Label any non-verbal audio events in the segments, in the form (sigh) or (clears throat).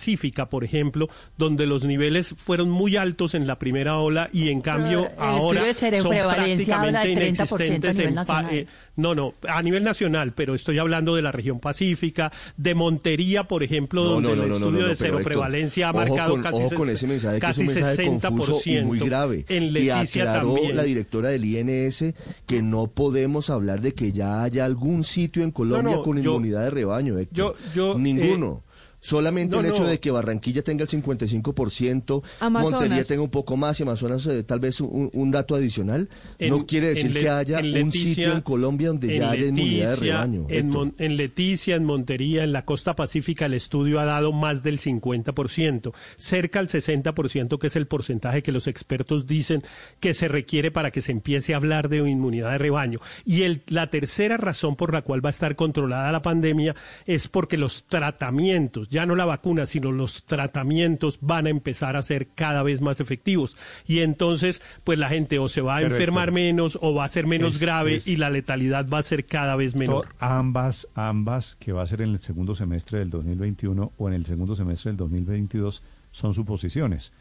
Pacífica, por ejemplo, donde los niveles fueron muy altos en la primera ola y en cambio el ahora son prácticamente de 30% a inexistentes nivel en eh, no, no, a nivel nacional, pero estoy hablando de la región pacífica, de Montería, por ejemplo, No, donde no, no, el estudio no, no, de cero Héctor, prevalencia ha marcado con- casi, con ese mensaje, que es un mensaje 60%. confuso y muy grave. En y Leticia aclaró también. la directora del INS que no podemos hablar de que ya haya algún sitio en Colombia no, con yo- inmunidad de rebaño, Héctor. yo- yo, Ninguno. Solamente no, el hecho no. de que Barranquilla tenga el 55%, Amazonas. Montería tenga un poco más y Amazonas eh, tal vez un, un dato adicional, En- no quiere decir Le- que haya un sitio en Colombia donde ya haya inmunidad de rebaño. En. Mon- en Leticia, en Montería, en la costa pacífica, el estudio ha dado más del 50%, cerca al 60%, que es el porcentaje que los expertos dicen que se requiere para que se empiece a hablar de inmunidad de rebaño. Y el- la tercera razón por la cual va a estar controlada la pandemia es porque los tratamientos, ya no la vacuna, sino los tratamientos van a empezar a ser cada vez más efectivos. Y entonces, pues la gente o se va a Pero, enfermar menos o va a ser menos es- grave es- y la letalidad va a ser cada vez menor. Ambas, ambas, que va a ser en el segundo semestre del 2021 o en el segundo semestre del 2022, son suposiciones.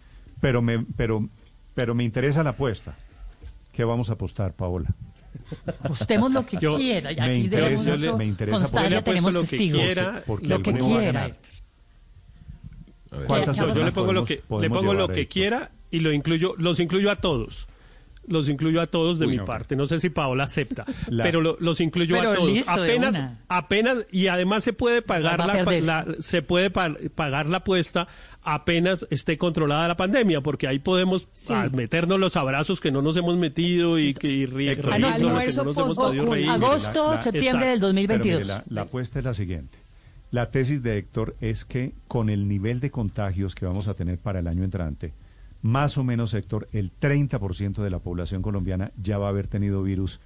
Pero me, pero, pero me interesa la apuesta. ¿Qué vamos a apostar, Paola? Apostemos lo que Yo- quiera. Y me aquí interesa- debemos nuestro me interesa constancia, tenemos lo que testigos. quiera, porque lo que alguno va a quiera. ganar. Héctor. ¿Cuántas ¿Qué- qué Yo, le pongo lo que le pongo lo que quiera y lo incluyo, los incluyo a todos. Los incluyo a todos de Uy, mi no. parte. No sé si Paola acepta, (laughs) La- pero lo- los incluyo Pero a todos. listo, apenas, apenas y además se puede pagar la, se puede pa- pagar la apuesta apenas esté controlada la pandemia, porque ahí podemos Sí. ah, meternos los abrazos que no nos hemos metido y que y almuerzo no nos hemos podido reír. Agosto, septiembre exacto. del Pero mire, 2022. la, la apuesta es la siguiente. La tesis de Héctor es que con el nivel de contagios que vamos a tener para el año entrante, más o menos, Héctor, el 30% de la población colombiana ya va a haber tenido virus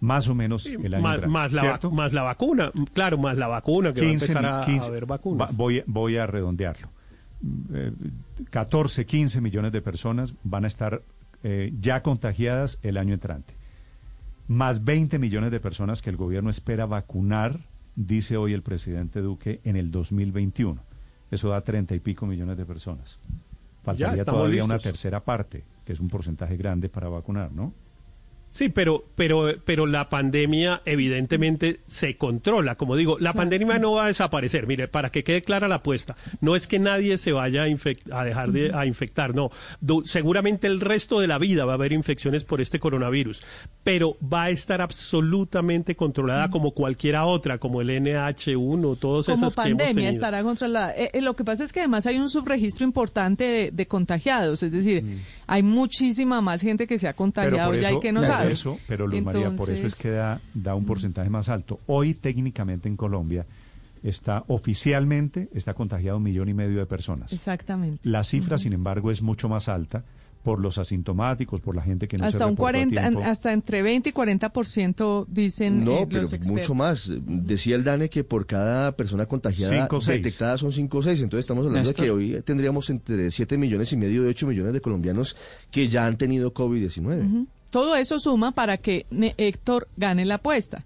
más o menos el año más, entrante. más la, más la vacuna, claro, más la vacuna que va a 15, empezar a, a 15 haber vacunas. va- voy, voy a redondearlo. Eh, 14, 15 millones de personas van a estar eh, ya contagiadas el año entrante. Más 20 millones de personas que el gobierno espera vacunar, dice hoy el presidente Duque, en el 2021. Eso da 30 y pico millones de personas. Faltaría todavía una tercera parte, que es un porcentaje grande para vacunar, ¿no? Sí, pero, pero, pero la pandemia evidentemente se controla. Como digo, la pandemia no va a desaparecer. Mire, para que quede clara la apuesta, no es que nadie se vaya a, a dejar de a infectar, no. Du- seguramente el resto de la vida va a haber infecciones por este coronavirus, pero va a estar absolutamente controlada como cualquiera otra, como el NH1, todos como esas que hemos pandemia tenido. estará controlada. Eh, eh, lo que pasa es que además hay un subregistro importante de, de contagiados, es decir, hay muchísima más gente que se ha contagiado ya y que no por sabe. eso, pero Luz María, por eso es que da, da un porcentaje más alto. Hoy técnicamente en Colombia está oficialmente está contagiado un millón y medio de personas. Exactamente. La cifra, sin embargo, es mucho más alta por los asintomáticos, por la gente que no se hasta un reportó a 40, tiempo. hasta entre 20 y 40% dicen No, eh, pero los mucho más. Decía el DANE que por cada persona contagiada Cinco detectada son 5 o 6. Entonces estamos hablando Néstor. de que hoy tendríamos entre 7 millones y medio y 8 millones de colombianos que ya han tenido COVID-19. Ujú. Todo eso suma para que Héctor gane la apuesta.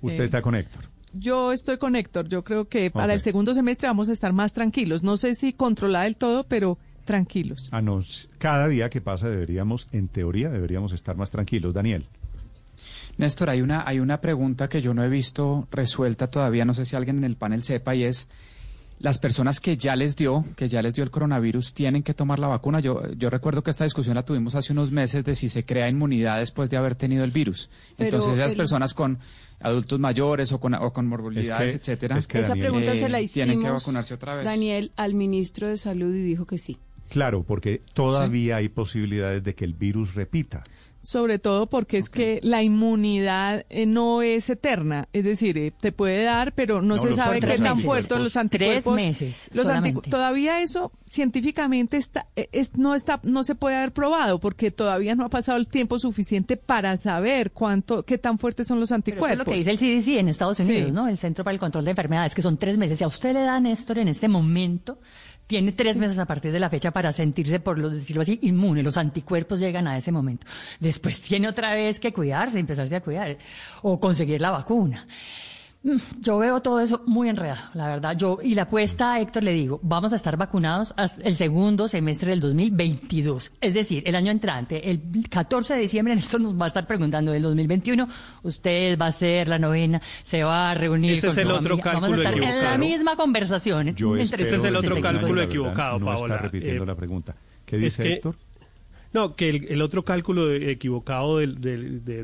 Usted Eh, está con Héctor. Yo estoy con Héctor. Yo creo que para el segundo semestre vamos a estar más tranquilos. No sé si controlada del todo, pero tranquilos. Ah, no, s- cada día que pasa deberíamos, en teoría, deberíamos estar más tranquilos. Daniel. Néstor, hay una, hay una pregunta que yo no he visto resuelta todavía, no sé si alguien en el panel sepa, y es, las personas que ya les dio, que ya les dio el coronavirus, tienen que tomar la vacuna. Yo, yo recuerdo que esta discusión la tuvimos hace unos meses de si se crea inmunidad después de haber tenido el virus. Pero Entonces, esas el- personas con adultos mayores o con, o con morbilidades, Es que- etcétera, es que Esa Daniel, pregunta eh, se la tienen que vacunarse otra vez. Daniel, al ministro de Salud y dijo que sí. Claro, porque todavía hay posibilidades de que el virus repita. Sobre todo porque es que la inmunidad eh, no es eterna. Es decir, eh, te puede dar, pero no, No, se sabe qué tan anticuerpos. fuertes los Tres anticuerpos. meses los anticu- todavía eso científicamente está, eh, es, no está, no se puede haber probado porque todavía no ha pasado el tiempo suficiente para saber cuánto, qué tan fuertes son los Pero eso anticuerpos. es lo que dice el CDC en Estados Sí. Unidos, ¿no? El Centro para el Control de Enfermedades, que son tres meses. Si a usted le da, Néstor, en este momento, tiene tres meses a partir de la fecha para sentirse, por lo decirlo así, inmune. Los anticuerpos llegan a ese momento. Después tiene otra vez que cuidarse, empezarse a cuidar, o conseguir la vacuna. Yo veo todo eso muy enredado, la verdad. Yo y la apuesta a Héctor le digo, vamos a estar vacunados hasta el segundo semestre del 2022, es decir, el año entrante, el 14 de diciembre, Néstor nos va a estar preguntando del 2021, usted va a hacer la novena, se va a reunir Ese con es su el otro familia, vamos a cálculo estar en la misma conversación. Yo entre espero Ese es el otro que 65. cálculo equivocado, no Paola. está repitiendo Eh, la pregunta. ¿Qué es dice que- Héctor? No, que el, el otro cálculo equivocado de,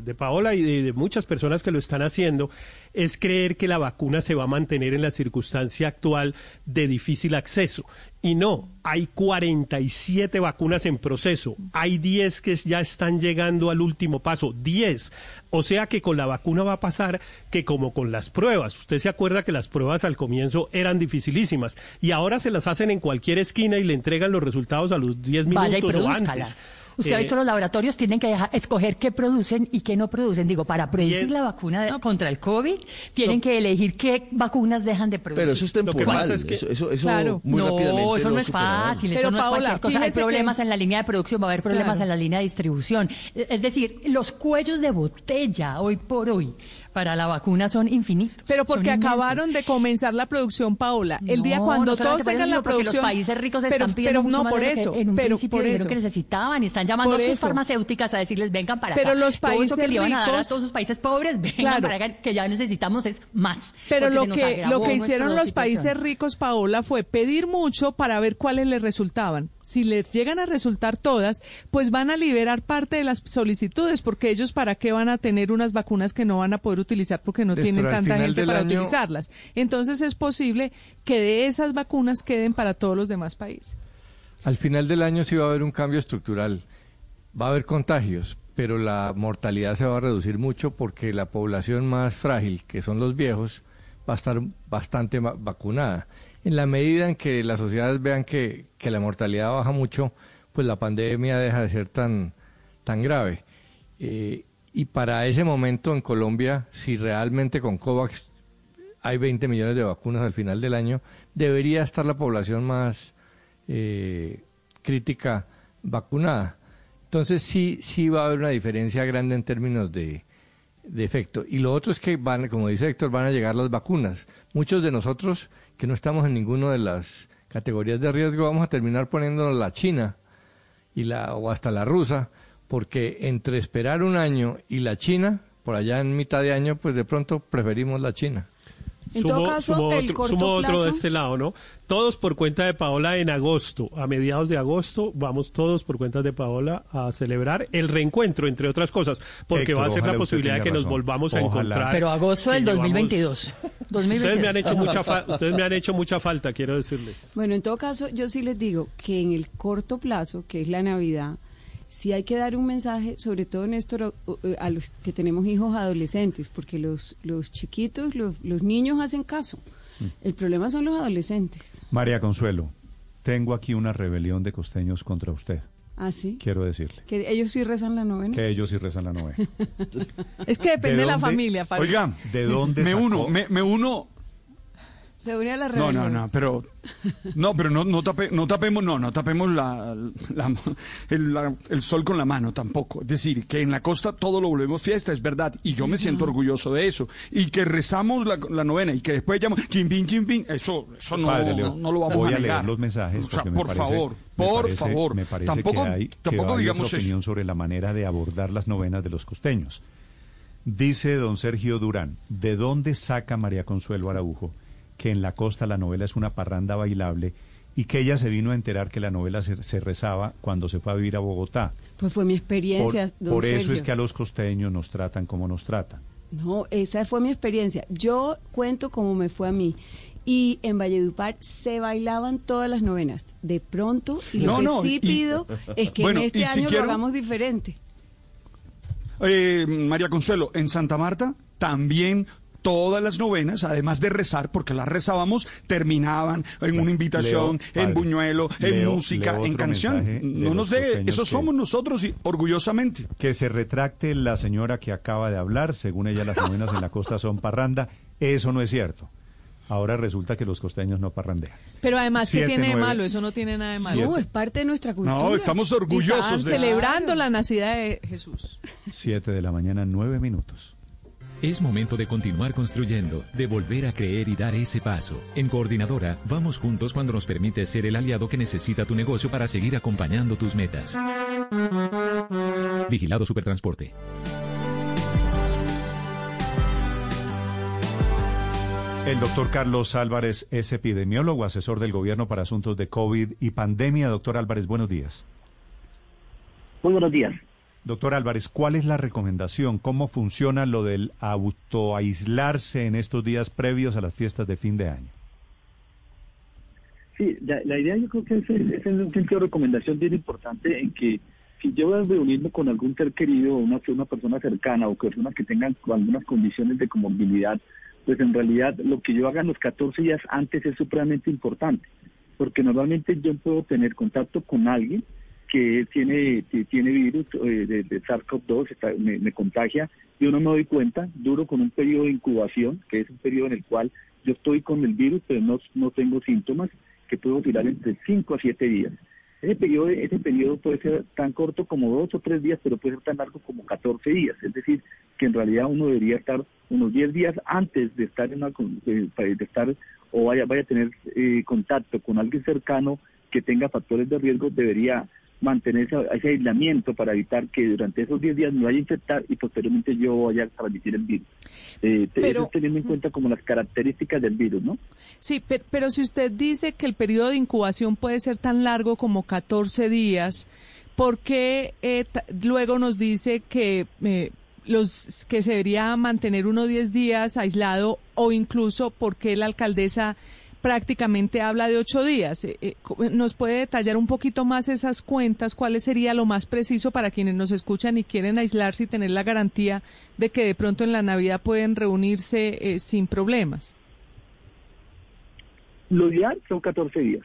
de Paola y de, de muchas personas que lo están haciendo es creer que la vacuna se va a mantener en la circunstancia actual de difícil acceso. Y no, hay 47 vacunas en proceso, hay 10 que ya están llegando al último paso, 10. O sea que con la vacuna va a pasar que como con las pruebas, usted se acuerda que las pruebas al comienzo eran dificilísimas y ahora se las hacen en cualquier esquina y le entregan los resultados a los 10 minutos Vaya y o antes. Usted ha Eh, visto los laboratorios tienen que dejar- escoger qué producen y qué no producen. Digo, para producir es- la vacuna contra el COVID, tienen que elegir qué vacunas dejan de producir. Pero eso es temporal. es que- eso, eso, eso Claro. muy no, rápidamente eso no es fácil, Pero, eso no es Paola, cualquier cosa. Hay que- problemas en la línea de producción, va a haber problemas Claro. en la línea de distribución. Es decir, los cuellos de botella hoy por hoy para la vacuna son infinitos. Pero porque acabaron de comenzar la producción, Paola. El día cuando no todos tengan la producción. los países ricos pero, están pidiendo pero mucho no más por eso. en un pero principio por eso. que necesitaban y están llamando Por a sus farmacéuticas a decirles vengan para Pero acá. los Todo eso países que le iban a dar a ricos- todos sus países pobres, (laughs) vengan Claro. para acá, que ya necesitamos es más. Pero lo que, lo que hicieron los situación. países ricos, Paola, fue pedir mucho para ver cuáles les resultaban. Si les llegan a resultar todas, pues van a liberar parte de las solicitudes, porque ellos para qué van a tener unas vacunas que no van a poder utilizar porque no tienen tanta gente para año- utilizarlas. Entonces es posible que de esas vacunas queden para todos los demás países. Al final del año sí va a haber un cambio estructural. Va a haber contagios, pero la mortalidad se va a reducir mucho porque la población más frágil, que son los viejos, va a estar bastante vacunada. En la medida en que las sociedades vean que, que la mortalidad baja mucho, pues la pandemia deja de ser tan, tan grave. Eh, y para ese momento en Colombia, si realmente con COVAX hay 20 millones de vacunas al final del año, debería estar la población más eh, crítica vacunada. Entonces sí, sí va a haber una diferencia grande en términos de, efecto. Y lo otro es que van, como dice Héctor, van a llegar las vacunas. Muchos de nosotros que no estamos en ninguna de las categorías de riesgo vamos a terminar poniéndonos la china y la, o hasta la rusa, porque entre esperar un año y la china, por allá en mitad de año, pues de pronto preferimos la china. En todo caso, sumo el otro, corto sumo otro plazo- de este lado, ¿no? Todos por cuenta de Paola en agosto, a mediados de agosto, vamos todos por cuenta de Paola a celebrar el reencuentro, entre otras cosas, porque Héctor, va a ser la posibilidad de que nos razón. volvamos a Ojalá. encontrar. Pero agosto del llevamos- 2022. 2022. Ustedes me han hecho mucha fa- ustedes me han hecho mucha falta, quiero decirles. Bueno, en todo caso, yo sí les digo que en el corto plazo, que es la Navidad, sí hay que dar un mensaje, sobre todo, Néstor, a, a los que tenemos hijos adolescentes, porque los, los chiquitos, los, los niños hacen caso. El problema son los adolescentes. María Consuelo, tengo aquí una rebelión de costeños contra usted. ¿Ah, sí? Quiero decirle Que ellos sí rezan la novena. que ellos sí rezan la novena. (laughs) Es que depende de, la familia. parece. Oiga, ¿De dónde me sacó? uno, me, me uno. Se une a la No, rebelión. no, no, pero no, pero no, no, tape- no tapemos, no, no tapemos la, la- el, la- el sol con la mano tampoco. Es decir, que en la costa todo lo volvemos fiesta, es verdad, y yo me siento orgulloso de eso. Y que rezamos la, la novena y que después llamamos Kimpin, Kimpin, eso, eso no, Padre Leo, no lo vamos voy a negar. leer los mensajes O sea, porque me por parece- favor, por parece- favor. me parece tampoco, que hay, que tampoco hay digamos otra eso. opinión sobre la manera de abordar las novenas de los costeños. Dice don Sergio Durán, ¿de dónde saca María Consuelo Araujo que en la costa la novela es una parranda bailable y que ella se vino a enterar que la novela se, se rezaba cuando se fue a vivir a Bogotá? Pues fue mi Por, experiencia, don por eso es que a los costeños nos tratan como nos tratan. No, esa fue mi experiencia. Yo cuento cómo me fue a mí. Y en Valledupar se bailaban todas las novenas. De pronto, y lo No, que no, sí y- pido (laughs) es que Bueno, en este si año quiero- lo hagamos diferente. Eh, María Consuelo, en Santa Marta también todas las novenas, además de rezar, porque las rezábamos, terminaban en una invitación, Leo, en buñuelo, en leo- música, leo en canción. No nos dé, eso que- somos nosotros y orgullosamente. Que se retracte la señora que acaba de hablar, según ella las novenas en la costa son parranda, eso no es cierto. Ahora resulta que los costeños no parrandean. Pero además, ¿qué Siete, tiene de malo? Eso no tiene nada de malo. No, es parte de nuestra cultura. No, estamos orgullosos Están de celebrando la nacida de Jesús. Siete de la mañana, nueve minutos. Es momento de continuar construyendo, de volver a creer y dar ese paso. En Coordinadora, vamos juntos cuando nos permite ser el aliado que necesita tu negocio para seguir acompañando tus metas. Vigilado Supertransporte. El doctor Carlos Álvarez es epidemiólogo, asesor del gobierno para asuntos de COVID y pandemia. Doctor Álvarez, buenos días. Muy buenos días. Doctor Álvarez, ¿cuál es la recomendación? ¿Cómo funciona lo del autoaislarse en estos días previos a las fiestas de fin de año? Sí, la, idea yo creo que es, es, un sentido de recomendación bien importante en que si yo voy a reunirme con algún ser querido, una, una persona cercana o personas que tengan algunas condiciones de comorbilidad, pues en realidad lo que yo haga los 14 días antes es supremamente importante, porque normalmente yo puedo tener contacto con alguien que tiene, tiene virus eh, de, SARS-CoV-2, me, contagia, yo no me doy cuenta, duro con un periodo de incubación, que es un periodo en el cual yo estoy con el virus, pero no, no tengo síntomas, que puedo durar entre 5 a 7 días. Ese periodo, ese periodo puede ser tan corto como dos o tres días, pero puede ser tan largo como 14 días. Es decir, que en realidad uno debería estar unos 10 días antes de estar en una, de, estar o vaya, vaya a tener eh, contacto con alguien cercano que tenga factores de riesgo, debería mantener ese, aislamiento para evitar que durante esos 10 días me vaya a infectar y posteriormente yo vaya a transmitir el virus. Eh, pero, teniendo en cuenta como las características del virus, ¿no? Sí, pero, si usted dice que el periodo de incubación puede ser tan largo como 14 días, ¿por qué eh, luego nos dice que... Eh, los que se debería mantener unos 10 días aislado o incluso por qué la alcaldesa prácticamente habla de ocho días. Eh, eh, ¿Nos puede detallar un poquito más esas cuentas? ¿Cuál sería lo más preciso para quienes nos escuchan y quieren aislarse y tener la garantía de que de pronto en la Navidad pueden reunirse eh, sin problemas? Lo ideal son 14 días,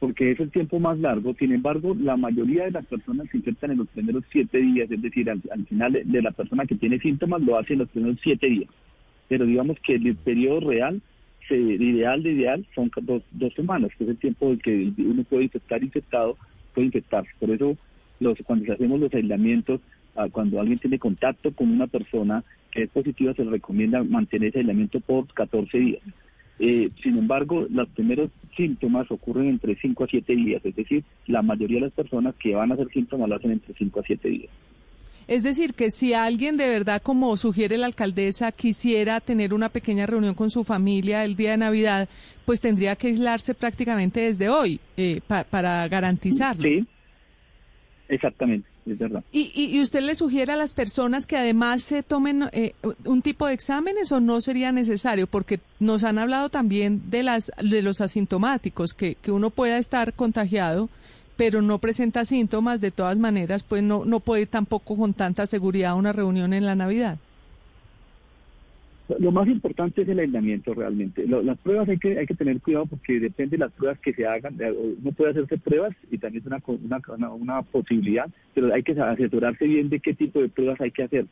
porque es el tiempo más largo. Sin embargo, la mayoría de las personas se infectan en los primeros siete días, es decir, al, final de la persona que tiene síntomas lo hace en los primeros siete días. Pero digamos que el periodo real ideal de ideal son dos, dos semanas, que es el tiempo en que uno puede estar infectado, puede infectarse. Por eso los, cuando hacemos los aislamientos, ah, cuando alguien tiene contacto con una persona que es positiva, se recomienda mantener ese aislamiento por 14 días. Eh, sin embargo, los primeros síntomas ocurren entre 5 a 7 días, es decir, la mayoría de las personas que van a hacer síntomas lo hacen entre 5 a 7 días. Es decir, que si alguien de verdad, como sugiere la alcaldesa, quisiera tener una pequeña reunión con su familia el día de Navidad, pues tendría que aislarse prácticamente desde hoy eh, para garantizarlo. Sí, exactamente. Es verdad. ¿Y, y, usted le sugiere a las personas que además se tomen eh, un tipo de exámenes o no sería necesario? Porque nos han hablado también de, las, de los asintomáticos, que, que uno pueda estar contagiado pero no presenta síntomas, de todas maneras, pues no, no puede ir tampoco con tanta seguridad a una reunión en la Navidad. Lo más importante es el aislamiento realmente. las pruebas hay que hay que tener cuidado porque depende de las pruebas que se hagan. Uno puede hacerse pruebas y también es una, una, una, posibilidad, pero hay que asesorarse bien de qué tipo de pruebas hay que hacer.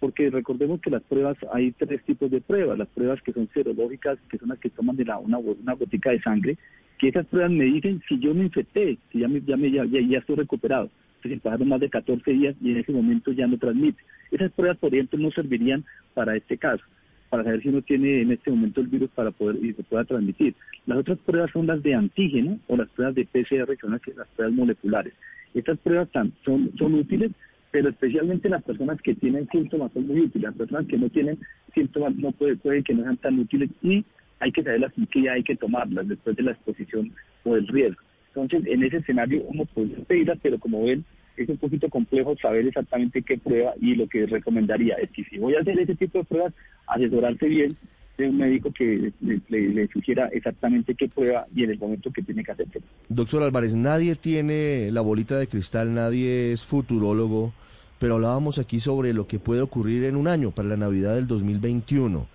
Porque recordemos que las pruebas, hay tres tipos de pruebas. Las pruebas que son serológicas, que son las que toman de la, una, una gotica de sangre, que esas pruebas me dicen si yo me infecté, si ya, me, ya, me, ya, ya estoy recuperado. Entonces pasaron más de 14 días y en ese momento ya no transmite. Esas pruebas, por ejemplo, no servirían para este caso, para saber si uno tiene en este momento el virus para poder y se pueda transmitir. Las otras pruebas son las de antígeno o las pruebas de PCR, que son las, las pruebas moleculares. Estas pruebas son, son útiles, pero especialmente las personas que tienen síntomas son muy útiles. Las personas que no tienen síntomas no puede, puede que no sean tan útiles y hay que saberlas y que hay que tomarlas después de la exposición o del riesgo. Entonces, en ese escenario uno puede pedirlas, pero como ven, es un poquito complejo saber exactamente qué prueba y lo que recomendaría es que si voy a hacer ese tipo de pruebas, asesorarse bien un médico que le, sugiera exactamente qué prueba y en el momento que tiene que hacerse. Doctor Álvarez, nadie tiene la bolita de cristal, nadie es futurólogo, pero hablábamos aquí sobre lo que puede ocurrir en un año para la Navidad del 2021.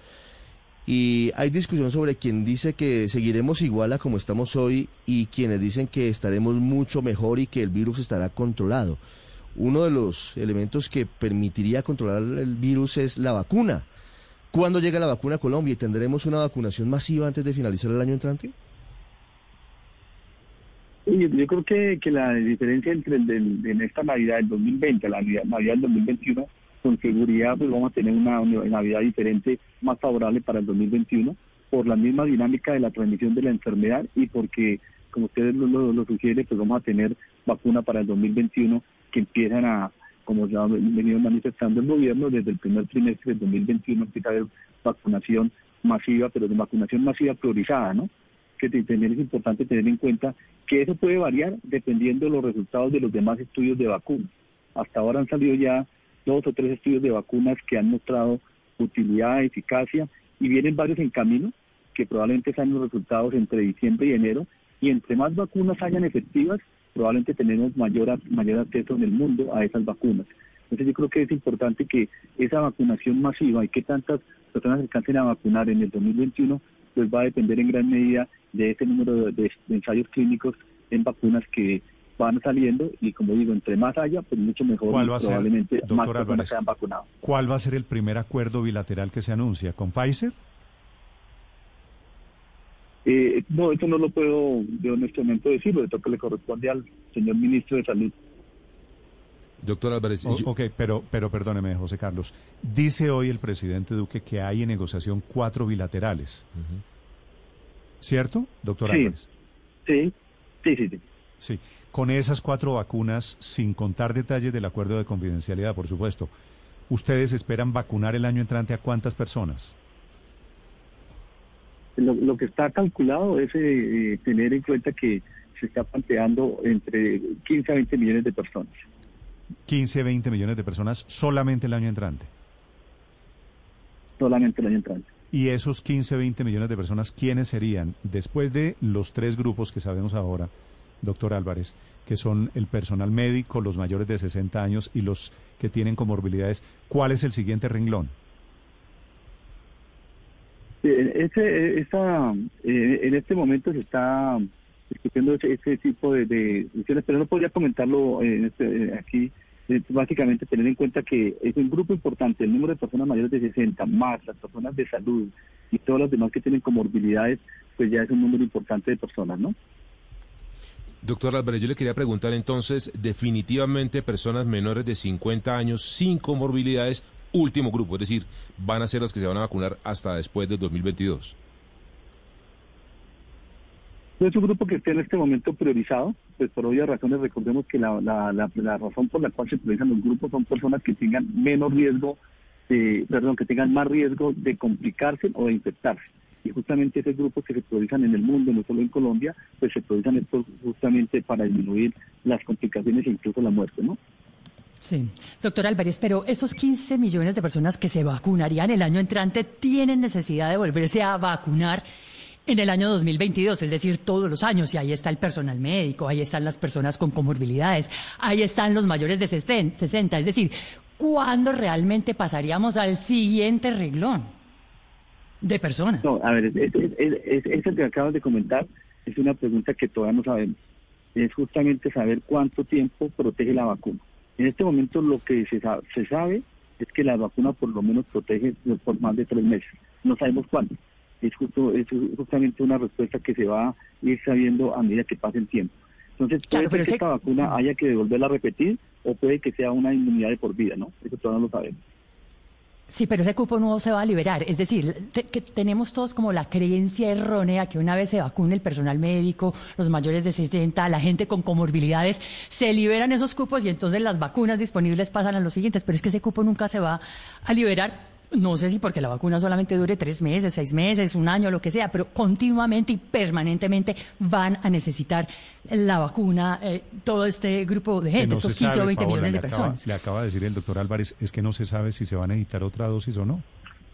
Y hay discusión sobre quien dice que seguiremos igual a como estamos hoy y quienes dicen que estaremos mucho mejor y que el virus estará controlado. Uno de los elementos que permitiría controlar el virus es la vacuna. ¿Cuándo llega la vacuna a Colombia y tendremos una vacunación masiva antes de finalizar el año entrante? Yo creo que, la diferencia entre el en esta Navidad del 2020 la Navidad del 2021 con seguridad pues vamos a tener una, Navidad diferente, más favorable para el 2021, por la misma dinámica de la transmisión de la enfermedad y porque, como ustedes lo, lo, sugieren, pues vamos a tener vacuna para el 2021 que empiezan a, como ya ha venido manifestando el gobierno, desde el primer trimestre del 2021 empieza a haber vacunación masiva, pero de vacunación masiva priorizada, ¿no? Que también es importante tener en cuenta que eso puede variar dependiendo de los resultados de los demás estudios de vacunas. Hasta ahora han salido ya dos o tres estudios de vacunas que han mostrado utilidad, eficacia, y vienen varios en camino, que probablemente sean los resultados entre diciembre y enero, y entre más vacunas hayan efectivas, probablemente tenemos mayor, mayor acceso en el mundo a esas vacunas. Entonces yo creo que es importante que esa vacunación masiva y que tantas personas alcancen a vacunar en el 2021, pues va a depender en gran medida de ese número de ensayos clínicos en vacunas que van saliendo y como digo, entre más haya, pues mucho mejor ¿Cuál va a probablemente ser, más personas sean vacunados. ¿Cuál va a ser el primer acuerdo bilateral que se anuncia? ¿Con Pfizer? Eh, no, eso no lo puedo yo en este momento decirlo, esto que le corresponde al señor ministro de Salud. Doctor Álvarez. ok, pero, pero perdóneme, José Carlos. Dice hoy el presidente Duque que hay en negociación cuatro bilaterales. ¿Cierto, doctor Álvarez? Sí, sí, sí. sí. Sí, con esas cuatro vacunas, sin contar detalles del acuerdo de confidencialidad, por supuesto, ¿ustedes esperan vacunar el año entrante a cuántas personas? Lo, que está calculado es eh, eh, tener en cuenta que se está planteando entre 15 a 20 millones de personas. 15 a 20 millones de personas solamente el año entrante. Solamente el año entrante. Y esos 15 a 20 millones de personas, ¿quiénes serían? Después de los tres grupos que sabemos ahora, doctor Álvarez, que son el personal médico, los mayores de 60 años y los que tienen comorbilidades. ¿Cuál es el siguiente renglón? Ese, esa, eh, en este momento se está discutiendo ese, tipo de, de pero no podría comentarlo en este, aquí. Básicamente tener en cuenta que es un grupo importante, el número de personas mayores de 60, más las personas de salud y todas las demás que tienen comorbilidades, pues ya es un número importante de personas, ¿no? Doctor Álvarez, yo le quería preguntar entonces, definitivamente personas menores de 50 años sin comorbilidades, último grupo, es decir, van a ser los que se van a vacunar hasta después del 2022. Es un grupo que está en este momento priorizado, pues por obvias razones recordemos que la, razón por la cual se priorizan los grupos son personas que tengan menos riesgo, perdón, que tengan más riesgo de complicarse o de infectarse y justamente esos grupos que se priorizan en el mundo, no solo en Colombia, pues se priorizan justamente para disminuir las complicaciones e incluso la muerte, ¿no? Sí, doctor Álvarez, pero esos 15 millones de personas que se vacunarían el año entrante tienen necesidad de volverse a vacunar en el año 2022, es decir, todos los años, y ahí está el personal médico, ahí están las personas con comorbilidades, ahí están los mayores de 60, es decir, ¿cuándo realmente pasaríamos al siguiente reglón? de personas. No, a ver, eso que acabas de comentar es una pregunta que todavía no sabemos. Es justamente saber cuánto tiempo protege la vacuna. En este momento lo que se sabe, se sabe es que la vacuna por lo menos protege por más de tres meses. No sabemos cuándo. Es, justo, es justamente una respuesta que se va a ir sabiendo a medida que pase el tiempo. Entonces, puede ser que esta vacuna haya que devolverla a repetir o puede que sea una inmunidad de por vida, ¿no? Eso todavía no lo sabemos. Sí, pero ese cupo no se va a liberar. Es decir, que tenemos todos como la creencia errónea que una vez se vacune el personal médico, los mayores de 60, la gente con comorbilidades, se liberan esos cupos y entonces las vacunas disponibles pasan a los siguientes. Pero es que ese cupo nunca se va a liberar no sé si porque la vacuna solamente dure tres meses, seis meses, un año, lo que sea, pero continuamente y permanentemente van a necesitar la vacuna eh, todo este grupo de gente, esos 15 o 20 millones de personas. le acaba de decir el doctor Álvarez, es que no se sabe si se van a necesitar otra dosis o no.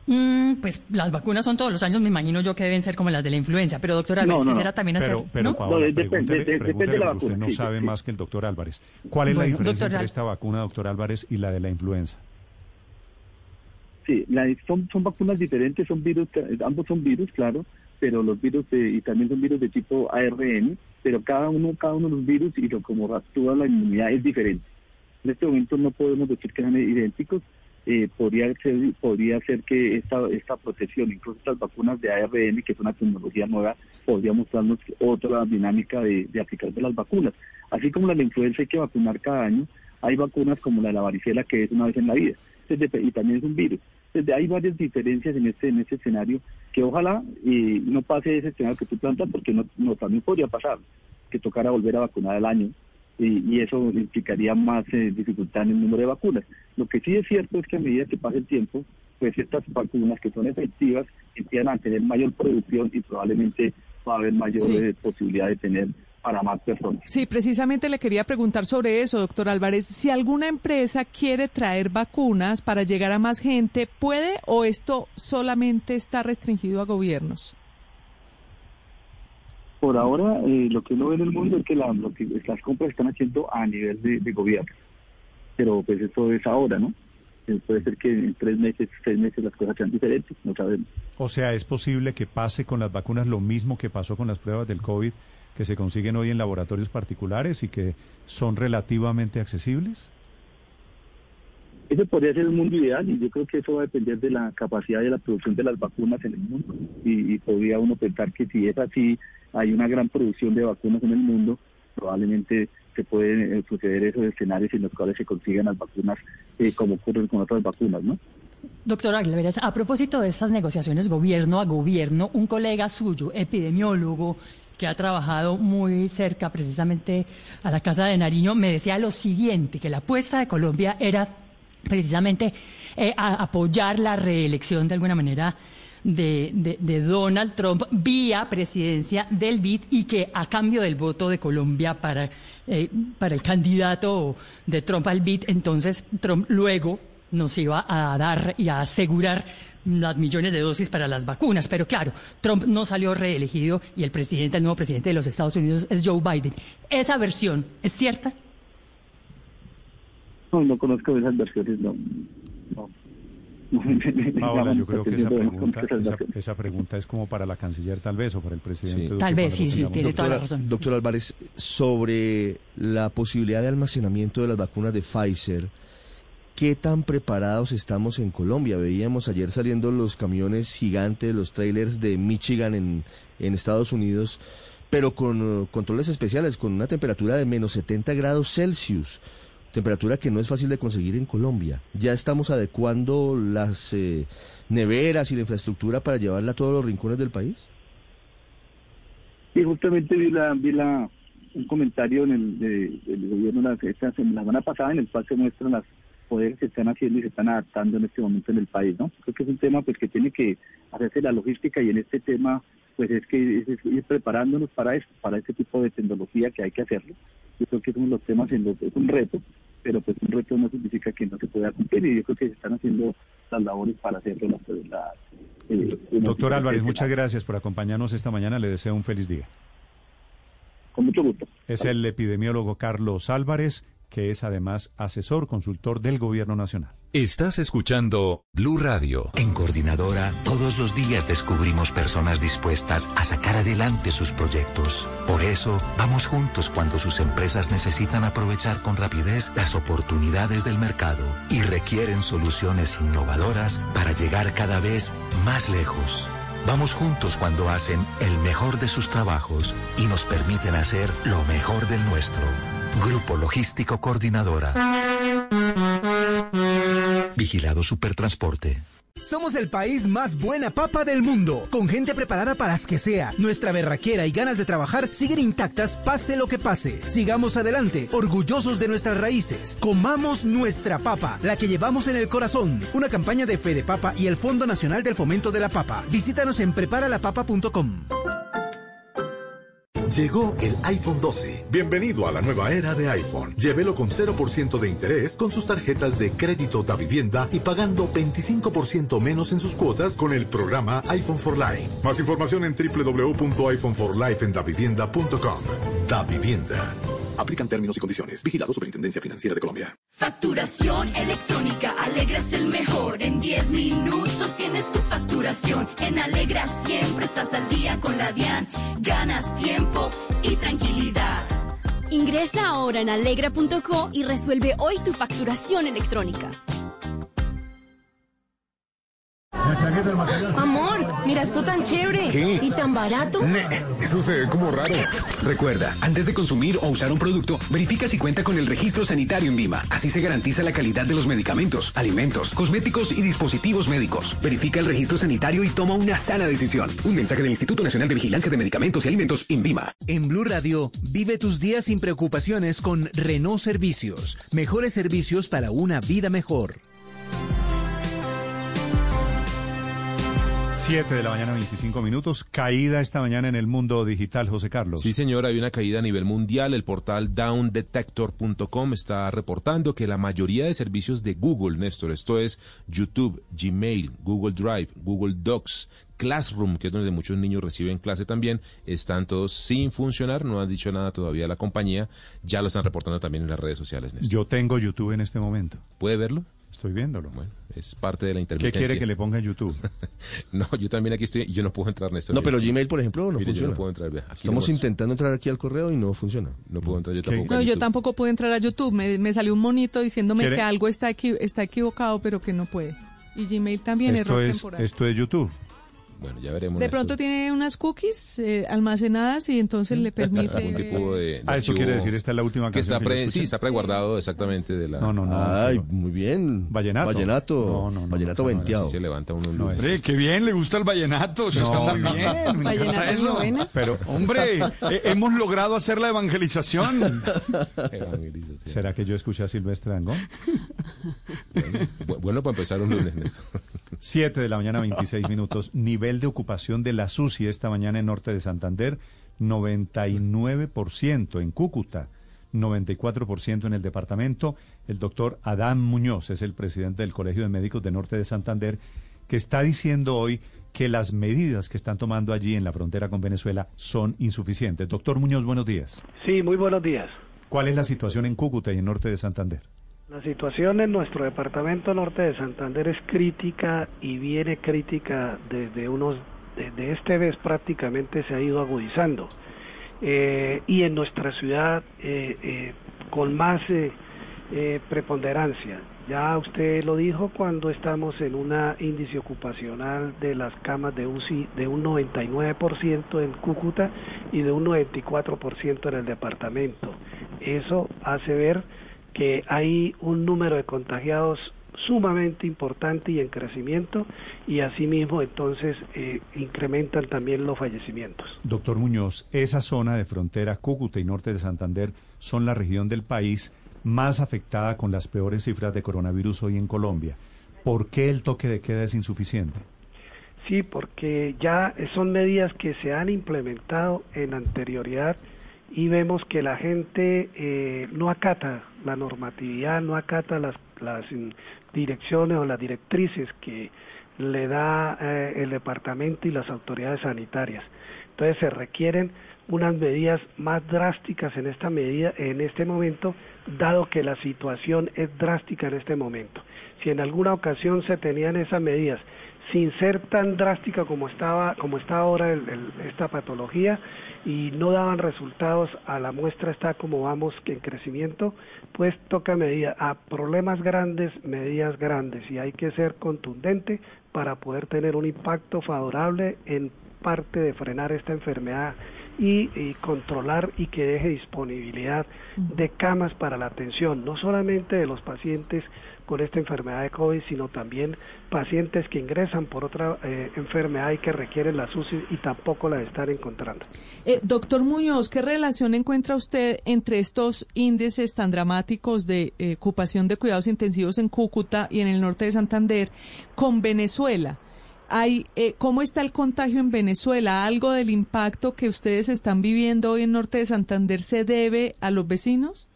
Mm, pues las vacunas son todos los años, me imagino yo que deben ser como las de la influenza, pero doctor Álvarez, no, será también hacer? Pero, Paola, usted no sabe más que el doctor Álvarez. ¿Cuál es la diferencia entre esta vacuna, doctor Álvarez, y la de la influenza? Sí, son, son vacunas diferentes, son virus, ambos son virus, claro, pero los virus y también son virus de tipo ARN, pero cada uno, cada uno de los virus y lo como actúa la inmunidad es diferente. En este momento no podemos decir que sean idénticos, eh, podría ser podría ser que esta esta protección, incluso estas vacunas de ARN, que es una tecnología nueva, podría mostrarnos otra dinámica de, de aplicar de las vacunas. Así como la de la influenza hay que vacunar cada año, hay vacunas como la de la varicela que es una vez en la vida. Y también es un virus. Entonces, hay varias diferencias en este, en este escenario que ojalá eh, no pase ese escenario que tú plantas porque no, no también podría pasar que tocara volver a vacunar al año y, eso implicaría más eh, dificultad en el número de vacunas. Lo que sí es cierto es que a medida que pase el tiempo, pues estas vacunas que son efectivas empiezan a tener mayor producción y probablemente va a haber mayor eh, posibilidad de tener para más personas. Sí, precisamente le quería preguntar sobre eso, doctor Álvarez. Si alguna empresa quiere traer vacunas para llegar a más gente, ¿puede o esto solamente está restringido a gobiernos? Por ahora, eh, lo que uno ve en el mundo es que, la, lo que las compras están haciendo a nivel de, gobierno. Pero pues eso es ahora, ¿no? Eh, puede ser que en tres meses, seis meses las cosas sean diferentes, no sabemos. O sea, ¿es posible que pase con las vacunas lo mismo que pasó con las pruebas del COVID que se consiguen hoy en laboratorios particulares y que son relativamente accesibles? Ese podría ser el mundo ideal y yo creo que eso va a depender de la capacidad de la producción de las vacunas en el mundo. Y, podría uno pensar que si es así, hay una gran producción de vacunas en el mundo, probablemente se pueden eh, suceder esos escenarios en los cuales se consigan las vacunas eh, como ocurre con otras vacunas, ¿no? Doctor Aguilar, a propósito de estas negociaciones gobierno a gobierno, un colega suyo, epidemiólogo, que ha trabajado muy cerca precisamente a la Casa de Nariño, me decía lo siguiente, que la apuesta de Colombia era precisamente eh, apoyar la reelección de alguna manera de, Donald Trump vía presidencia del BID y que a cambio del voto de Colombia para, eh, para el candidato de Trump al BID, entonces Trump luego nos iba a dar y a asegurar las millones de dosis para las vacunas. Pero claro, Trump no salió reelegido y el presidente, el nuevo presidente de los Estados Unidos es Joe Biden. ¿Esa versión es cierta? No, no conozco esas versiones, no. Ahora, (laughs) yo creo que esa pregunta, esa, pregunta, es como para la canciller tal vez o para el presidente. Tal vez, sí, sí, tiene toda la razón. Doctor Álvarez, sobre la posibilidad de almacenamiento de las vacunas de Pfizer, ¿qué tan preparados estamos en Colombia? Veíamos ayer saliendo los camiones gigantes, los trailers de Michigan en, Estados Unidos, pero con controles especiales, con una temperatura de menos 70 grados Celsius temperatura que no es fácil de conseguir en Colombia. Ya estamos adecuando las eh, neveras y la infraestructura para llevarla a todos los rincones del país. Sí, justamente vi la, vi la un comentario en el del gobierno la, esta, la semana pasada en el cual se muestran las poderes se están haciendo y se están adaptando en este momento en el país, ¿no? Creo que es un tema pues que tiene que hacerse la logística y en este tema pues es que es, ir preparándonos para esto, para este tipo de tecnología que hay que hacerlo. Yo creo que son los temas en los es un reto, pero pues un reto no significa que no se pueda cumplir y yo creo que se están haciendo las labores para hacerlo. La, eh, Doctor Álvarez, muchas gracias por acompañarnos esta mañana. Le deseo un feliz día. Con mucho gusto. Es el epidemiólogo Carlos Álvarez que es además asesor consultor del Gobierno Nacional. Estás escuchando Blue Radio. En Coordinadora, todos los días descubrimos personas dispuestas a sacar adelante sus proyectos. Por eso, vamos juntos cuando sus empresas necesitan aprovechar con rapidez las oportunidades del mercado y requieren soluciones innovadoras para llegar cada vez más lejos. Vamos juntos cuando hacen el mejor de sus trabajos y nos permiten hacer lo mejor del nuestro. Grupo Logístico Coordinadora. Vigilado Supertransporte. Somos el país más buena papa del mundo, con gente preparada para las que sea. Nuestra berraquera y ganas de trabajar siguen intactas pase lo que pase. Sigamos adelante, orgullosos de nuestras raíces. Comamos nuestra papa, la que llevamos en el corazón. Una campaña de Fede Papa y el Fondo Nacional del Fomento de la Papa. Visítanos en preparalapapa.com. Llegó el iPhone 12. Bienvenido a la nueva era de iPhone. Llévelo con 0% de interés con sus tarjetas de crédito da vivienda y pagando 25% menos en sus cuotas con el programa iPhone for Life. Más información en www.iPhoneforlifeendavivienda.com. Da Vivienda. Aplican términos y condiciones. Vigilado Superintendencia Financiera de Colombia. Facturación electrónica. Alegra es el mejor. En 10 minutos tienes tu facturación. En Alegra siempre estás al día con la DIAN. Ganas tiempo y tranquilidad. Ingresa ahora en alegra.co y resuelve hoy tu facturación electrónica. Amor, mira esto tan chévere. ¿Qué? ¿Y tan barato? Ne, eso se ve como raro. Recuerda, antes de consumir o usar un producto, verifica si cuenta con el registro sanitario en Vima. Así se garantiza la calidad de los medicamentos, alimentos, cosméticos y dispositivos médicos. Verifica el registro sanitario y toma una sana decisión. Un mensaje del Instituto Nacional de Vigilancia de Medicamentos y Alimentos, Vima. En Blue Radio, vive tus días sin preocupaciones con Renault Servicios. Mejores servicios para una vida mejor. 7 de la mañana, 25 minutos. Caída esta mañana en el mundo digital, José Carlos. Sí, señor, hay una caída a nivel mundial. El portal downdetector.com está reportando que la mayoría de servicios de Google, Néstor, esto es YouTube, Gmail, Google Drive, Google Docs, Classroom, que es donde muchos niños reciben clase también, están todos sin funcionar. No han dicho nada todavía la compañía. Ya lo están reportando también en las redes sociales, Néstor. Yo tengo YouTube en este momento. ¿Puede verlo? Estoy viéndolo. Bueno, es parte de la ¿Qué intermitencia. quiere que le ponga en YouTube? (laughs) no, yo también aquí estoy, yo no puedo entrar, Néstor. No, pero Gmail, por ejemplo, no Mire, funciona. Yo no puedo entrar, aquí Estamos intentando entrar aquí al correo y no funciona. No puedo entrar yo tampoco. No, yo tampoco pude entrar a YouTube. Me, me salió un monito diciéndome ¿Quiere? que algo está, equi- está equivocado, pero que no puede. Y Gmail también, esto, error es, temporal. esto es YouTube. Bueno, ya veremos. De pronto tiene unas cookies eh, almacenadas y entonces le (laughs) permite... algún tipo de, de Ah, eso archivo quiere decir, esta es la última que canción está que pre, escuché. sí está preguardado exactamente de la No, no, no. Ay, pero- muy bien. Vallenato. Vallenato. No, no, no, Vallenato no, no, no, venteado. Sí se levanta uno un No, lunes. Hombre, qué bien, le gusta el vallenato, eso No, está muy no, bien. no. Vallenato eso. Pero, Hombre, eh, hemos logrado hacer la evangelización. Evangelización. ¿será que yo escuché a Silvestre Dangond? Bu- Bueno, para empezar un lunes, Néstor. 7 de la mañana, 26 minutos. (laughs) Nivel de ocupación de la SUSI esta mañana en Norte de Santander, 99% en Cúcuta, 94% en el departamento. El doctor Adán Muñoz es el presidente del Colegio de Médicos de Norte de Santander, que está diciendo hoy que las medidas que están tomando allí en la frontera con Venezuela son insuficientes. Doctor Muñoz, buenos días. Sí, muy buenos días. ¿Cuál es la situación en Cúcuta y en Norte de Santander? La situación en nuestro departamento norte de Santander es crítica y viene crítica desde unos, desde este mes prácticamente se ha ido agudizando. Eh, y en nuestra ciudad eh, eh, con más eh, preponderancia. Ya usted lo dijo cuando estamos en una índice ocupacional de las camas de UCI de un 99% en Cúcuta y de un 94% en el departamento. Eso hace ver que hay un número de contagiados sumamente importante y en crecimiento y asimismo entonces eh, incrementan también los fallecimientos. Doctor Muñoz, esa zona de frontera, Cúcuta y norte de Santander, son la región del país más afectada con las peores cifras de coronavirus hoy en Colombia. ¿Por qué el toque de queda es insuficiente? Sí, porque ya son medidas que se han implementado en anterioridad y vemos que la gente eh, no acata la normatividad, no acata las, direcciones o las directrices que le da eh, el departamento y las autoridades sanitarias. Entonces se requieren unas medidas más drásticas en esta medida, en este momento, dado que la situación es drástica en este momento. Si en alguna ocasión se tenían esas medidas sin ser tan drástica como estaba, como está ahora esta patología y no daban resultados a la muestra está como vamos que en crecimiento, pues toca medida a problemas grandes, medidas grandes y hay que ser contundente para poder tener un impacto favorable en parte de frenar esta enfermedad y, y controlar y que deje disponibilidad de camas para la atención, no solamente de los pacientes con esta enfermedad de COVID, sino también pacientes que ingresan por otra eh, enfermedad y que requieren la SUSI y tampoco la están encontrando. Eh, doctor Muñoz, ¿qué relación encuentra usted entre estos índices tan dramáticos de eh, ocupación de cuidados intensivos en Cúcuta y en el norte de Santander con Venezuela? Hay, eh, ¿Cómo está el contagio en Venezuela? ¿Algo del impacto que ustedes están viviendo hoy en norte de Santander se debe a los vecinos?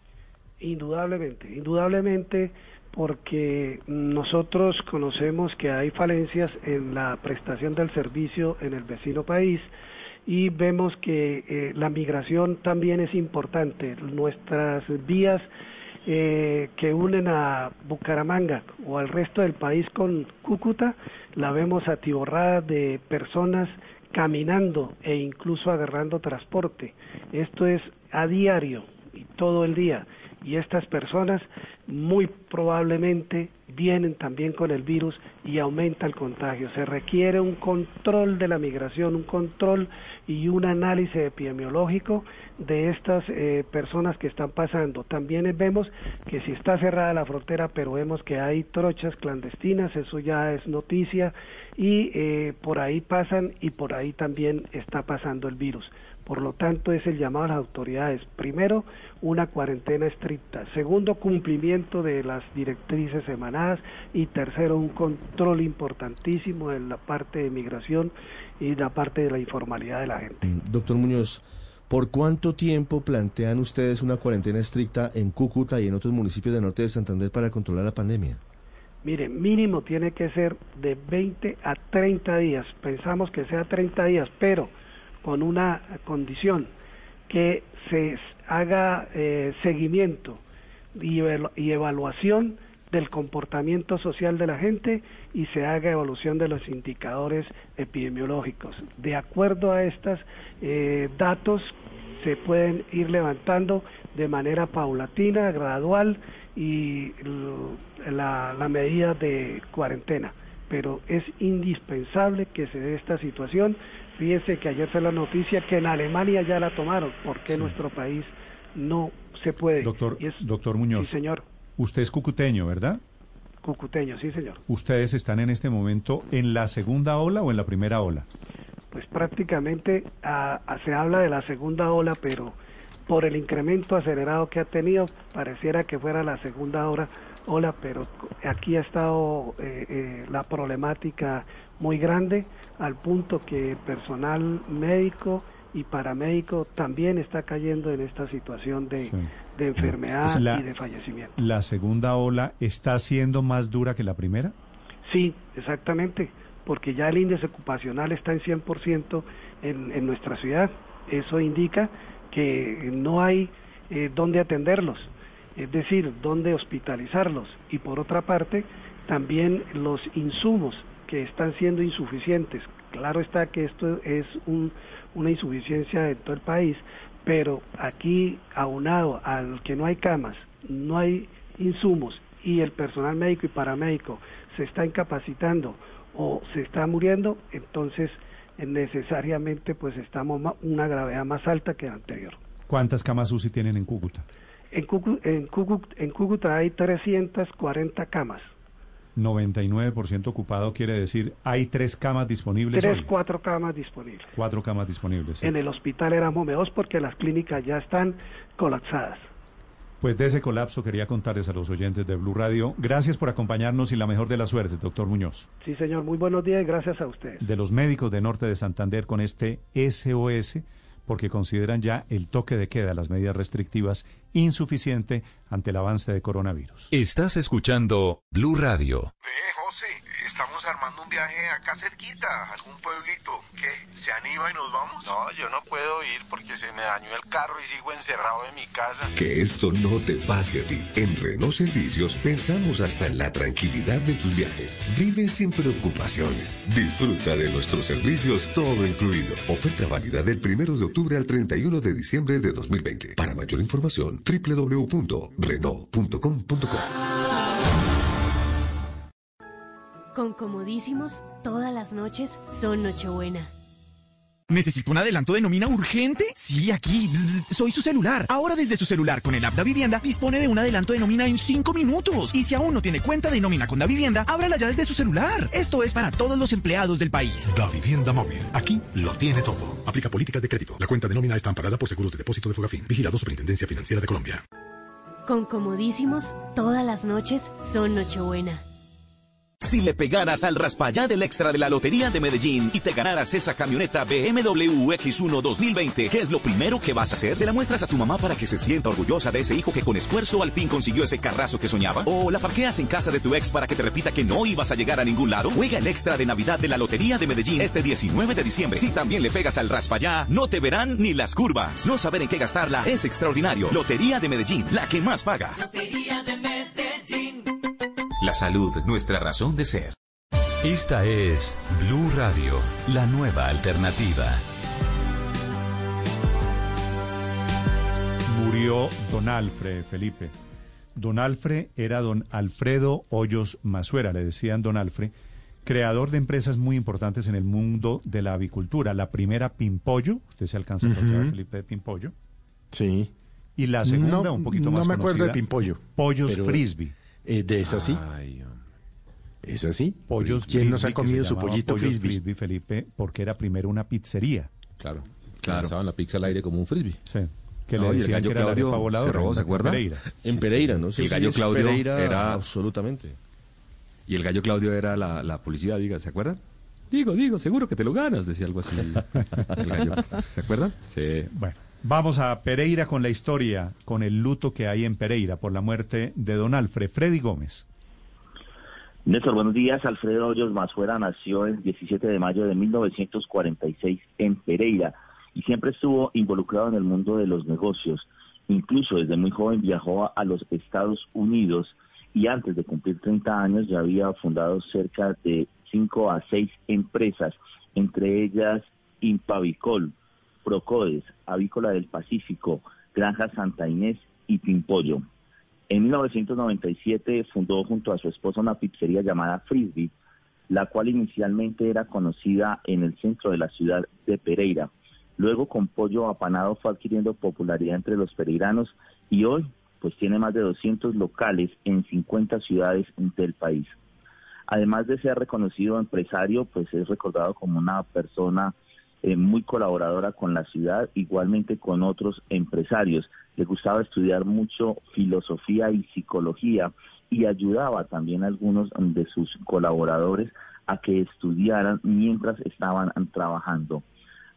Indudablemente, indudablemente porque nosotros conocemos que hay falencias en la prestación del servicio en el vecino país y vemos que eh, la migración también es importante. Nuestras vías eh, que unen a Bucaramanga o al resto del país con Cúcuta la vemos atiborrada de personas caminando e incluso agarrando transporte. Esto es a diario y todo el día. Y estas personas muy probablemente vienen también con el virus y aumenta el contagio. Se requiere un control de la migración, un control y un análisis epidemiológico de estas eh, personas que están pasando. También vemos que si está cerrada la frontera, pero vemos que hay trochas clandestinas, eso ya es noticia, y eh, por ahí pasan y por ahí también está pasando el virus. Por lo tanto, es el llamado a las autoridades. Primero, una cuarentena estricta. Segundo, cumplimiento de las directrices emanadas. Y tercero, un control importantísimo en la parte de migración y la parte de la informalidad de la gente. Mm, Doctor Muñoz, ¿por cuánto tiempo plantean ustedes una cuarentena estricta en Cúcuta y en otros municipios del norte de Santander para controlar la pandemia? Mire, mínimo tiene que ser de 20 a 30 días. Pensamos que sea 30 días, pero con una condición, que se haga eh, seguimiento y, evaluación del comportamiento social de la gente y se haga evaluación de los indicadores epidemiológicos. De acuerdo a estos eh, datos se pueden ir levantando de manera paulatina, gradual y la, la medida de cuarentena. Pero es indispensable que se dé esta situación Fíjese que ayer fue la noticia que en Alemania ya la tomaron. ¿Por qué nuestro país no se puede? Doctor, doctor Muñoz. Sí, señor. Usted es cucuteño, ¿verdad? Cucuteño, sí, señor. ¿Ustedes están en este momento en la segunda ola o en la primera ola? Pues prácticamente a, a, se habla de la segunda ola, pero por el incremento acelerado que ha tenido, pareciera que fuera la segunda ola, ola pero aquí ha estado eh, eh, la problemática muy grande al punto que personal médico y paramédico también está cayendo en esta situación de, Sí. de enfermedad Pues la- y de fallecimiento. ¿La segunda ola está siendo más dura que la primera? Sí, exactamente, porque ya el índice ocupacional está en 100% en, en nuestra ciudad. Eso indica que no hay eh, dónde atenderlos, es decir, dónde hospitalizarlos. Y por otra parte, también los insumos que están siendo insuficientes. Claro está que esto es un- una insuficiencia en todo el país, pero aquí aunado al que no hay camas, no hay insumos y el personal médico y paramédico se está incapacitando o se está muriendo, entonces necesariamente pues estamos una gravedad más alta que la anterior. ¿Cuántas camas UCI tienen en Cúcuta? En, Cucu- en Cúcuta hay 340 camas, 99% ocupado quiere decir hay tres camas disponibles tres, hoy. cuatro camas disponibles. Cuatro camas disponibles. sí. En el hospital éramos dos porque las clínicas ya están colapsadas. Pues de ese colapso quería contarles a los oyentes de Blue Radio. Gracias por acompañarnos y la mejor de las suertes, doctor Muñoz. Sí, señor, muy buenos días y gracias a ustedes. De los médicos de Norte de Santander con este SOS, porque consideran ya el toque de queda, las medidas restrictivas, insuficiente ante el avance de coronavirus. Estás escuchando Blue Radio. José, estamos armando un viaje acá cerquita, a algún pueblito. ¿Qué? ¿Se anima y nos vamos? No, yo no puedo ir porque se me dañó el carro y sigo encerrado en mi casa. Que esto no te pase a ti. En Renault Servicios pensamos hasta en la tranquilidad de tus viajes. Vive sin preocupaciones. Disfruta de nuestros servicios todo incluido. Oferta válida del 1 de octubre al 31 de diciembre de 2020. Para mayor información, www.renault.com.co. Con Comodísimos, todas las noches son Nochebuena. ¿Necesito un adelanto de nómina urgente? Sí, aquí. Bzz, bzz, Soy su celular. Ahora desde su celular con el app Da Vivienda dispone de un adelanto de nómina en 5 minutos. Y si aún no tiene cuenta de nómina con Da Vivienda, ábrala ya desde su celular. Esto es para todos los empleados del país. Da Vivienda Móvil. Aquí lo tiene todo. Aplica políticas de crédito. La cuenta de nómina está amparada por seguros de depósito de Fogafín. Vigilado Superintendencia Financiera de Colombia. Con Comodísimos, todas las noches son Nochebuena. Si le pegaras al raspallá del extra de la Lotería de Medellín y te ganaras esa camioneta BMW X1 2020, ¿qué es lo primero que vas a hacer? ¿Se la muestras a tu mamá para que se sienta orgullosa de ese hijo que con esfuerzo al fin consiguió ese carrazo que soñaba? ¿O la parqueas en casa de tu ex para que te repita que no ibas a llegar a ningún lado? Juega el extra de Navidad de la Lotería de Medellín este 19 de diciembre. Si también le pegas al raspallá, no te verán ni las curvas. No saber en qué gastarla es extraordinario. Lotería de Medellín, la que más paga. Lotería de Medellín. La salud, nuestra razón de ser. Esta es Blue Radio, la nueva alternativa. Murió don Alfred Felipe. Don Alfred era don Alfredo Hoyos Masuera, le decían don Alfred, creador de empresas muy importantes en el mundo de la avicultura. La primera, Pimpollo, usted se alcanza a Ujú. Felipe, de Pimpollo. Sí. Y la segunda, No, un poquito no más me acuerdo conocida, de Pimpollo. Pollos pero, Frisbee. Eh, ¿De esa sí? ¿Es así? Pollos ¿Quién nos ha comido su pollito Pollos frisbee? Felipe, porque era primero una pizzería. Claro. Claro. Lanzaban la pizza al aire como un frisbee. Sí. Que No, le y el decían gallo que era la Claudio voladora, se robó, en ¿se acuerda? Pereira. En Pereira, ¿no? el Sí, gallo es Claudio Pereira, era- Absolutamente. Y el gallo Claudio era la, la publicidad, diga, ¿se acuerdan? Digo, digo, seguro que te lo ganas, decía algo así. (laughs) El gallo. ¿Se acuerdan? Sí. Bueno, vamos a Pereira con la historia, con el luto que hay en Pereira por la muerte de don Alfred. Freddy Gómez. Néstor, buenos días. Alfredo Hoyos Mazuera nació el 17 de mayo de 1946 en Pereira y siempre estuvo involucrado en el mundo de los negocios. Incluso desde muy joven viajó a los Estados Unidos y antes de cumplir 30 años ya había fundado cerca de 5 a 6 empresas, entre ellas Impavicol, Procodes, Avícola del Pacífico, Granja Santa Inés y Pimpollo. En 1997 fundó junto a su esposa una pizzería llamada Frisbee, la cual inicialmente era conocida en el centro de la ciudad de Pereira. Luego con pollo apanado fue adquiriendo popularidad entre los pereiranos y hoy pues tiene más de 200 locales en 50 ciudades del país. Además de ser reconocido empresario, pues es recordado como una persona eh, muy colaboradora con la ciudad, igualmente con otros empresarios. Le gustaba estudiar mucho filosofía y psicología y ayudaba también a algunos de sus colaboradores a que estudiaran mientras estaban trabajando.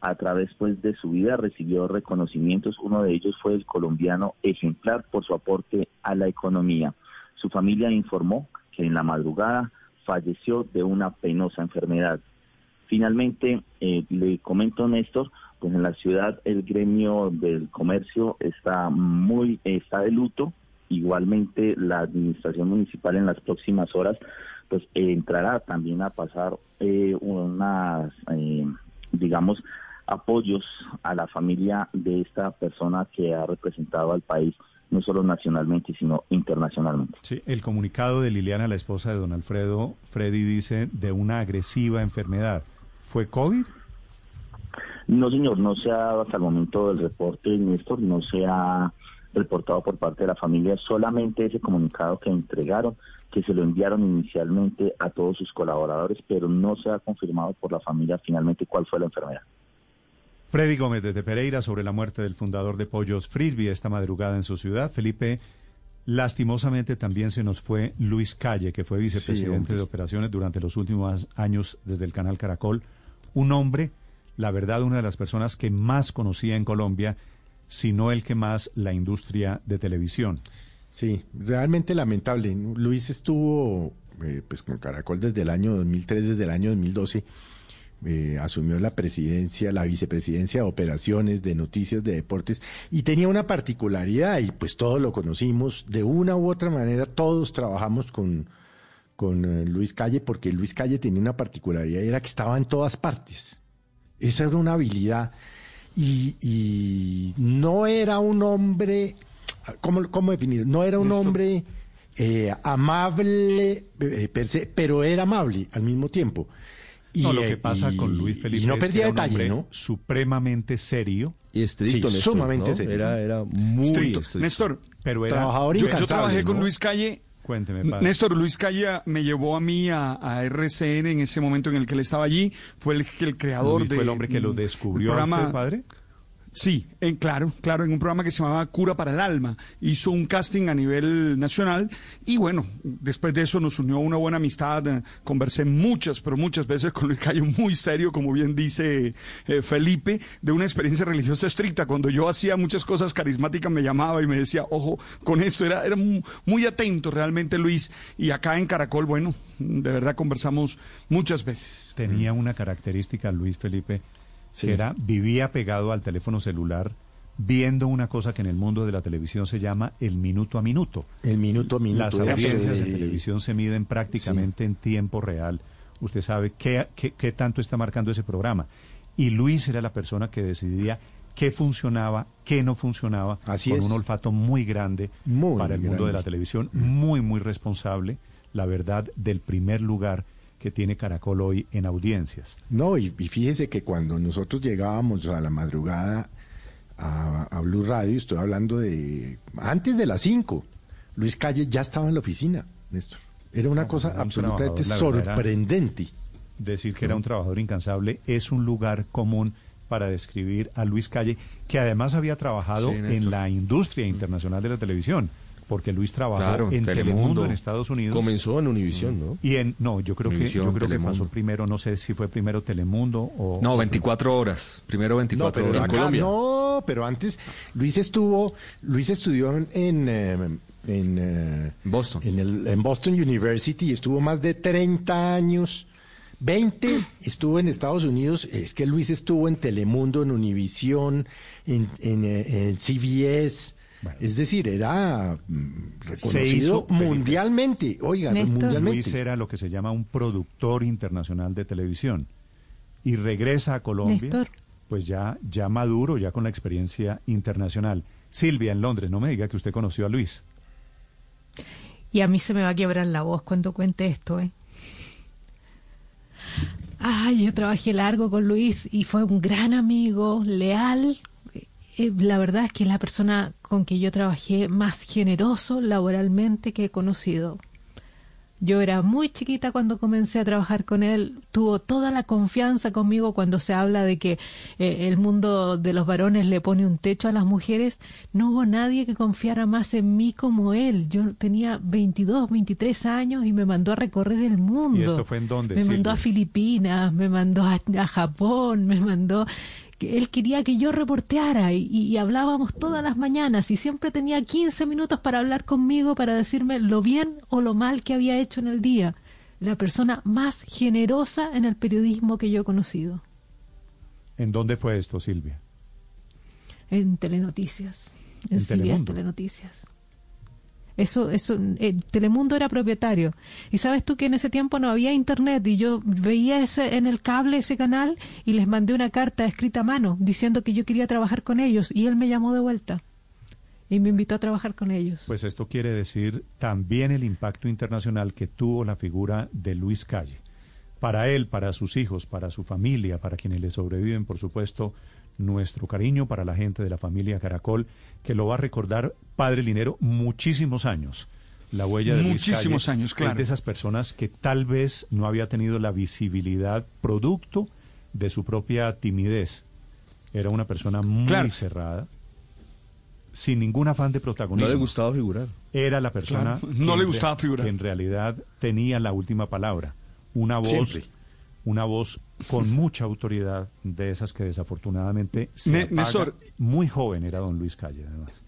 A través pues de su vida recibió reconocimientos, uno de ellos fue el colombiano ejemplar por su aporte a la economía. Su familia informó que en la madrugada falleció de una penosa enfermedad. Finalmente, eh, le comento Néstor, pues en la ciudad el gremio del comercio está muy está de luto. Igualmente la administración municipal en las próximas horas pues entrará también a pasar eh, unas eh, digamos apoyos a la familia de esta persona que ha representado al país no solo nacionalmente sino internacionalmente. Sí, el comunicado de Liliana, la esposa de don Alfredo, Freddy dice de una agresiva enfermedad. ¿Fue COVID? No, señor, no se ha dado hasta el momento del reporte, Néstor, no se ha reportado por parte de la familia, solamente ese comunicado que entregaron, que se lo enviaron inicialmente a todos sus colaboradores, pero no se ha confirmado por la familia finalmente cuál fue la enfermedad. Freddy Gómez desde Pereira sobre la muerte del fundador de Pollos Frisbee esta madrugada en su ciudad. Felipe, lastimosamente también se nos fue Luis Calle, que fue vicepresidente de operaciones durante los últimos años desde el canal Caracol. Un hombre, la verdad, una de las personas que más conocía en Colombia, si no el que más, la industria de televisión. Sí, realmente lamentable. Luis estuvo eh, pues con Caracol desde el año 2003, desde el año 2012. eh, asumió la presidencia, la vicepresidencia de operaciones, de noticias, de deportes, y tenía una particularidad, y pues todos lo conocimos, de una u otra manera, todos trabajamos con, con eh, Luis Calle, porque Luis Calle tenía una particularidad, era que estaba en todas partes. Esa era una habilidad, y, y no era un hombre, ¿cómo, cómo definir? No era un hombre eh, amable eh, per se, pero era amable al mismo tiempo. Y, no, lo que pasa y- con Luis Felipe y no es que perdía era un detalle, hombre ¿no? Supremamente serio. Y estricto, Sí, Néstor, sumamente ¿no? serio. Era, era muy Estricto. estricto. Néstor, Pero era Trabajador yo, yo trabajé con ¿no? Luis Calle. Cuénteme, padre. Néstor, Luis Calle me llevó a mí a, a RCN en ese momento en el que él estaba allí. Fue el, el creador de. fue el hombre que lo descubrió el a programa, usted, padre. Sí, en, claro, claro, en un programa que se llamaba Cura para el Alma. Hizo un casting a nivel nacional y bueno, después de eso nos unió una buena amistad. eh, Conversé muchas, pero muchas veces con Luis Cayo, muy serio, como bien dice eh, Felipe, de una experiencia religiosa estricta. Cuando yo hacía muchas cosas carismáticas me llamaba y me decía, ojo, con esto era, era mu- muy atento realmente Luis. Y acá en Caracol, bueno, de verdad conversamos muchas veces. Tenía una característica, Luis Felipe, Sí. que era vivía pegado al teléfono celular viendo una cosa que en el mundo de la televisión se llama el minuto a minuto. El minuto a minuto. Las audiencias en de- televisión se miden prácticamente en tiempo real. Usted sabe qué, qué, qué tanto está marcando ese programa. Y Luis era la persona que decidía qué funcionaba, qué no funcionaba, Así con es. un olfato muy grande Muy para el mundo de la televisión, muy, muy responsable, la verdad, del primer lugar que tiene Caracol hoy en audiencias. No, y, y fíjese que cuando nosotros llegábamos a la madrugada a, a Blue Radio, estoy hablando de antes de las 5, Luis Calle ya estaba en la oficina, Néstor. Era una cosa era un absolutamente sorprendente. Decir que era un trabajador incansable es un lugar común para describir a Luis Calle, que además había trabajado Sí, en la industria internacional de la televisión, porque Luis trabajó Claro, en Telemundo. Telemundo. en Estados Unidos. Comenzó en Univisión, ¿no? Y en no, yo creo que Univisión, yo creo que Telemundo. pasó primero, no sé si fue primero Telemundo o No, 24 horas. Primero 24 no, pero horas. acá no, pero antes Luis estuvo, Luis estudió en en, eh, en, eh, Boston. en, el- en Boston University y estuvo más de 30 años. 20 estuvo en Estados Unidos, es que Luis estuvo en Telemundo, en Univisión, en, en, eh, en CBS. Es decir, era mm, Se reconocido mundialmente. Oiga, Luis mundialmente. era lo que se llama un productor internacional de televisión y regresa a Colombia, Néstor. pues ya ya maduro, ya con la experiencia internacional. Silvia en Londres, no me diga que usted conoció a Luis. Y a mí se me va a quebrar la voz cuando cuente esto, ¿eh? Ay, yo trabajé largo con Luis y fue un gran amigo, leal. Eh, la verdad es que es la persona con que yo trabajé más generoso laboralmente que he conocido. Yo era muy chiquita cuando comencé a trabajar con él. Tuvo toda la confianza conmigo cuando se habla de que eh, el mundo de los varones le pone un techo a las mujeres. No hubo nadie que confiara más en mí como él. Yo tenía 22, 23 años y me mandó a recorrer el mundo. ¿Y esto fue en dónde, Me mandó a Filipinas, me mandó a, a Japón, me mandó que él quería que yo reporteara y, y hablábamos todas las mañanas y siempre tenía 15 minutos para hablar conmigo para decirme lo bien o lo mal que había hecho en el día. La persona más generosa en el periodismo que yo he conocido, ¿En dónde fue esto, Silvia? en Telenoticias, en, En CBS. Telenoticias. Eso, eso, el Telemundo era propietario. Y sabes tú que en ese tiempo no había internet y yo veía ese, en el cable ese canal y les mandé una carta escrita a mano diciendo que yo quería trabajar con ellos y él me llamó de vuelta y me invitó a trabajar con ellos. Pues esto quiere decir también el impacto internacional que tuvo la figura de Luis Calle. Para él, para sus hijos, para su familia, para quienes le sobreviven, por supuesto, nuestro cariño para la gente de la familia Caracol, que lo va a recordar Padre Linero muchísimos años. La huella de Muchísimos Calle años, claro. Es de esas personas que tal vez no había tenido la visibilidad producto de su propia timidez. Era una persona muy Claro. cerrada, sin ningún afán de protagonismo. No le gustaba figurar. Era la persona Claro, no en le gustaba figurar. que en realidad tenía la última palabra. Una voz, Siempre. Una voz con (laughs) mucha autoridad de esas que desafortunadamente se Ne- apaga. Néstor. muy joven era don Luis Calle además.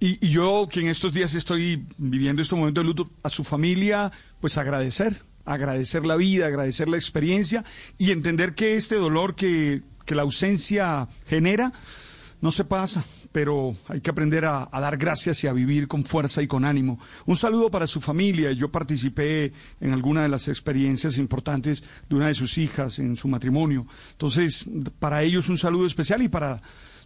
Y, y yo que en estos días estoy viviendo este momento de luto, a su familia, pues agradecer, agradecer la vida, agradecer la experiencia y entender que este dolor que, que la ausencia genera no se pasa, pero hay que aprender a, a dar gracias y a vivir con fuerza y con ánimo. Un saludo para su familia. Yo participé en alguna de las experiencias importantes de una de sus hijas en su matrimonio. Entonces, para ellos un saludo especial y para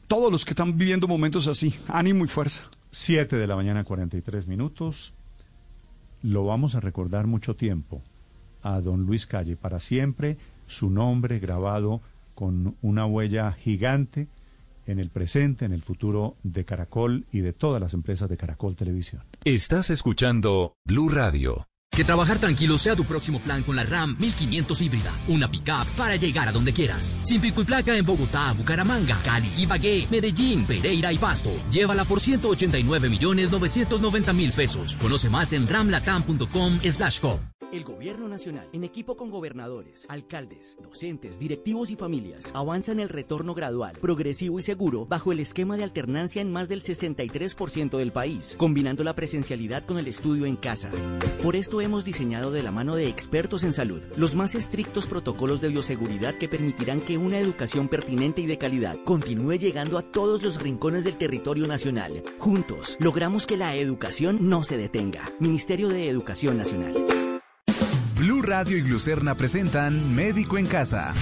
todos los que están viviendo momentos así. Ánimo y fuerza. Siete de la mañana, 43 minutos. Lo vamos a recordar mucho tiempo a don Luis Calle, para siempre su nombre grabado con una huella gigante en el presente, en el futuro de Caracol y de todas las empresas de Caracol Televisión. Estás escuchando Blue Radio. Que trabajar tranquilo sea tu próximo plan con la RAM 1500 híbrida. Una pickup para llegar a donde quieras. Sin pico y placa en Bogotá, Bucaramanga, Cali, Ibagué, Medellín, Pereira y Pasto. Llévala por 189 millones 990 mil pesos. Conoce más en ramlatam.com slash. El Gobierno Nacional, en equipo con gobernadores, alcaldes, docentes, directivos y familias, avanza en el retorno gradual, progresivo y seguro bajo el esquema de alternancia en más del 63% del país, combinando la presencialidad con el estudio en casa. Por esto hemos diseñado de la mano de expertos en salud los más estrictos protocolos de bioseguridad que permitirán que una educación pertinente y de calidad continúe llegando a todos los rincones del territorio nacional. Juntos, logramos que la educación no se detenga. Ministerio de Educación Nacional. Blue Radio y Glucerna presentan Médico en Casa.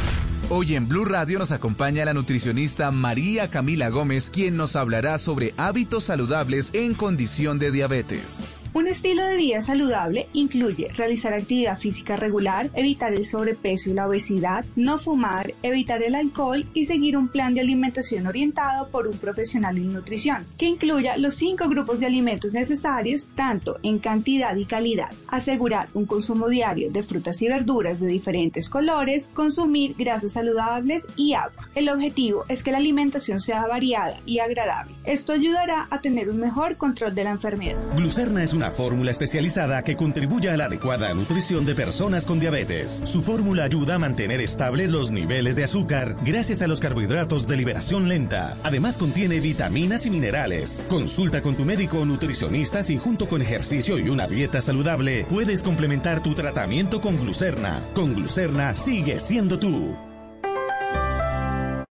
Hoy en Blue Radio nos acompaña la nutricionista María Camila Gómez, quien nos hablará sobre hábitos saludables en condición de diabetes. Un estilo de vida saludable incluye realizar actividad física regular, evitar el sobrepeso y la obesidad, no fumar, evitar el alcohol y seguir un plan de alimentación orientado por un profesional en nutrición, que incluya los cinco grupos de alimentos necesarios tanto en cantidad y calidad, asegurar un consumo diario de frutas y verduras de diferentes colores, consumir grasas saludables y agua. El objetivo es que la alimentación sea variada y agradable. Esto ayudará a tener un mejor control de la enfermedad. Glucerna es una fórmula especializada que contribuye a la adecuada nutrición de personas con diabetes. Su fórmula ayuda a mantener estables los niveles de azúcar gracias a los carbohidratos de liberación lenta. Además contiene vitaminas y minerales. Consulta con tu médico o nutricionista si junto con ejercicio y una dieta saludable puedes complementar tu tratamiento con glucerna. Con glucerna sigue siendo tú.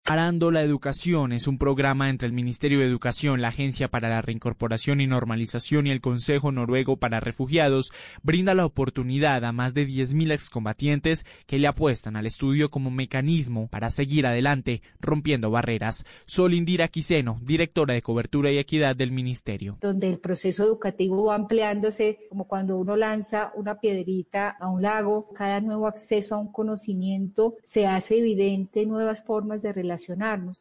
Parando la Educación es un programa entre el Ministerio de Educación, la Agencia para la Reincorporación y Normalización y el Consejo Noruego para Refugiados. Brinda la oportunidad a más de 10.000 excombatientes que le apuestan al estudio como mecanismo para seguir adelante, rompiendo barreras. Sol Indira Quiseno, directora de Cobertura y Equidad del Ministerio. Donde el proceso educativo va ampliándose, como cuando uno lanza una piedrita a un lago, cada nuevo acceso a un conocimiento se hace evidente nuevas formas de relación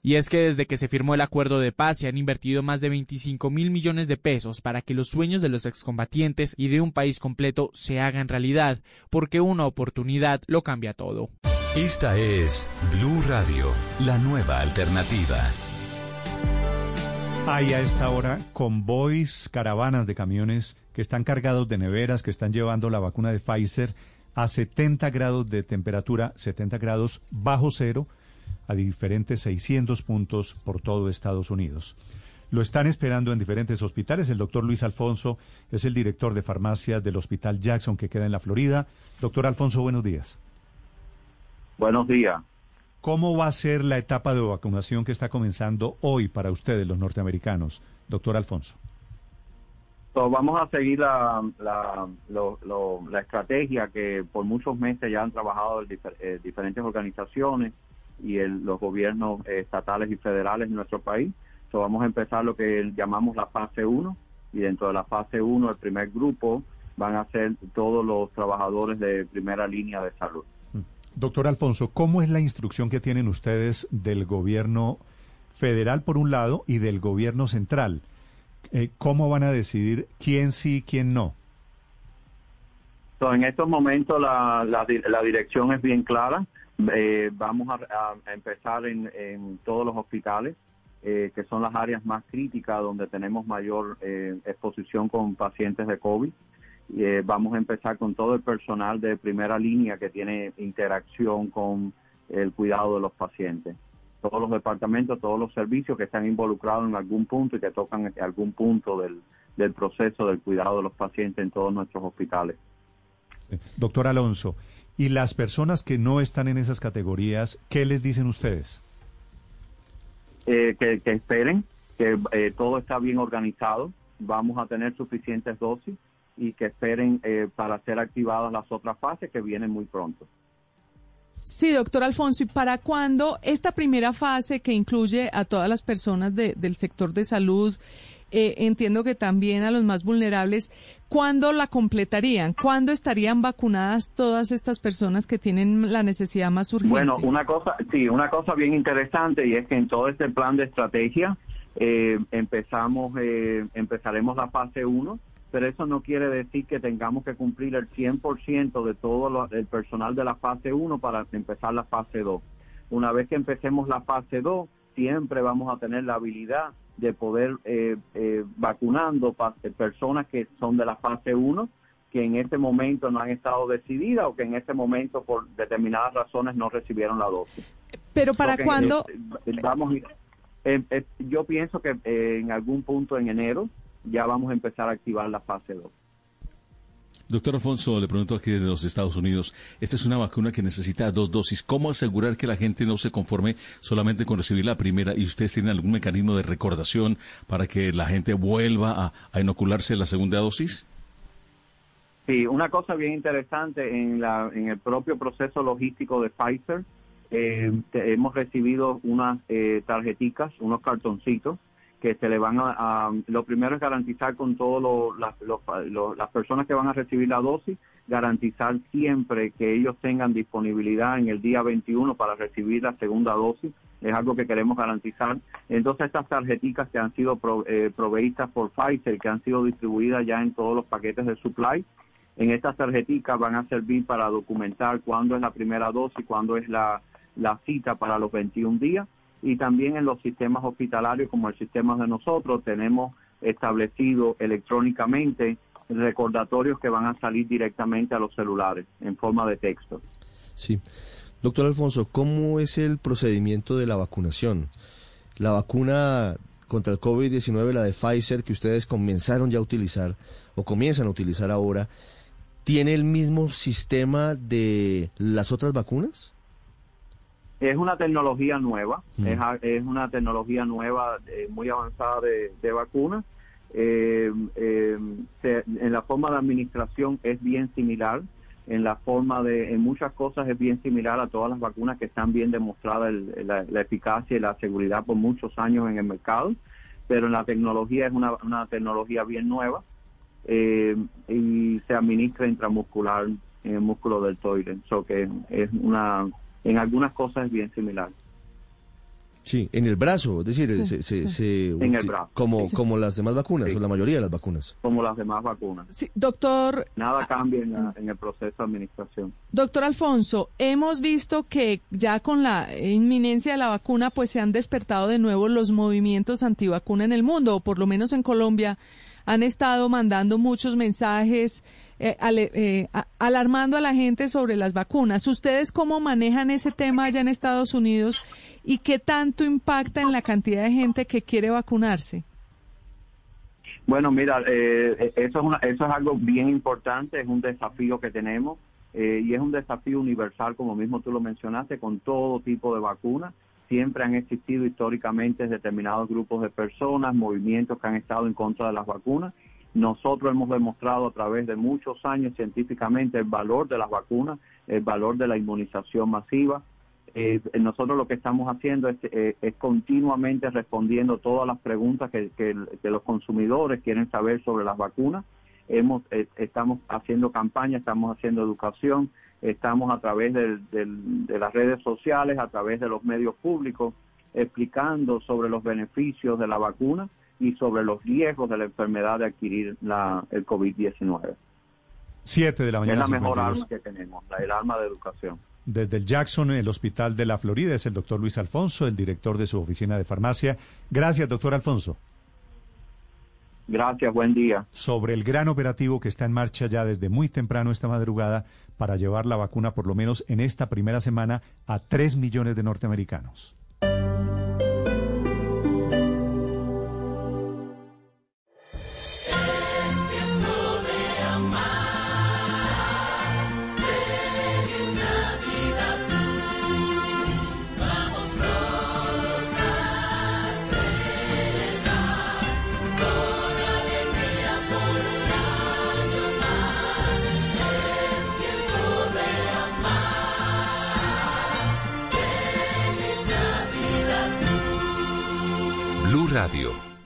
y es que desde que se firmó el acuerdo de paz se han invertido más de 25 mil millones de pesos para que los sueños de los excombatientes y de un país completo se hagan realidad, porque una oportunidad lo cambia todo. Esta es Blue Radio, la nueva alternativa. Hay a esta hora convoys, caravanas de camiones que están cargados de neveras, que están llevando la vacuna de Pfizer a 70 grados de temperatura, 70 grados bajo cero, a diferentes 600 puntos por todo Estados Unidos. Lo están esperando en diferentes hospitales. El doctor Luis Alfonso es el director de farmacias del Hospital Jackson que queda en la Florida. Doctor Alfonso, buenos días. Buenos días. ¿Cómo va a ser la etapa de vacunación que está comenzando hoy para ustedes, los norteamericanos, doctor Alfonso? vamos a seguir la, la, la, estrategia que por muchos meses ya han trabajado eh, diferentes organizaciones y los gobiernos estatales y federales en nuestro país. So, vamos a empezar lo que llamamos la fase 1 y dentro de la fase 1 el primer grupo van a ser todos los trabajadores de primera línea de salud. Mm. Doctor Alfonso, ¿cómo es la instrucción que tienen ustedes del gobierno federal por un lado y del gobierno central? Eh, ¿Cómo van a decidir quién sí y quién no? So, en estos momentos la, la, la dirección es bien clara. Eh, vamos a, empezar en, todos los hospitales, eh, que son las áreas más críticas donde tenemos mayor eh, exposición con pacientes de COVID. vamos a empezar con todo el personal de primera línea que tiene interacción con el cuidado de los pacientes. Todos los departamentos, todos los servicios que están involucrados en algún punto y que tocan algún punto del, del proceso del cuidado de los pacientes en todos nuestros hospitales. Doctor Alonso, y las personas que no están en esas categorías, ¿qué les dicen ustedes? Eh, que, esperen, que eh, todo está bien organizado, vamos a tener suficientes dosis y que esperen eh, para ser activadas las otras fases que vienen muy pronto. Sí, doctor Alfonso, ¿y para cuándo esta primera fase que incluye a todas las personas del sector de salud eh, entiendo que también a los más vulnerables, ¿cuándo la completarían? ¿Cuándo estarían vacunadas todas estas personas que tienen la necesidad más urgente? Bueno, una cosa, sí, una cosa bien interesante y es que en todo este plan de estrategia eh, empezamos, eh, empezaremos la fase 1, pero eso no quiere decir que tengamos que cumplir el 100% de todo el personal de la fase 1 para empezar la fase 2. Una vez que empecemos la fase 2, siempre vamos a tener la habilidad de poder eh, eh, vacunando eh, personas que son de la fase 1, que en este momento no han estado decididas o que en este momento por determinadas razones no recibieron la dosis. Pero para cuándo... vamos, yo pienso que en algún punto en enero ya vamos a empezar a activar la fase 2. Doctor Alfonso, le pregunto aquí desde los Estados Unidos, esta es una vacuna que necesita dos dosis. ¿Cómo asegurar que la gente no se conforme solamente con recibir la primera y ustedes tienen algún mecanismo de recordación para que la gente vuelva a, inocularse la segunda dosis? Sí, una cosa bien interesante en, la, en el propio proceso logístico de Pfizer, eh, hemos recibido unas eh, tarjeticas, unos cartoncitos que se le van a, a- lo primero es garantizar con todas las personas que van a recibir la dosis, garantizar siempre que ellos tengan disponibilidad en el día 21 para recibir la segunda dosis, es algo que queremos garantizar. Entonces estas tarjeticas que han sido pro- eh, proveídas por Pfizer, que han sido distribuidas ya en todos los paquetes de supply, en estas tarjeticas van a servir para documentar cuándo es la primera dosis, cuándo es la, la cita para los 21 días y también en los sistemas hospitalarios como el sistema de nosotros tenemos establecido electrónicamente recordatorios que van a salir directamente a los celulares en forma de texto. Sí. Doctor Alfonso, ¿cómo es el procedimiento de la vacunación? La vacuna contra el COVID-19, la de Pfizer, que ustedes comenzaron ya a utilizar o comienzan a utilizar ahora, ¿tiene el mismo sistema de las otras vacunas? Es una tecnología nueva, Mm. es, es una tecnología nueva eh, muy avanzada de, de vacuna. Eh, eh, se- en la forma de administración es bien similar, en la forma de, en muchas cosas es bien similar a todas las vacunas que están bien demostradas el- la, la eficacia y la seguridad por muchos años en el mercado, pero en la tecnología es una, una tecnología bien nueva eh, y se administra intramuscular en el músculo del toire, so que es una, en algunas cosas es bien similar. Sí, en el brazo, es decir, Sí, se, se- sí. se En el brazo. como, Sí. como las demás vacunas, o la mayoría de las vacunas. como las demás vacunas. Sí, doctor, Nada cambia en, la- en el proceso de administración. doctor Alfonso, hemos visto que ya con la inminencia de la vacuna, pues se han despertado de nuevo los movimientos antivacuna en el mundo, o por lo menos en Colombia han estado mandando muchos mensajes eh, ale- eh, alarmando a la gente sobre las vacunas. ¿Ustedes cómo manejan ese tema allá en Estados Unidos y qué tanto impacta en la cantidad de gente que quiere vacunarse? Bueno, mira, eh, eso, es una- eso es algo bien importante, es un desafío que tenemos eh, y es un desafío universal, como mismo tú lo mencionaste, con todo tipo de vacunas. Siempre han existido históricamente determinados grupos de personas, movimientos que han estado en contra de las vacunas. Nosotros hemos demostrado a través de muchos años científicamente el valor de las vacunas, el valor de la inmunización masiva. Eh, nosotros lo que estamos haciendo es, eh, continuamente respondiendo todas las preguntas que, los consumidores quieren saber sobre las vacunas. Eh, estamos haciendo campaña, estamos haciendo educación, estamos a través del- de las redes sociales, a través de los medios públicos, explicando sobre los beneficios de la vacuna y sobre los riesgos de la enfermedad de adquirir la, el COVID-19. Siete de la Es mañana. la mejor 52. arma que tenemos, la, el arma de educación. Desde el Jackson, el Hospital de la Florida, es el doctor Luis Alfonso, el director de su oficina de farmacia. Gracias, doctor Alfonso. Gracias, buen día. Sobre el gran operativo que está en marcha ya desde muy temprano esta madrugada para llevar la vacuna, por lo menos en esta primera semana, a tres millones de norteamericanos.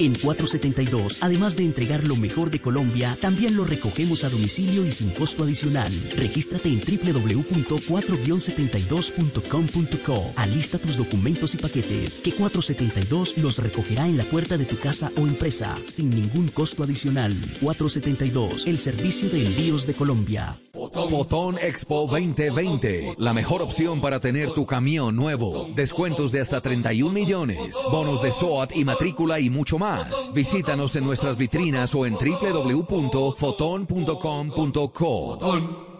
En 472, además de entregar lo mejor de Colombia, también lo recogemos a domicilio y sin costo adicional. Regístrate en www.4-72.com.co. Alista tus documentos y paquetes, que 472 los recogerá en la puerta de tu casa o empresa, sin ningún costo adicional. 472, el servicio de envíos de Colombia. Fotón Expo 2020, la mejor opción para tener tu camión nuevo. Descuentos de hasta 31 millones, bonos de SOAT y matrícula y mucho más. Visítanos en nuestras vitrinas o en www.foton.com.co.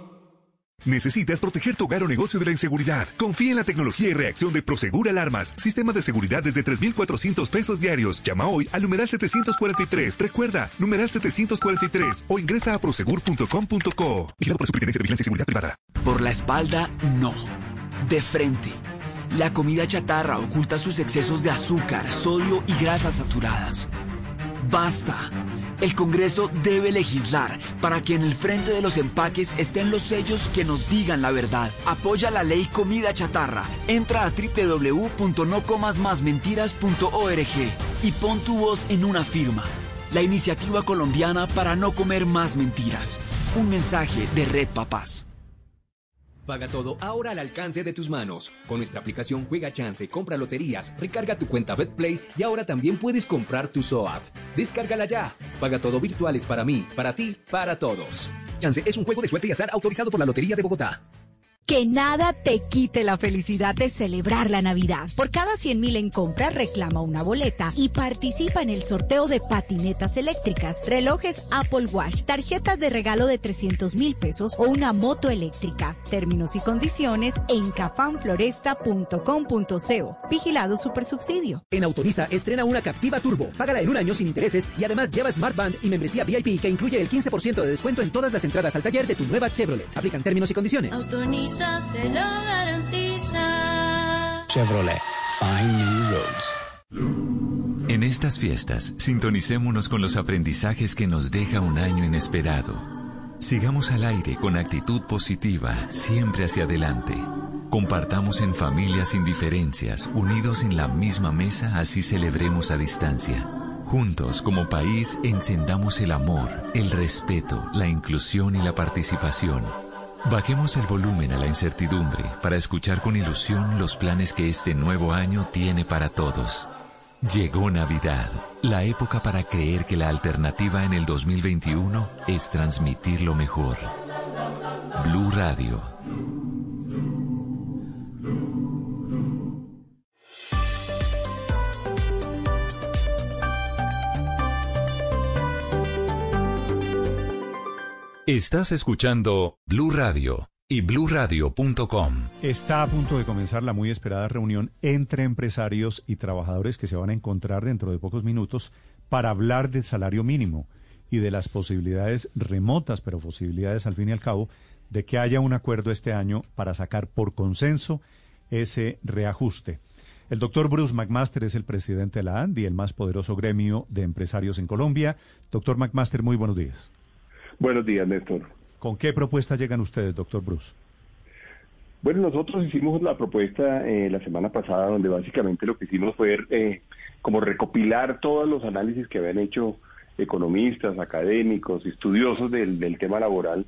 ¿Necesitas proteger tu hogar o negocio de la inseguridad? Confía en la tecnología y reacción de Prosegur Alarmas. Sistema de seguridad desde 3,400 pesos diarios. Llama hoy al numeral 743. Recuerda, numeral 743 o ingresa a prosegur.com.co. Vigilado por la Superintendencia de Vigilancia y Seguridad Privada. Por la espalda, no. De frente. La comida chatarra oculta sus excesos de azúcar, sodio y grasas saturadas. Basta. El Congreso debe legislar para que en el frente de los empaques estén los sellos que nos digan la verdad. Apoya la ley Comida Chatarra. Entra a www.nocomasmasmentiras.org y pon tu voz en una firma. La iniciativa colombiana para no comer más mentiras. Un mensaje de Red Papás. Paga todo ahora al alcance de tus manos. Con nuestra aplicación Juega Chance, compra loterías, recarga tu cuenta BetPlay y ahora también puedes comprar tu SOAT. Descárgala ya. Paga todo virtuales para mí, para ti, para todos. Chance es un juego de suerte y azar autorizado por la Lotería de Bogotá. Que nada te quite la felicidad de celebrar la Navidad. Por cada 100 mil en compras, reclama una boleta y participa en el sorteo de patinetas eléctricas, relojes Apple Watch, tarjetas de regalo de 300 mil pesos o una moto eléctrica. Términos y condiciones en cafanfloresta.com.co. Vigilado Supersubsidio. En Autoriza, estrena una Captiva Turbo. Págala en un año sin intereses y además lleva Smart Band y membresía VIP que incluye el 15% de descuento en todas las entradas al taller de tu nueva Chevrolet. Aplican términos y condiciones. Autoriza se lo garantiza. Chevrolet, find new roads. En estas fiestas, sintonicémonos con los aprendizajes que nos deja un año inesperado. Sigamos al aire con actitud positiva, siempre hacia adelante. Compartamos en familia sin diferencias, unidos en la misma mesa, así celebremos a distancia. Juntos, como país, encendamos el amor, el respeto, la inclusión y la participación. Bajemos el volumen a la incertidumbre para escuchar con ilusión los planes que este nuevo año tiene para todos. Llegó Navidad, la época para creer que la alternativa en el 2021 es transmitir lo mejor. Blue Radio. Estás escuchando Blue Radio y bluradio.com. Está a punto de comenzar la muy esperada reunión entre empresarios y trabajadores que se van a encontrar dentro de pocos minutos para hablar del salario mínimo y de las posibilidades remotas, pero posibilidades al fin y al cabo, de que haya un acuerdo este año para sacar por consenso ese reajuste. El doctor Bruce McMaster es el presidente de la ANDI, el más poderoso gremio de empresarios en Colombia. Doctor McMaster, muy buenos días. Buenos días, Néstor. ¿Con qué propuesta llegan ustedes, doctor Bruce? Bueno, nosotros hicimos la propuesta eh, la semana pasada, donde básicamente lo que hicimos fue eh, como recopilar todos los análisis que habían hecho economistas, académicos, estudiosos del, del tema laboral,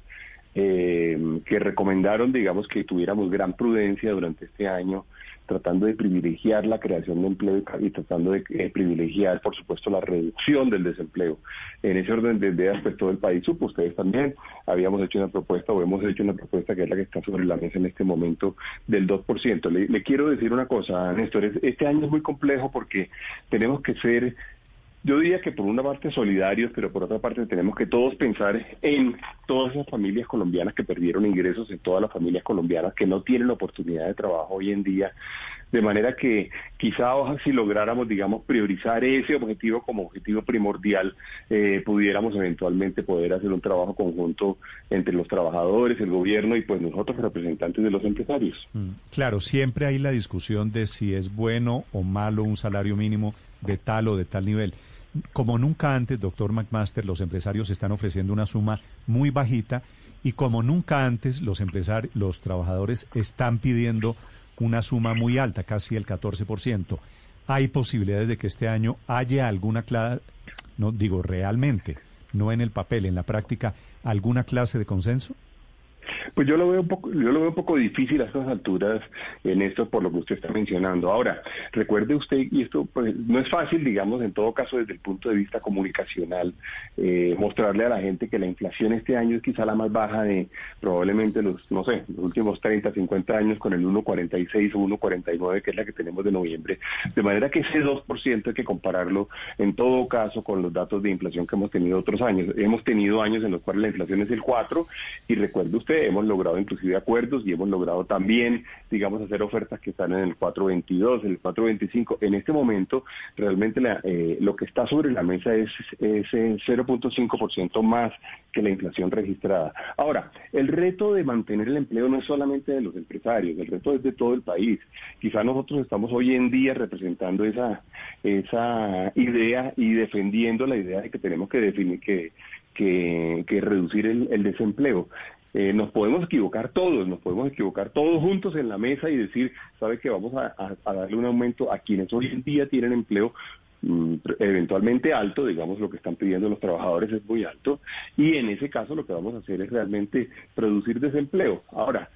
eh, que recomendaron, digamos, que tuviéramos gran prudencia durante este año tratando de privilegiar la creación de empleo y tratando de eh, privilegiar, por supuesto, la reducción del desempleo. En ese orden de ideas, pues todo el país supo, ustedes también habíamos hecho una propuesta o hemos hecho una propuesta que es la que está sobre la mesa en este momento del 2%. Le, le quiero decir una cosa, Néstor, este año es muy complejo porque tenemos que ser yo diría que por una parte solidarios, pero por otra parte tenemos que todos pensar en todas esas familias colombianas que perdieron ingresos, en todas las familias colombianas que no tienen oportunidad de trabajo hoy en día, de manera que quizá si lográramos, digamos, priorizar ese objetivo como objetivo primordial, eh, pudiéramos eventualmente poder hacer un trabajo conjunto entre los trabajadores, el gobierno y pues nosotros representantes de los empresarios. Mm, claro, siempre hay la discusión de si es bueno o malo un salario mínimo de tal o de tal nivel. Como nunca antes, doctor McMaster, los empresarios están ofreciendo una suma muy bajita y como nunca antes, los empresarios, los trabajadores están pidiendo una suma muy alta, casi el 14%. ¿Hay posibilidades de que este año haya alguna clase, no digo realmente, no en el papel, en la práctica, alguna clase de consenso? Pues yo lo veo un poco, yo lo veo un poco difícil a estas alturas en esto por lo que usted está mencionando. Ahora, recuerde usted, y esto pues no es fácil, digamos, en todo caso desde el punto de vista comunicacional, eh, mostrarle a la gente que la inflación este año es quizá la más baja de probablemente los, no sé, los últimos 30, 50 años con el 1,46 o 1,49 que es la que tenemos de noviembre. De manera que ese 2% hay que compararlo en todo caso con los datos de inflación que hemos tenido otros años. Hemos tenido años en los cuales la inflación es el 4 y recuerde usted, hemos logrado inclusive acuerdos y hemos logrado también, digamos, hacer ofertas que están en el 422, en el 425. En este momento, realmente eh, lo que está sobre la mesa es, es 0.5% más que la inflación registrada. Ahora, el reto de mantener el empleo no es solamente de los empresarios, el reto es de todo el país. Quizá nosotros estamos hoy en día representando esa, idea y defendiendo la idea de que tenemos que definir que, reducir el, desempleo. Eh, nos podemos equivocar todos, nos podemos equivocar todos juntos en la mesa y decir, ¿sabe que vamos a, darle un aumento a quienes hoy en día tienen empleo mm, eventualmente alto, digamos lo que están pidiendo los trabajadores es muy alto, y en ese caso lo que vamos a hacer es realmente producir desempleo. Ahora,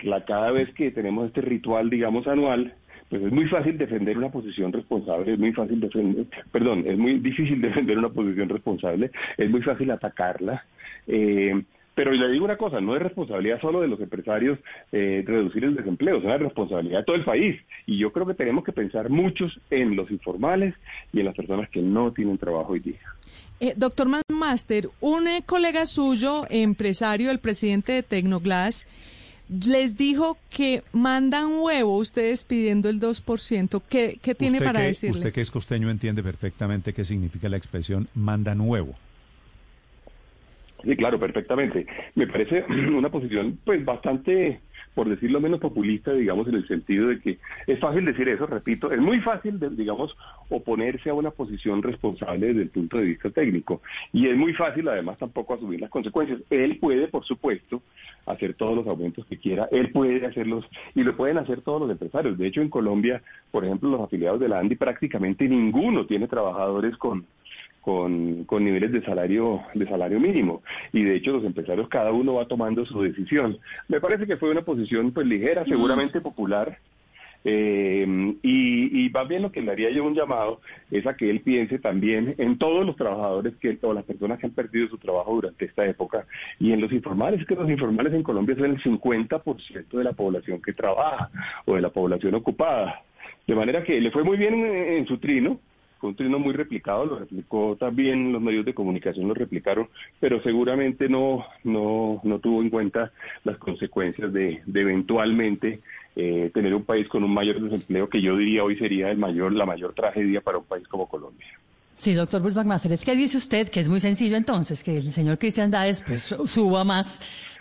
la, cada vez que tenemos este ritual, digamos, anual, pues es muy fácil defender una posición responsable, es muy fácil defender, perdón, es muy difícil (laughs) defender una posición responsable, es muy fácil atacarla. Eh, pero le digo una cosa, no es responsabilidad solo de los empresarios eh, reducir el desempleo, es una responsabilidad de todo el país. Y yo creo que tenemos que pensar muchos en los informales y en las personas que no tienen trabajo hoy día. Eh, doctor Master, un colega suyo, empresario, el presidente de Tecnoglass, les dijo que mandan huevo ustedes pidiendo el 2%. ¿Qué, qué tiene para decirle? Usted que es costeño entiende perfectamente qué significa la expresión mandan huevo. Sí, claro, perfectamente. Me parece (clears throat) una posición pues bastante por decirlo menos populista, digamos, en el sentido de que es fácil decir eso, repito, es muy fácil, digamos, oponerse a una posición responsable desde el punto de vista técnico. Y es muy fácil, además, tampoco asumir las consecuencias. Él puede, por supuesto, hacer todos los aumentos que quiera, él puede hacerlos y lo pueden hacer todos los empresarios. De hecho, en Colombia, por ejemplo, los afiliados de la ANDI prácticamente ninguno tiene trabajadores con con, con, niveles de salario de salario mínimo. Y de hecho los empresarios cada uno va tomando su decisión. Me parece que fue una posición pues ligera seguramente popular. Eh, y, y más bien lo que le haría yo un llamado es a que él piense también en todos los trabajadores que o las personas que han perdido su trabajo durante esta época y en los informales, que los informales en Colombia son el 50% de la población que trabaja o de la población ocupada. De manera que le fue muy bien en su trino, fue un trino muy replicado, lo replicó también los medios de comunicación, lo replicaron, pero seguramente no, no, no tuvo en cuenta las consecuencias de, de eventualmente eh, tener un país con un mayor desempleo, que yo diría hoy sería el mayor, la mayor tragedia para un país como Colombia. Sí, doctor Bruce McMaster, es que dice usted que es muy sencillo entonces, que el señor Cristian Dáez pues, suba más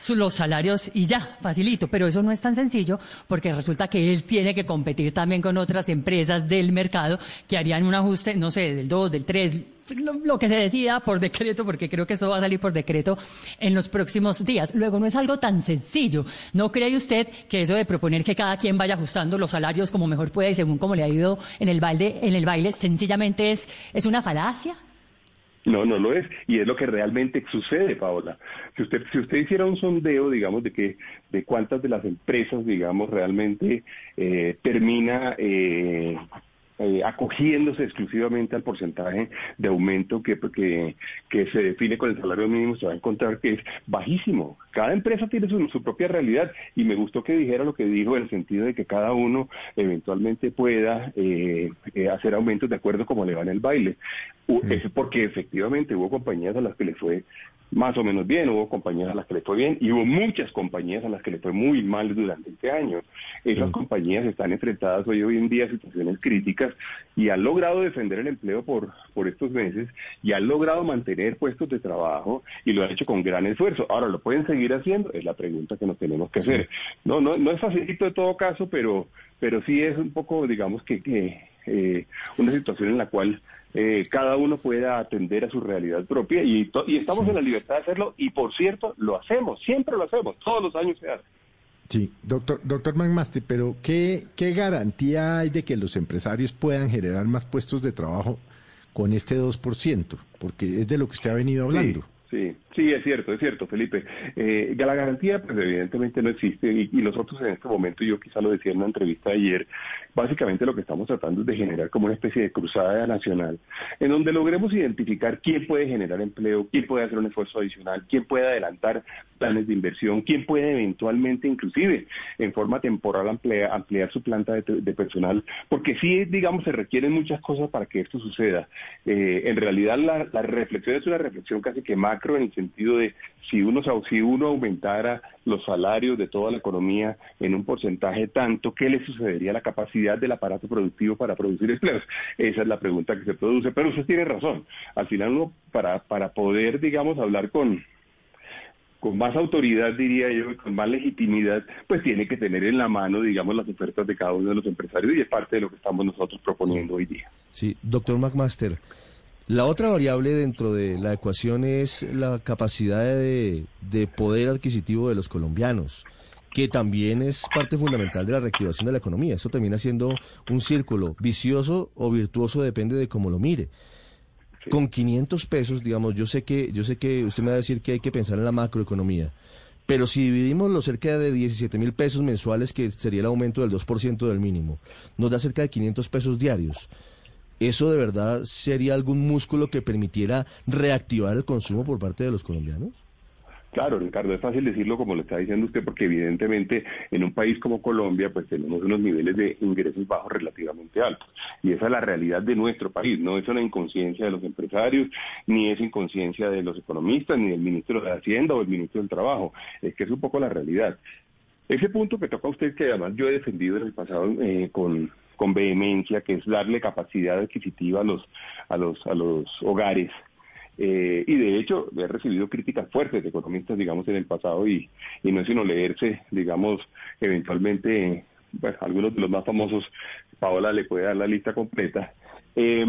los salarios y ya, facilito, pero eso no es tan sencillo porque resulta que él tiene que competir también con otras empresas del mercado que harían un ajuste, no sé, del 2, del 3, lo, que se decida por decreto, porque creo que eso va a salir por decreto en los próximos días. Luego, no es algo tan sencillo. ¿No cree usted que eso de proponer que cada quien vaya ajustando los salarios como mejor pueda y según como le ha ido en el baile, en el baile sencillamente es, es una falacia? No, no lo es. Y es lo que realmente sucede, Paola. Si usted, si usted hiciera un sondeo, digamos, de que, de cuántas de las empresas, digamos, realmente eh, termina eh, eh, acogiéndose exclusivamente al porcentaje de aumento que, que, se define con el salario mínimo, se va a encontrar que es bajísimo. Cada empresa tiene su, propia realidad y me gustó que dijera lo que dijo en el sentido de que cada uno eventualmente pueda eh, eh, hacer aumentos de acuerdo como le va en el baile. Es porque efectivamente hubo compañías a las que le fue más o menos bien, hubo compañías a las que le fue bien y hubo muchas compañías a las que le fue muy mal durante este año. Esas compañías están enfrentadas hoy, hoy en día a situaciones críticas y han logrado defender el empleo por, por estos meses y han logrado mantener puestos de trabajo y lo han hecho con gran esfuerzo. Ahora, ¿lo pueden seguir haciendo? Es la pregunta que nos tenemos que hacer. No, no, no es facilito de todo caso, pero, pero sí es un poco, digamos que, que eh, una situación en la cual eh, cada uno pueda atender a su realidad propia y, y estamos en la libertad de hacerlo y por cierto lo hacemos, siempre lo hacemos, todos los años se hace. Sí, doctor, doctor McMaster, pero ¿qué, ¿qué garantía hay de que los empresarios puedan generar más puestos de trabajo con este 2%? Porque es de lo que usted ha venido hablando. Sí, sí, es cierto, es cierto, Felipe. Eh, la garantía, pues evidentemente no existe y, nosotros en este momento, yo quizá lo decía en una entrevista ayer, básicamente lo que estamos tratando es de generar como una especie de cruzada nacional, en donde logremos identificar quién puede generar empleo, quién puede hacer un esfuerzo adicional, quién puede adelantar planes de inversión, quién puede eventualmente, inclusive, en forma temporal ampliar, su planta de, personal, porque sí, digamos, se requieren muchas cosas para que esto suceda. Eh, en realidad, la, la reflexión es una reflexión casi que macro en el sentido sentido de si uno, si uno aumentara los salarios de toda la economía en un porcentaje tanto, ¿qué le sucedería a la capacidad del aparato productivo para producir empleos? Esa es la pregunta que se produce. Pero usted tiene razón. Al final uno, para, para poder, digamos, hablar con, con más autoridad, diría yo, con más legitimidad, pues tiene que tener en la mano, digamos, las ofertas de cada uno de los empresarios y es parte de lo que estamos nosotros proponiendo hoy día. Sí, doctor McMaster. La otra variable dentro de la ecuación es la capacidad de, poder adquisitivo de los colombianos, que también es parte fundamental de la reactivación de la economía. Eso termina siendo un círculo vicioso o virtuoso, depende de cómo lo mire. Con 500 pesos, digamos, yo sé que yo sé que usted me va a decir que hay que pensar en la macroeconomía, pero si dividimos los cerca de 17 mil pesos mensuales, que sería el aumento del 2% del mínimo, nos da cerca de 500 pesos diarios. ¿Eso de verdad sería algún músculo que permitiera reactivar el consumo por parte de los colombianos? Claro, Ricardo, es fácil decirlo como lo está diciendo usted, porque evidentemente en un país como Colombia, pues tenemos unos niveles de ingresos bajos relativamente altos. Y esa es la realidad de nuestro país, no es una inconsciencia de los empresarios, ni es inconsciencia de los economistas, ni del ministro de Hacienda o el ministro del Trabajo. Es que es un poco la realidad. Ese punto que toca a usted, que además yo he defendido en el pasado eh, con con vehemencia, que es darle capacidad adquisitiva a los, a los, a los hogares. Eh, y de hecho, he recibido críticas fuertes de economistas, digamos, en el pasado y, y no es sino leerse, digamos, eventualmente, algunos de los más famosos, Paola le puede dar la lista completa. Eh,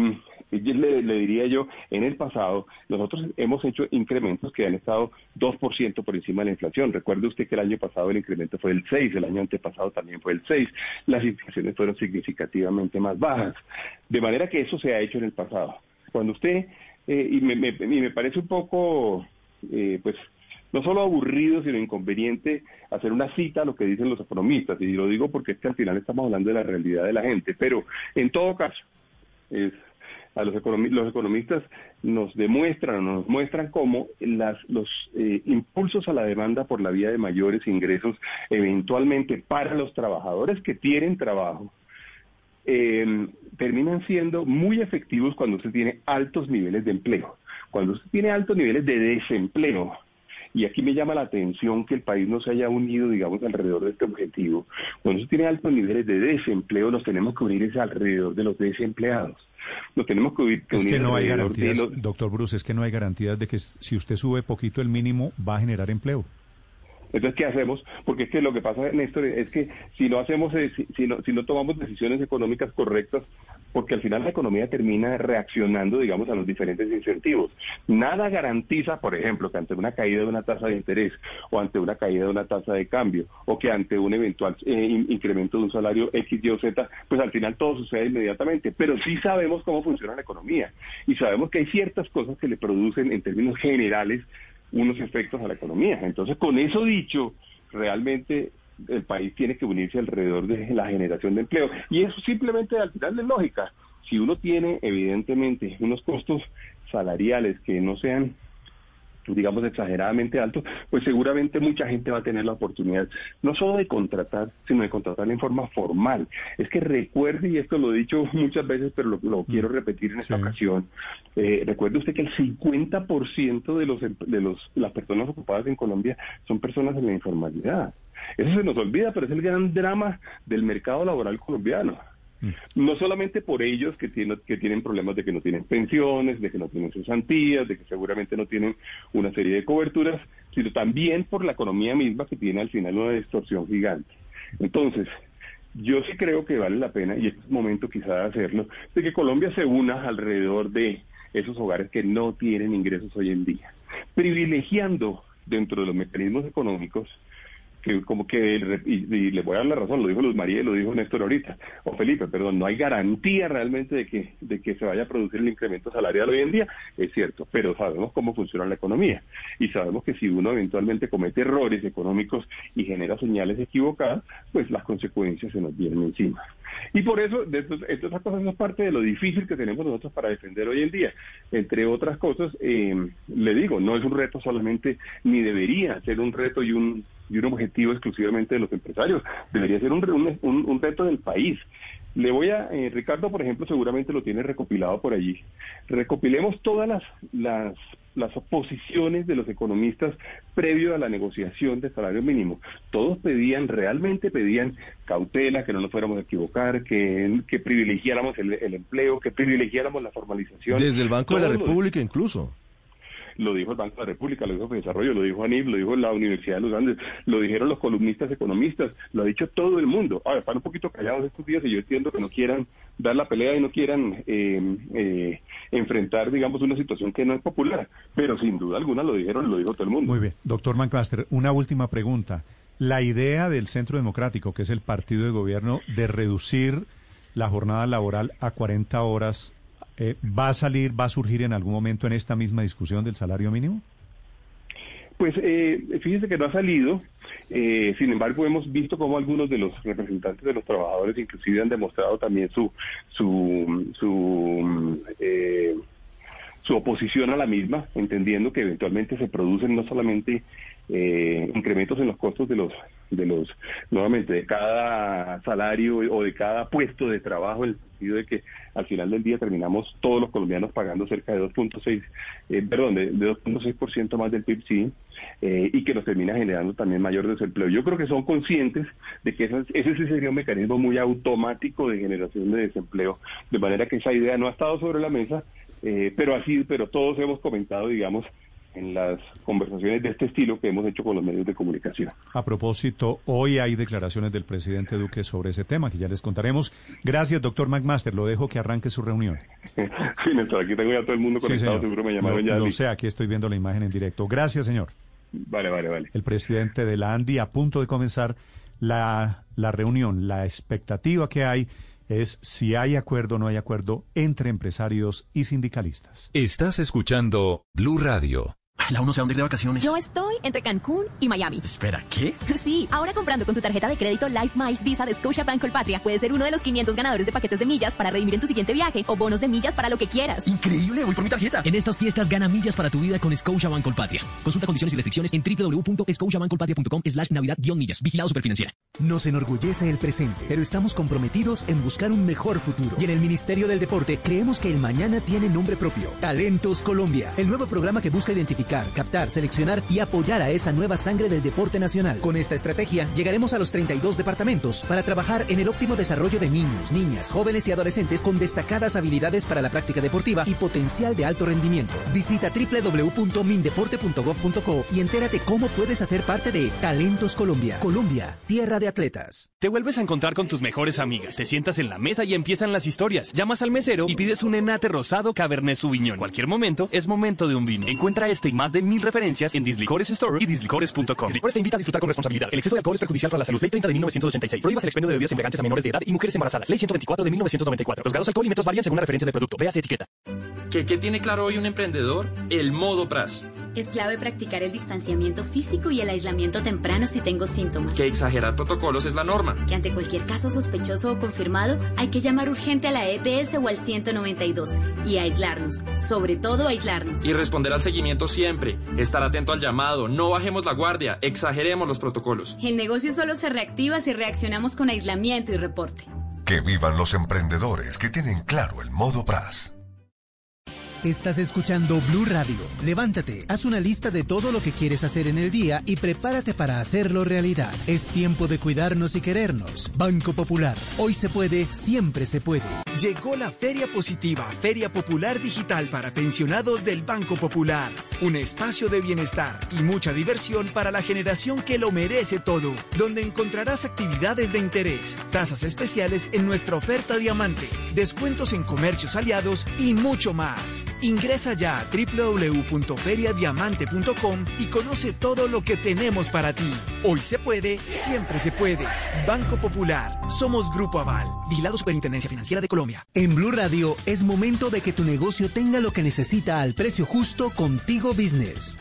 le, le, diría yo, en el pasado nosotros hemos hecho incrementos que han estado 2% por encima de la inflación. Recuerde usted que el año pasado el incremento fue del 6, el año antepasado también fue el 6. Las inflaciones fueron significativamente más bajas. De manera que eso se ha hecho en el pasado. Cuando usted, eh, y, me, me, parece un poco, eh, pues, no solo aburrido, sino inconveniente hacer una cita a lo que dicen los economistas. Y lo digo porque es que al final estamos hablando de la realidad de la gente. Pero en todo caso, es a los, economistas nos demuestran, nos muestran cómo las, los eh, impulsos a la demanda por la vía de mayores ingresos, eventualmente para los trabajadores que tienen trabajo, em, terminan siendo muy efectivos cuando se tiene altos niveles de empleo. Cuando se tiene altos niveles de desempleo, y aquí me llama la atención que el país no se haya unido, digamos, alrededor de este objetivo. Cuando se tiene altos niveles de desempleo, nos tenemos que unir alrededor de los desempleados. Nos tenemos que unir, es que no hay garantías, doctor Bruce, es que no hay garantías de que si usted sube poquito el mínimo va a generar empleo. Entonces, ¿qué hacemos? Porque es que lo que pasa, Néstor, es que si no hacemos, eh, si, no, si no tomamos decisiones económicas correctas, porque al final la economía termina reaccionando, digamos, a los diferentes incentivos. Nada garantiza, por ejemplo, que ante una caída de una tasa de interés o ante una caída de una tasa de cambio o que ante un eventual eh, incremento de un salario X, Y o Z, pues al final todo sucede inmediatamente. Pero sí sabemos cómo funciona la economía y sabemos que hay ciertas cosas que le producen en términos generales unos efectos a la economía. Entonces, con eso dicho, realmente el país tiene que unirse alrededor de la generación de empleo. Y eso simplemente al final de lógica. Si uno tiene, evidentemente, unos costos salariales que no sean digamos, exageradamente alto, pues seguramente mucha gente va a tener la oportunidad no solo de contratar, sino de contratar en forma formal. Es que recuerde, y esto lo he dicho muchas veces, pero lo, quiero mm. repetir en esta ocasión, eh, recuerde usted que el 50% de, los, de los, las personas ocupadas en Colombia son personas en la informalidad. Eso se nos olvida, pero es el gran drama del mercado laboral colombiano. Mm. No solamente por ellos que tienen, que tienen problemas de que no tienen pensiones, de que no tienen cesantías, de que seguramente no tienen una serie de coberturas, sino también por la economía misma que tiene al final una distorsión gigante. Entonces, yo sí creo que vale la pena, y es momento quizá de hacerlo, de que Colombia se una alrededor de esos hogares que no tienen ingresos hoy en día, privilegiando dentro de los mecanismos económicos que como que, y, le voy a dar la razón, lo dijo Luz María y lo dijo Néstor ahorita, o Felipe, perdón, no hay garantía realmente de que, de que se vaya a producir el incremento salarial hoy en día, es cierto, pero sabemos cómo funciona la economía y sabemos que si uno eventualmente comete errores económicos y genera señales equivocadas, pues las consecuencias se nos vienen encima. Y por eso, de cosas es parte de lo difícil que tenemos nosotros para defender hoy en día. Entre otras cosas, eh, le digo, no es un reto solamente, ni debería ser un reto y un y un objetivo exclusivamente de los empresarios, debería ser un, un, un reto del país. Le voy a, eh, Ricardo, por ejemplo, seguramente lo tiene recopilado por allí. Recopilemos todas las, las, las posiciones de los economistas previo a la negociación del salario mínimo. Todos pedían, realmente pedían cautela, que no nos fuéramos a equivocar, que, que privilegiáramos el, empleo, que privilegiáramos la formalización. Desde el Banco de la República incluso lo dijo el Banco de la República, lo dijo el Desarrollo, lo dijo ANIF, lo dijo la Universidad de los Andes, lo dijeron los columnistas economistas, lo ha dicho todo el mundo. Ahora, están un poquito callados estos días y yo entiendo que no quieran dar la pelea y no quieran eh, eh, enfrentar, digamos, una situación que no es popular, pero sin duda alguna lo dijeron, lo dijo todo el mundo. Muy bien. Doctor McMaster, una última pregunta. La idea del Centro Democrático, que es el partido de gobierno, de reducir la jornada laboral a 40 horas eh, ¿Va a salir, va a surgir en algún momento en esta misma discusión del salario mínimo? Pues eh, fíjese que no ha salido, eh, sin embargo hemos visto cómo algunos de los representantes de los trabajadores inclusive han demostrado también su su su, eh, su oposición a la misma, entendiendo que eventualmente se producen no solamente eh, incrementos en los costos de los de los nuevamente de cada salario o de cada puesto de trabajo en sentido de que al final del día terminamos todos los colombianos pagando cerca de 2.6 eh, perdón de, 2.6% más del PIB sí eh, y que nos termina generando también mayor desempleo. Yo creo que son conscientes de que ese, ese sería un mecanismo muy automático de generación de desempleo de manera que esa idea no ha estado sobre la mesa eh, pero así pero todos hemos comentado digamos en las conversaciones de este estilo que hemos hecho con los medios de comunicación. A propósito, hoy hay declaraciones del presidente Duque sobre ese tema que ya les contaremos. Gracias, doctor McMaster. Lo dejo que arranque su reunión. (laughs) sí, Néstor, aquí tengo ya todo el mundo conectado. seguro me llamaron ya. No sé, aquí estoy viendo la imagen en directo. Gracias, señor. Vale, vale, vale. El presidente de la ANDI a punto de comenzar la, la reunión. La expectativa que hay es si hay acuerdo o no hay acuerdo entre empresarios y sindicalistas. Estás escuchando Blue Radio. (laughs) La uno se dónde ir de vacaciones. Yo estoy entre Cancún y Miami. Espera, ¿qué? (laughs) Sí, ahora comprando con tu tarjeta de crédito Life Miles Visa de Scotiabank Colpatria, puedes ser uno de los 500 ganadores de paquetes de millas para redimir en tu siguiente viaje o bonos de millas para lo que quieras. Increíble, voy por mi tarjeta. En estas fiestas gana millas para tu vida con Scotiabank Colpatria. Consulta condiciones y restricciones en www.scotiabankcolpatria.com slash navidad-millas. Vigilado Superfinanciera. Nos enorgullece el presente, pero estamos comprometidos en buscar un mejor futuro. Y en el Ministerio del Deporte creemos que el mañana tiene nombre propio. Talentos Colombia, el nuevo programa que busca identificar, captar, seleccionar y apoyar a esa nueva sangre del deporte nacional. Con esta estrategia llegaremos a los 32 departamentos para trabajar en el óptimo desarrollo de niños, niñas, jóvenes y adolescentes con destacadas habilidades para la práctica deportiva y potencial de alto rendimiento. Visita www.mindeporte.gov.co y entérate cómo puedes hacer parte de Talentos Colombia. Colombia, tierra de atletas. Te vuelves a encontrar con tus mejores amigas. Te sientas en la mesa y empiezan las historias. Llamas al mesero y pides un enate rosado Cabernet Sauvignon. Cualquier momento es momento de un vino. Encuentra este más de mil referencias en Dislicores Store y dislicores.com. Dislicores te invita a disfrutar con responsabilidad. El exceso de alcohol es perjudicial para la salud. Ley 30 de 1986. Prohíbas el expendio de bebidas embriagantes a menores de edad y mujeres embarazadas. Ley 124 de 1994. Los grados alcohólicos varían según la referencia del producto. Veas etiqueta. ¿Qué, ¿Qué tiene claro hoy un emprendedor? El modo PRAS. Es clave practicar el distanciamiento físico y el aislamiento temprano si tengo síntomas. Que exagerar protocolos es la norma. Que ante cualquier caso sospechoso o confirmado hay que llamar urgente a la EPS o al 192 y aislarnos, sobre todo aislarnos. Y responder al seguimiento siempre, estar atento al llamado, no bajemos la guardia, exageremos los protocolos. El negocio solo se reactiva si reaccionamos con aislamiento y reporte. Que vivan los emprendedores que tienen claro el modo PRAS. Estás escuchando Blue Radio. Levántate, haz una lista de todo lo que quieres hacer en el día y prepárate para hacerlo realidad. Es tiempo de cuidarnos y querernos. Banco Popular. Hoy se puede, siempre se puede. Llegó la Feria Positiva, Feria Popular Digital para pensionados del Banco Popular. Un espacio de bienestar y mucha diversión para la generación que lo merece todo, donde encontrarás actividades de interés, tasas especiales en nuestra oferta diamante, descuentos en comercios aliados y mucho más. Ingresa ya a www.feriadiamante.com y conoce todo lo que tenemos para ti. Hoy se puede, siempre se puede. Banco Popular. Somos Grupo Aval. Vigilado Superintendencia Financiera de Colombia. En Blue Radio es momento de que tu negocio tenga lo que necesita al precio justo contigo business.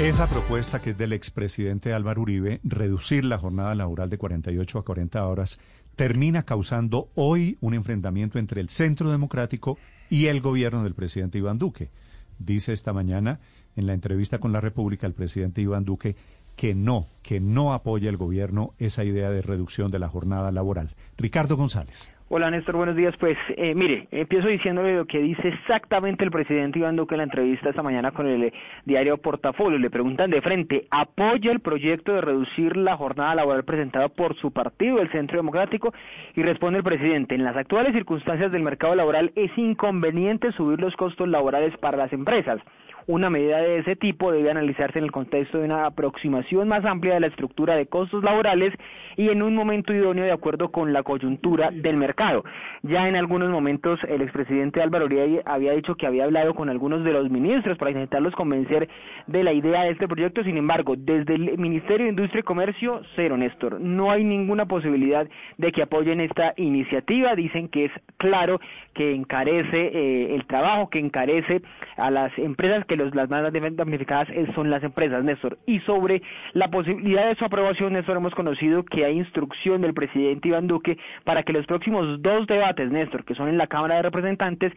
Esa propuesta que es del expresidente Álvaro Uribe, reducir la jornada laboral de 48 a 40 horas, termina causando hoy un enfrentamiento entre el Centro Democrático y el gobierno del presidente Iván Duque. Dice esta mañana en la entrevista con la República el presidente Iván Duque que no, que no apoya el gobierno esa idea de reducción de la jornada laboral. Ricardo González. Hola Néstor, buenos días. Pues eh, mire, empiezo diciéndole lo que dice exactamente el presidente Iván Duque en la entrevista esta mañana con el eh, diario Portafolio. Le preguntan de frente, ¿apoya el proyecto de reducir la jornada laboral presentado por su partido, el Centro Democrático? Y responde el presidente, en las actuales circunstancias del mercado laboral es inconveniente subir los costos laborales para las empresas. Una medida de ese tipo debe analizarse en el contexto de una aproximación más amplia de la estructura de costos laborales y en un momento idóneo de acuerdo con la coyuntura del mercado. Ya en algunos momentos el expresidente Álvaro Uribe había dicho que había hablado con algunos de los ministros para intentarlos convencer de la idea de este proyecto, sin embargo, desde el Ministerio de Industria y Comercio, cero, Néstor. No hay ninguna posibilidad de que apoyen esta iniciativa. Dicen que es claro que encarece eh, el trabajo, que encarece a las empresas que las más damnificadas son las empresas, Néstor. Y sobre la posibilidad de su aprobación, Néstor, hemos conocido que hay instrucción del presidente Iván Duque para que los próximos dos debates, Néstor, que son en la Cámara de Representantes,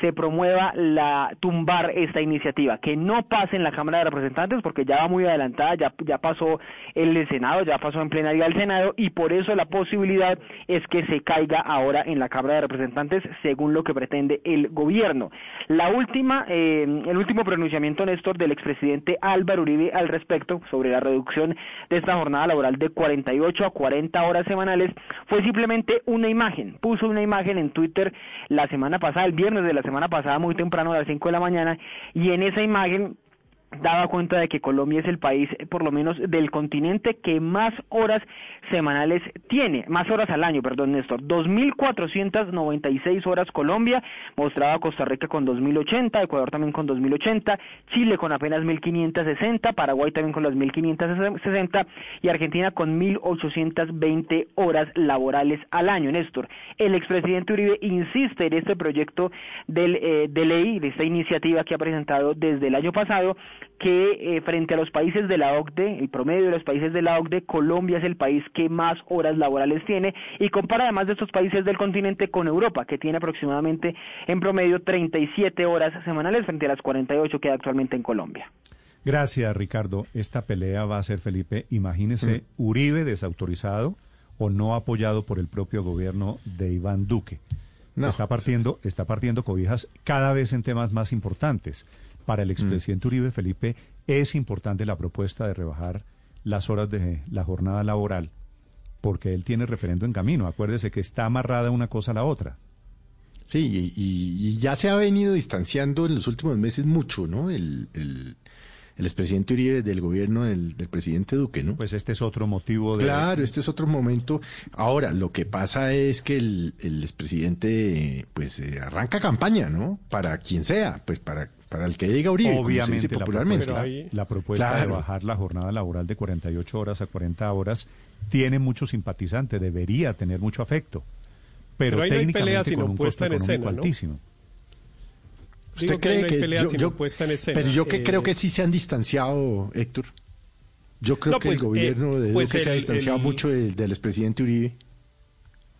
se promueva la tumbar esta iniciativa, que no pase en la Cámara de Representantes porque ya va muy adelantada, ya, ya pasó el Senado, ya pasó en plenaria del Senado y por eso la posibilidad es que se caiga ahora en la Cámara de Representantes según lo que pretende el gobierno. La última, eh, el último pronunciamiento, Néstor, del expresidente Álvaro Uribe al respecto sobre la reducción de esta jornada laboral de 48 a 40 horas semanales fue simplemente una imagen. Puso una imagen en Twitter la semana pasada, el viernes de la semana pasada, muy temprano a las 5 de la mañana, y en esa imagen daba cuenta de que Colombia es el país, por lo menos del continente, que más horas semanales tiene, más horas al año, perdón, Néstor. 2.496 horas Colombia, mostraba Costa Rica con 2.080, Ecuador también con 2.080, Chile con apenas 1.560, Paraguay también con las 1.560 y Argentina con 1.820 horas laborales al año, Néstor. El expresidente Uribe insiste en este proyecto del, eh, de ley, de esta iniciativa que ha presentado desde el año pasado, que eh, frente a los países de la OCDE, el promedio de los países de la OCDE, Colombia es el país que más horas laborales tiene y compara además de estos países del continente con Europa, que tiene aproximadamente en promedio 37 horas semanales frente a las 48 que hay actualmente en Colombia. Gracias, Ricardo. Esta pelea va a ser, Felipe, imagínese, Uribe desautorizado o no apoyado por el propio gobierno de Iván Duque. Está partiendo, está partiendo cobijas cada vez en temas más importantes. Para el expresidente Uribe Felipe es importante la propuesta de rebajar las horas de la jornada laboral porque él tiene referendo en camino. Acuérdese que está amarrada una cosa a la otra. Sí, y, ya se ha venido distanciando en los últimos meses mucho, ¿no? El, el, el expresidente Uribe del gobierno del, presidente Duque, ¿no? Pues este es otro motivo de... Claro, este es otro momento. Ahora, lo que pasa es que el, el expresidente, pues, eh, arranca campaña, ¿no? Para quien sea, pues, para para el que diga Uribe, Obviamente, popularmente. La propuesta, de bajar la jornada laboral de 48 horas a 40 horas tiene mucho simpatizante, debería tener mucho afecto. Pero, pero técnicamente con un costo en escena, altísimo. ¿Usted cree que, yo, Pero yo que creo que sí se han distanciado, Héctor. Yo creo que el pues, gobierno eh, de pues Duque se ha distanciado mucho del, del expresidente Uribe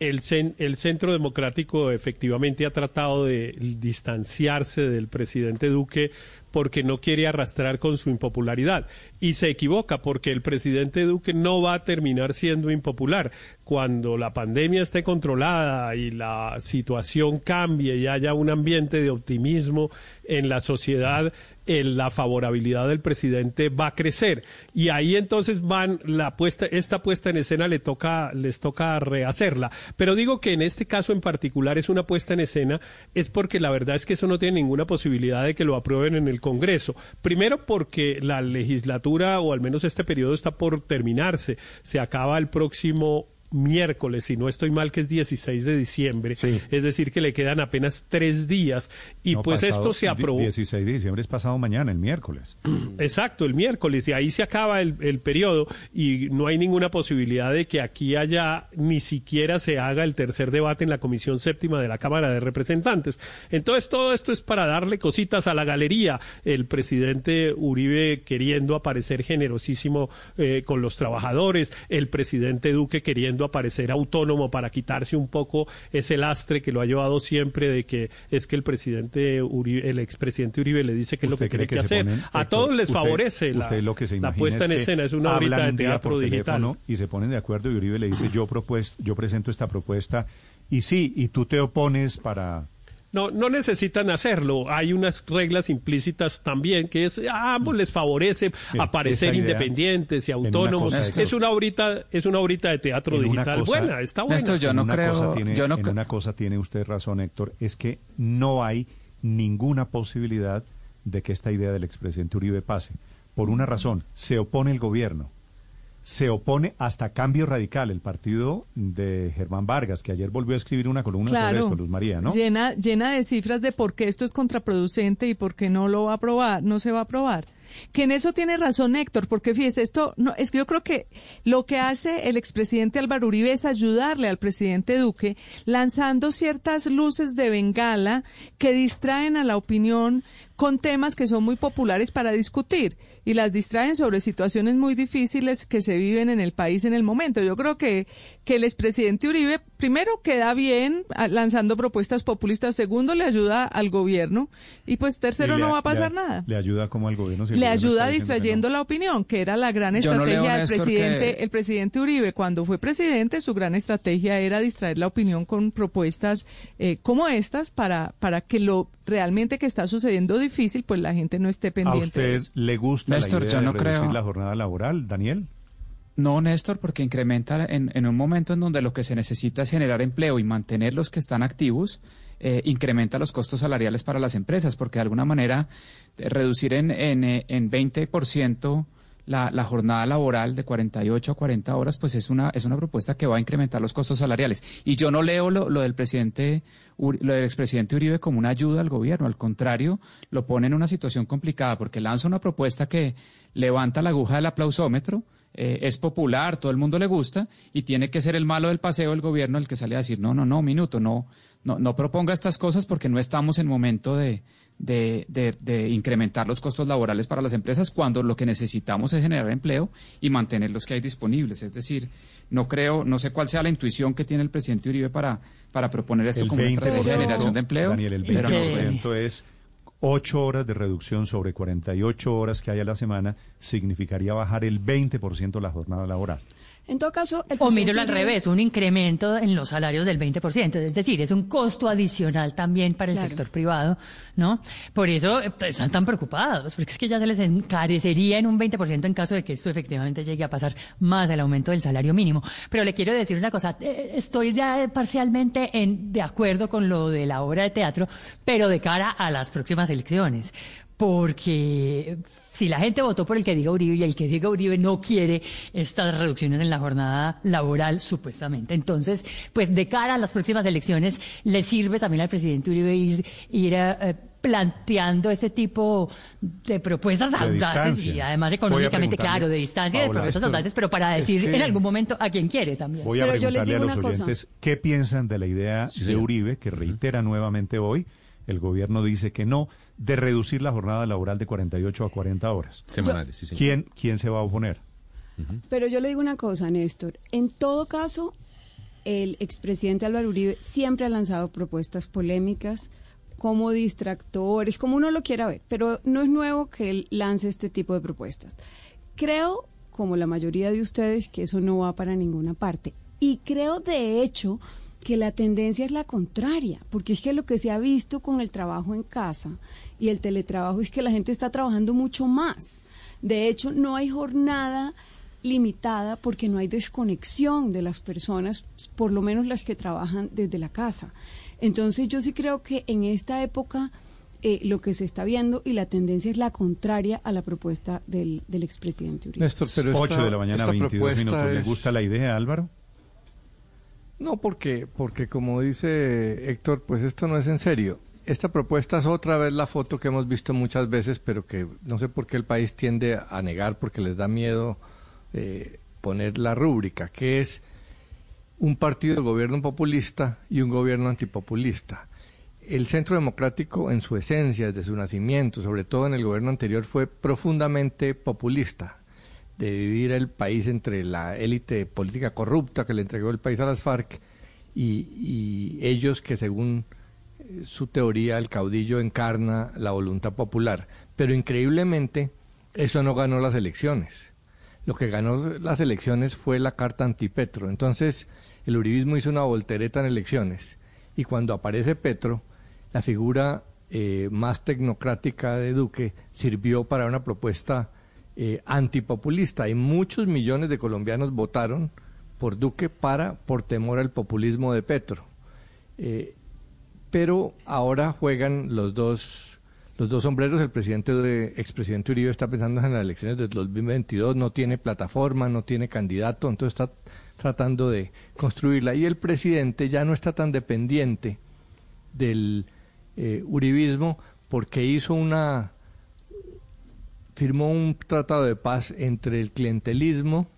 el, el Centro Democrático efectivamente ha tratado de distanciarse del presidente Duque porque no quiere arrastrar con su impopularidad. Y se equivoca porque el presidente Duque no va a terminar siendo impopular. Cuando la pandemia esté controlada y la situación cambie y haya un ambiente de optimismo en la sociedad, la favorabilidad del presidente va a crecer. Y ahí entonces van la puesta esta puesta en escena le toca les toca rehacerla. Pero digo que en este caso en particular es una puesta en escena es porque la verdad es que eso no tiene ninguna posibilidad de que lo aprueben en el Congreso. Primero porque la legislatura o al menos este periodo está por terminarse. Se acaba el próximo miércoles, si no estoy mal, que es 16 de diciembre. Es decir, que le quedan apenas tres días. Y pues esto se aprobó. 16 de diciembre es pasado mañana, el miércoles. (clears throat) Exacto, el miércoles. Y ahí se acaba el, el periodo y no hay ninguna posibilidad de que aquí haya ni siquiera se haga el tercer debate en la Comisión Séptima de la Cámara de Representantes. Entonces, todo esto es para darle cositas a la galería. El presidente Uribe queriendo aparecer generosísimo eh, con los trabajadores, el presidente Duque queriendo volviendo a parecer autónomo para quitarse un poco ese lastre que lo ha llevado siempre de que es que el presidente Uribe, el expresidente Uribe le dice que es lo que tiene que, hacer. a todos les favorece la, lo que se la puesta en escena, es una horita de teatro digital. Y se ponen de acuerdo y Uribe le dice yo, propuesto, yo presento esta propuesta y sí, y tú te opones para no, no necesitan hacerlo. Hay unas reglas implícitas también que es a ambos les favorece aparecer independientes y autónomos. es una horita, es una horita de teatro digital buena, está buena. yo no creo, en una cosa tiene usted razón, Héctor, es que no hay ninguna posibilidad de que esta idea del expresidente Uribe pase. Por una razón, se opone el gobierno se opone hasta Cambio Radical, el partido de Germán Vargas, que ayer volvió a escribir una columna sobre esto, Luz María, ¿no? Llena, llena de cifras de por qué esto es contraproducente y por qué no lo va a aprobar, no se va a aprobar. Que en eso tiene razón Héctor, porque fíjese, esto no, es que yo creo que lo que hace el expresidente Álvaro Uribe es ayudarle al presidente Duque lanzando ciertas luces de bengala que distraen a la opinión con temas que son muy populares para discutir y las distraen sobre situaciones muy difíciles que se viven en el país en el momento. Yo creo que, que el expresidente Uribe, primero, queda bien lanzando propuestas populistas, segundo, le ayuda al gobierno y pues tercero, no va a pasar nada. Le ayuda como al gobierno le ayuda distrayendo la opinión, que era la gran estrategia del presidente, el presidente Uribe cuando fue presidente, su gran estrategia era distraer la opinión con propuestas eh, como estas para para que lo realmente que está sucediendo difícil, pues la gente no esté pendiente. ¿A usted le gusta la idea de reducir la jornada laboral, Daniel? No, Néstor, porque incrementa en, en, un momento en donde lo que se necesita es generar empleo y mantener los que están activos, eh, incrementa los costos salariales para las empresas, porque de alguna manera eh, reducir en, en, eh, en 20% la, la, jornada laboral de 48 a 40 horas, pues es una, es una propuesta que va a incrementar los costos salariales. Y yo no leo lo, lo del presidente, lo del expresidente Uribe como una ayuda al gobierno, al contrario, lo pone en una situación complicada, porque lanza una propuesta que levanta la aguja del aplausómetro, eh, es popular, todo el mundo le gusta, y tiene que ser el malo del paseo el gobierno el que sale a decir, no, no, no, minuto, no, no, no proponga estas cosas porque no estamos en momento de, de, de, incrementar los costos laborales para las empresas cuando lo que necesitamos es generar empleo y mantener los que hay disponibles. Es decir, no creo, no sé cuál sea la intuición que tiene el presidente Uribe para, para proponer esto como una estrategia de generación de empleo. Daniel, el 20% es 8 horas de reducción sobre 48 horas que hay a la semana significaría bajar el 20% la jornada laboral. En todo caso, o míralo al revés, un incremento en los salarios del 20%, es decir, es un costo adicional también para el sector privado, ¿no? Por eso pues, están tan preocupados, porque es que ya se les encarecería en un 20% en caso de que esto efectivamente llegue a pasar más el aumento del salario mínimo. Pero le quiero decir una cosa, eh, estoy ya parcialmente en, de acuerdo con lo de la obra de teatro, pero de cara a las próximas elecciones, porque si la gente votó por el que diga Uribe y el que diga Uribe no quiere estas reducciones en la jornada laboral, supuestamente. Entonces, pues de cara a las próximas elecciones, le sirve también al presidente Uribe ir, ir eh, planteando ese tipo de propuestas audaces y además económicamente, claro, de distancia, de propuestas audaces, pero para decir en algún momento a quien quiere también. Voy a pero preguntarle a los oyentes qué piensan de la idea de Uribe, que reitera nuevamente hoy, el gobierno dice que no de reducir la jornada laboral de 48 a 40 horas. Semanales, sí, señor. ¿Quién, ¿Quién se va a oponer? Pero yo le digo una cosa, Néstor. En todo caso, el expresidente Álvaro Uribe siempre ha lanzado propuestas polémicas como distractores, como uno lo quiera ver, pero no es nuevo que él lance este tipo de propuestas. Creo, como la mayoría de ustedes, que eso no va para ninguna parte. Y creo, de hecho, que la tendencia es la contraria, porque es que lo que se ha visto con el trabajo en casa y el teletrabajo es que la gente está trabajando mucho más. De hecho, no hay jornada limitada porque no hay desconexión de las personas, por lo menos las que trabajan desde la casa. Entonces yo sí creo que en esta época eh, lo que se está viendo y la tendencia es la contraria a la propuesta del, del expresidente Uribe. Néstor, pero 8 de la mañana, 22 minutos. ¿Le gusta la idea, Álvaro? No, porque, porque como dice Héctor, pues esto no es en serio. Esta propuesta es otra vez la foto que hemos visto muchas veces, pero que no sé por qué el país tiende a negar porque les da miedo eh, poner la rúbrica, que es un partido de gobierno populista y un gobierno antipopulista. El centro democrático en su esencia, desde su nacimiento, sobre todo en el gobierno anterior, fue profundamente populista de dividir el país entre la élite política corrupta que le entregó el país a las FARC y, ellos que según su teoría el caudillo encarna la voluntad popular. Pero increíblemente eso no ganó las elecciones. Lo que ganó las elecciones fue la carta antipetro. Entonces el uribismo hizo una voltereta en elecciones y cuando aparece Petro, la figura eh, más tecnocrática de Duque sirvió para una propuesta eh, antipopulista y muchos millones de colombianos votaron por Duque para por temor al populismo de Petro. Eh, pero ahora juegan los dos los dos sombreros. El presidente de, expresidente Uribe está pensando en las elecciones del 2022, no tiene plataforma, no tiene candidato, entonces está tratando de construirla. Y el presidente ya no está tan dependiente del eh, uribismo porque hizo una firmó un tratado de paz entre el clientelismo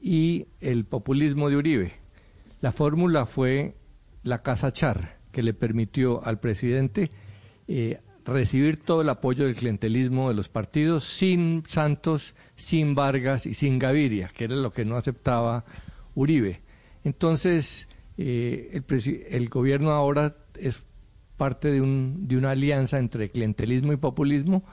y el populismo de Uribe. La fórmula fue la Casa Char, que le permitió al presidente eh, recibir todo el apoyo del clientelismo de los partidos sin Santos, sin Vargas y sin Gaviria, que era lo que no aceptaba Uribe. Entonces, eh, el, el, gobierno ahora es parte de, un, de una alianza entre clientelismo y populismo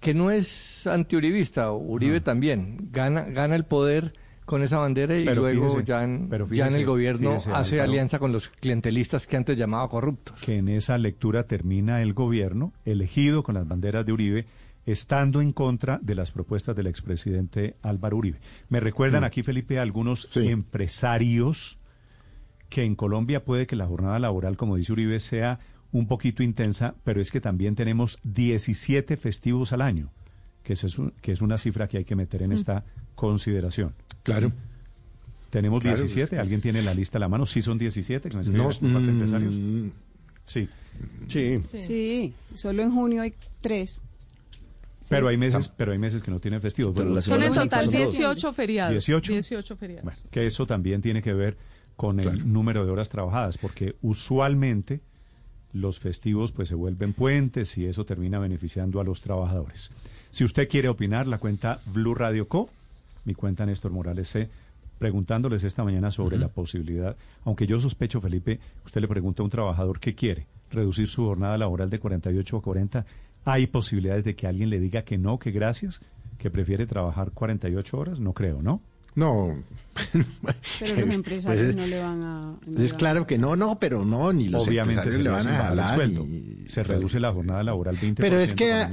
que no es antiuribista, Uribe también, gana, gana el poder con esa bandera y luego ya, en, ya en el gobierno hace alianza con los clientelistas que antes llamaba corruptos. Que en esa lectura termina el gobierno elegido con las banderas de Uribe estando en contra de las propuestas del expresidente Álvaro Uribe. Me recuerdan mm. aquí, Felipe, algunos empresarios que en Colombia puede que la jornada laboral, como dice Uribe, sea un poquito intensa, pero es que también tenemos 17 festivos al año, que es, que es una cifra que hay que meter en mm. Consideración. Claro. Tenemos 17, ¿alguien tiene la lista a la mano? Sí son 17, que no, mm, empresarios. Sí. sí. Sí. solo en junio hay tres. Pero hay meses, pero hay meses que no tienen festivos. son en total 18 feriados. 18. 18 feriados. que eso también tiene que ver con el número de horas trabajadas, porque usualmente los festivos pues se vuelven puentes y eso termina beneficiando a los trabajadores. Si usted quiere opinar, la cuenta Blue Radio Co, mi cuenta Néstor Morales C, preguntándoles esta mañana sobre la posibilidad, aunque yo sospecho, Felipe, usted le pregunta a un trabajador qué quiere, reducir su jornada laboral de 48 a 40, ¿hay posibilidades de que alguien le diga que no, que gracias, que prefiere trabajar 48 horas? No creo, ¿no? No. Pero los (laughs) empresarios pues, no le van a. es claro que no, no, pero no, ni los Obviamente empresarios le van a jalar. Sueldo. Se reduce la jornada laboral 20%. Pero es que,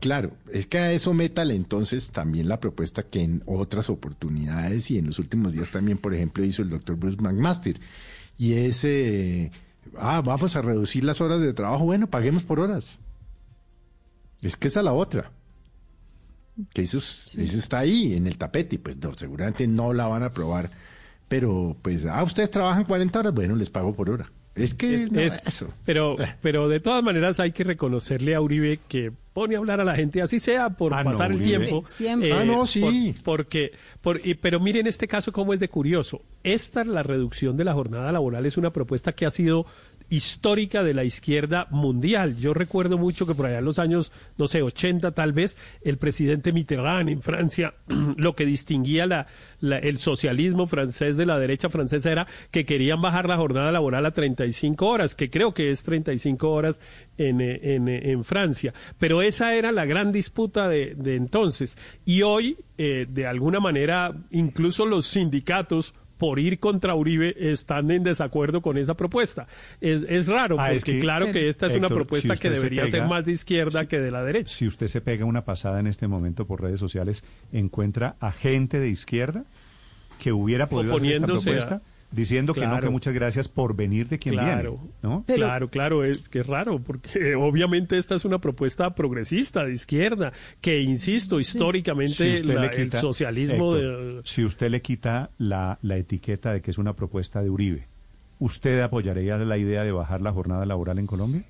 claro, es que a eso métale entonces también la propuesta que en otras oportunidades y en los últimos días también, por ejemplo, hizo el doctor Bruce McMaster. Y es, eh, ah, vamos a reducir las horas de trabajo. Bueno, paguemos por horas. Es que esa es la otra que eso, está ahí en el tapete y pues no, seguramente no la van a aprobar. Pero pues, ah, ustedes trabajan 40 horas, bueno, les pago por hora. Es que es, eso. Pero, eh. pero de todas maneras hay que reconocerle a Uribe que pone a hablar a la gente, así sea por ah, pasar el tiempo. Siempre. ah, no, sí. porque, por, pero mire en este caso cómo es de curioso. Esta, la reducción de la jornada laboral, es una propuesta que ha sido histórica de la izquierda mundial. Yo recuerdo mucho que por allá en los años, no sé, 80 tal vez, el presidente Mitterrand en Francia, (clears throat) lo que distinguía el socialismo francés de la derecha francesa era que querían bajar la jornada laboral a 35 horas, que creo que es 35 horas en, en, en Francia. Pero esa era la gran disputa de, de entonces. Y hoy, eh, de alguna manera, incluso los sindicatos por ir contra Uribe están en desacuerdo con esa propuesta. Es, es raro, ah, porque claro que esta es una propuesta que debería ser más de izquierda que de la derecha. Si usted se pega una pasada en este momento por redes sociales, ¿encuentra a gente de izquierda que hubiera podido hacer esta propuesta? Diciendo que no, que muchas gracias por venir de quien claro, viene. ¿no? claro, claro, es que es raro, porque (laughs) obviamente esta es una propuesta progresista, de izquierda, que, insisto, históricamente el socialismo... de... Si usted le quita la, la etiqueta de que es una propuesta de Uribe, ¿usted apoyaría la idea de bajar la jornada laboral en Colombia?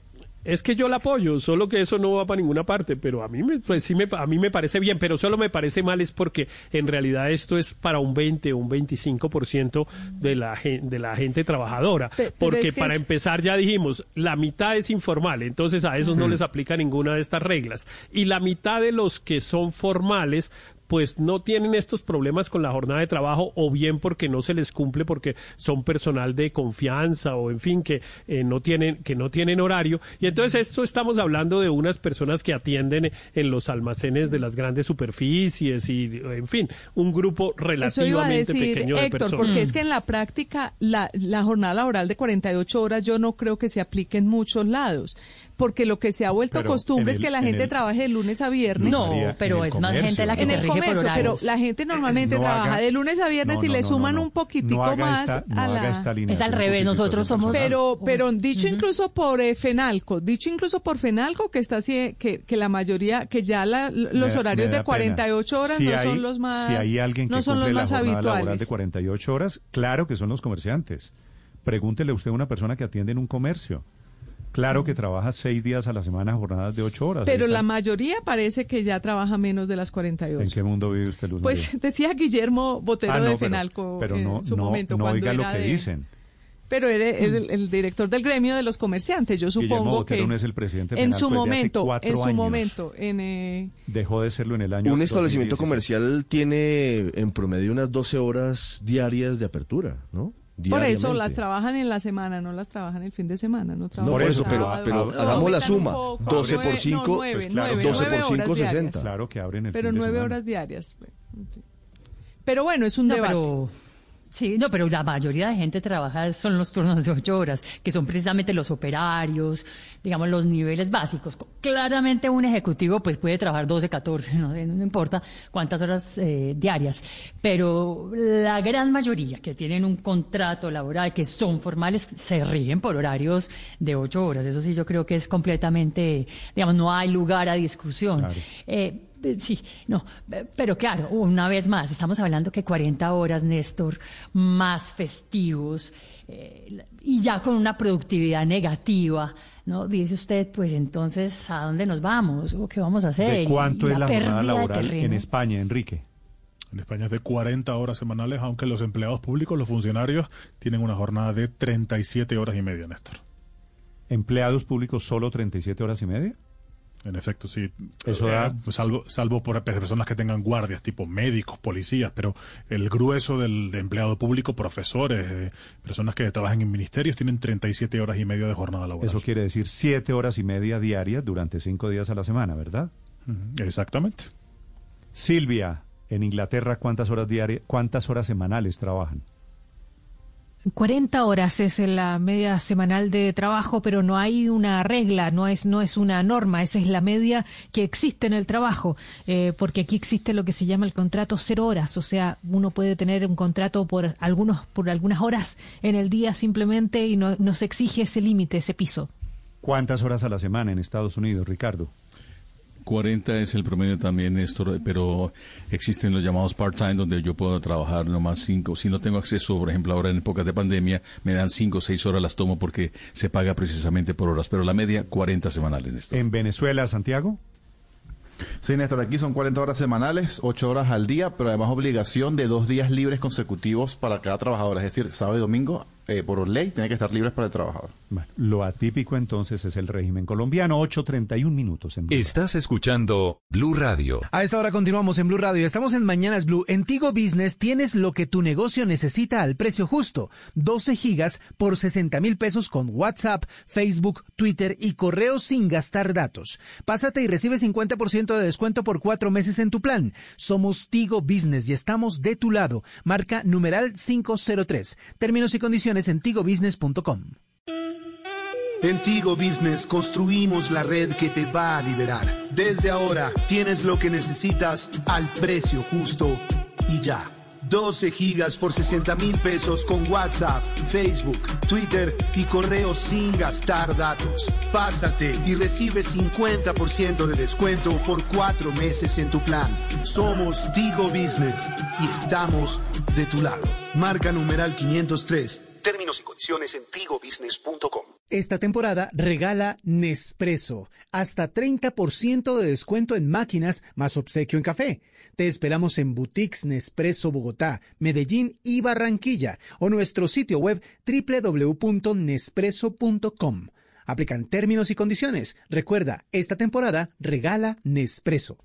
Es que yo la apoyo, solo que eso no va para ninguna parte, pero a mí me, pues sí me, a mí me parece bien, pero solo me parece mal es porque en realidad esto es para un 20 o un 25% de la, de la gente trabajadora, porque para empezar ya dijimos, la mitad es informal, entonces a esos no les aplica ninguna de estas reglas, y la mitad de los que son formales pues no tienen estos problemas con la jornada de trabajo o bien porque no se les cumple porque son personal de confianza o en fin que eh, no tienen que no tienen horario. Y entonces esto estamos hablando de unas personas que atienden en los almacenes de las grandes superficies y en fin un grupo relativamente pequeño de Héctor, personas. porque es que en la práctica la, la jornada laboral de 48 horas yo no creo que se aplique en muchos lados porque lo que se ha vuelto Pero costumbre es que la en gente el- trabaje de lunes a viernes. No, pero es más gente la que en se el rige pero la gente normalmente No trabaja haga- de lunes a viernes No, y no, le suman no, un poquitico más esta- no a haga la... esta Es al revés, nosotros somos-. Pero, pero dicho incluso por eh, Fenalco, dicho incluso por Fenalco que está así, que, que la mayoría, que ya la- los Me horarios me de 48 horas Si no hay- son los más, Si hay alguien que no son los más la jornada laboral habituales. de 48 horas, claro que son los comerciantes. Pregúntele usted a una persona que atiende en un comercio. Claro que trabaja seis días a la semana, jornadas de ocho horas. Pero la mayoría parece que ya trabaja menos de las 48. ¿En qué mundo vive usted, Luz Pues María? decía Guillermo Botero Ah, no, de Fenalco pero en no, su no, momento no cuando oiga lo que de- dicen. Pero él es el, el director del gremio de los comerciantes. Yo Guillermo supongo Botero que no es el presidente de en su momento, en su años. momento, en eh, Dejó de serlo en el año Un establecimiento 2016. comercial tiene en promedio unas 12 horas diarias de apertura, ¿no? Por eso las trabajan en la semana, no las trabajan el fin de semana, no No, trabajan por eso, pero, sábado. pero No, hagamos la suma. poco, 12 por nueve- no, 5, nueve, Pues claro, nueve, 12 por nueve 5, horas diarias. 60. Claro que abren el Pero fin de nueve semana. horas diarias. fin. Pero bueno, es un No, debate. pero- Sí, no, pero la mayoría de gente trabaja son los turnos de ocho horas, que son precisamente los operarios, digamos, los niveles básicos. Claramente un ejecutivo pues puede trabajar 12, 14, no sé, no importa cuántas horas eh, diarias, pero la gran mayoría que tienen un contrato laboral, que son formales, se rigen por horarios de ocho horas. Eso sí, yo creo que es completamente, digamos, no hay lugar a discusión. Eh, eh, Sí, no, eh, pero claro, una vez más, estamos hablando que 40 horas, Néstor, más festivos, eh, y ya con una productividad negativa, ¿no? Dice usted, pues entonces, ¿a dónde nos vamos? ¿O qué vamos a hacer? ¿De Y- cuánto y es la jornada laboral en. España, Enrique? En España es de 40 horas semanales, aunque los empleados públicos, los funcionarios, tienen una jornada de 37 horas y media, Néstor. ¿Empleados públicos solo 37 horas y media? En efecto, sí. Eso Eh, da- salvo, salvo por personas que tengan guardias, tipo médicos, policías, pero el grueso del de empleado público, profesores, eh, personas que trabajan en ministerios, tienen 37 horas y media de jornada laboral. Eso quiere decir siete horas y media diarias durante cinco días a la semana, ¿verdad? Exactamente. Silvia, en Inglaterra, ¿cuántas horas diarias, cuántas horas semanales trabajan? 40 horas es la media semanal de trabajo, pero no hay una regla, no es, no es una norma, esa es la media que existe en el trabajo, eh, porque aquí existe lo que se llama el contrato cero horas, o sea, uno puede tener un contrato por algunos, por algunas horas en el día simplemente y no, no se exige ese límite, ese piso. ¿Cuántas horas a la semana en Estados Unidos, Ricardo? 40 es el promedio también, Néstor, pero existen los llamados part-time donde yo puedo trabajar nomás 5. Si no tengo acceso, por ejemplo, ahora en épocas de pandemia, me dan 5 o 6 horas, las tomo porque se paga precisamente por horas, pero la media 40 semanales, Néstor. ¿En Venezuela, Santiago? Sí, Néstor, aquí son 40 horas semanales, 8 horas al día, pero además obligación de dos días libres consecutivos para cada trabajador, es decir, sábado y domingo, eh, por ley, tiene que estar libres para el trabajador. Bueno, lo atípico entonces es el régimen colombiano, 8.31 minutos en Blue. Estás escuchando Blue Radio. A esta hora continuamos en Blue Radio. Estamos en Mañanas Blue. En Tigo Business tienes lo que tu negocio necesita al precio justo. 12 gigas por 60 mil pesos con WhatsApp, Facebook, Twitter y correo sin gastar datos. Pásate y recibe 50% de descuento por cuatro meses en tu plan. Somos Tigo Business y estamos de tu lado. Marca numeral 503. Términos y condiciones en tigobusiness.com. En Tigo Business construimos la red que te va a liberar. Desde ahora tienes lo que necesitas al precio justo y ya. 12 gigas por 60 mil pesos con WhatsApp, Facebook, Twitter y correo sin gastar datos. Pásate y recibe 50% de descuento por cuatro meses en tu plan. Somos Tigo Business y estamos de tu lado. Marca numeral 503. Términos y condiciones en tigobusiness.com. Esta temporada regala Nespresso, hasta 30% de descuento en máquinas más obsequio en café. Te esperamos en boutiques Nespresso Bogotá, Medellín y Barranquilla o nuestro sitio web www.nespresso.com. Aplican términos y condiciones. Recuerda, esta temporada regala Nespresso.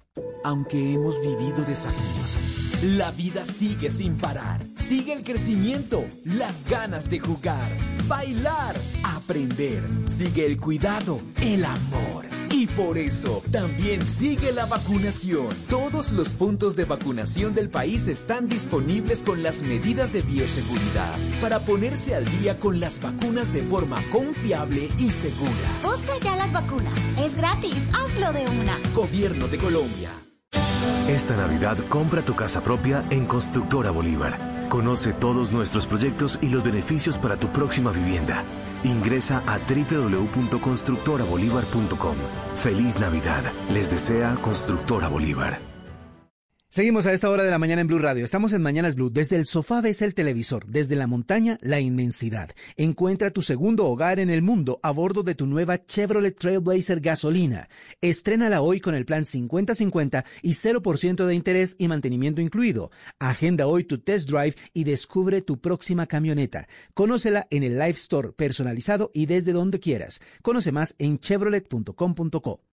Aunque hemos vivido desafíos, la vida sigue sin parar. Sigue el crecimiento, las ganas de jugar, bailar, aprender. Sigue el cuidado, el amor. Y por eso también sigue la vacunación. Todos los puntos de vacunación del país están disponibles con las medidas de bioseguridad para ponerse al día con las vacunas de forma confiable y segura. Busca ya las vacunas. Es gratis. Hazlo de una. Gobierno de Colombia. Esta Navidad compra tu casa propia en Constructora Bolívar. Conoce todos nuestros proyectos y los beneficios para tu próxima vivienda. Ingresa a www.constructorabolívar.com. Feliz Navidad. Les desea Constructora Bolívar. Seguimos a esta hora de la mañana en Blue Radio. Estamos en Mañanas Blue. Desde el sofá ves el televisor, desde la montaña la inmensidad. Encuentra tu segundo hogar en el mundo a bordo de tu nueva Chevrolet Trailblazer gasolina. Estrénala hoy con el plan 50-50 y 0% de interés y mantenimiento incluido. Agenda hoy tu test drive y descubre tu próxima camioneta. Conócela en el Live Store personalizado y desde donde quieras. Conoce más en chevrolet.com.co.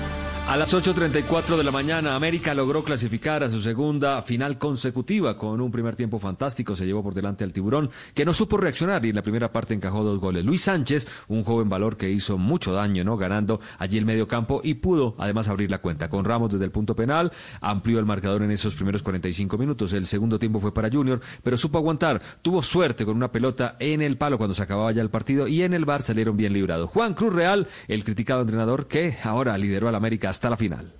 A las 8.34 de la mañana, América logró clasificar a su segunda final consecutiva con un primer tiempo fantástico. Se llevó por delante al tiburón, que no supo reaccionar y en la primera parte encajó dos goles. Luis Sánchez, un joven valor que hizo mucho daño, ¿no? Ganando allí el medio campo y pudo además abrir la cuenta. Con Ramos desde el punto penal, amplió el marcador en esos primeros 45 minutos. El segundo tiempo fue para Junior, pero supo aguantar. Tuvo suerte con una pelota en el palo cuando se acababa ya el partido y en el bar salieron bien librados. Juan Cruz Real, el criticado entrenador que ahora lideró al América hasta la final.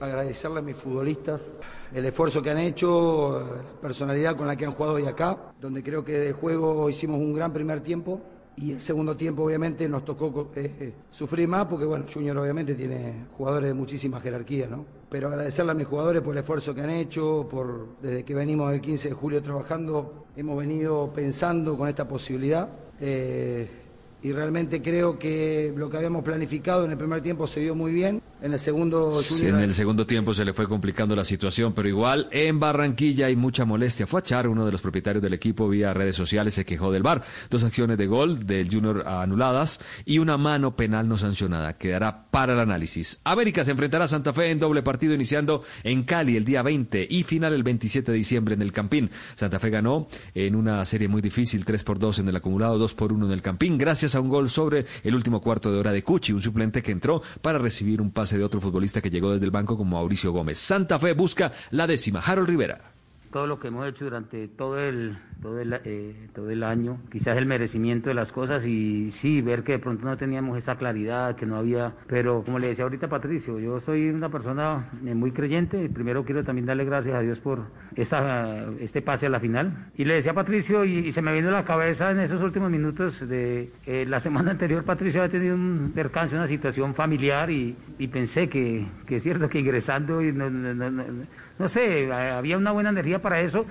Agradecerle a mis futbolistas el esfuerzo que han hecho, la personalidad con la que han jugado hoy acá, donde creo que de juego hicimos un gran primer tiempo y el segundo tiempo obviamente nos tocó eh, sufrir más porque bueno, Junior obviamente tiene jugadores de muchísima jerarquía, ¿no? Pero agradecerle a mis jugadores por el esfuerzo que han hecho, por desde que venimos el 15 de julio trabajando, hemos venido pensando con esta posibilidad. Eh, y realmente creo que lo que habíamos planificado en el primer tiempo se dio muy bien. En el segundo en el segundo tiempo se le fue complicando la situación, pero igual en Barranquilla hay mucha molestia. Fue a Char, uno de los propietarios del equipo, vía redes sociales, se quejó del bar. Dos acciones de gol del Junior anuladas y una mano penal no sancionada. Quedará para el análisis. América se enfrentará a Santa Fe en doble partido iniciando en Cali el día 20 y final el 27 de diciembre en el Campín. Santa Fe ganó en una serie muy difícil, 3 por 2 en el acumulado, 2 por 1 en el Campín, gracias a un gol sobre el último cuarto de hora de Cuchi, un suplente que entró para recibir un pase de otro futbolista que llegó desde el banco como Mauricio Gómez. Santa Fe busca la décima. Harold Rivera todo lo que hemos hecho durante todo el todo el, eh, todo el año, quizás el merecimiento de las cosas y sí, ver que de pronto no teníamos esa claridad, que no había, pero como le decía ahorita Patricio, yo soy una persona eh, muy creyente, primero quiero también darle gracias a Dios por esta, este pase a la final. Y le decía a Patricio, y, se me vino a la cabeza en esos últimos minutos de eh, la semana (laughs) anterior, Patricio había tenido un percance, una situación familiar y, pensé que, que, es cierto que ingresando y no, no sé, había una buena energía para eso.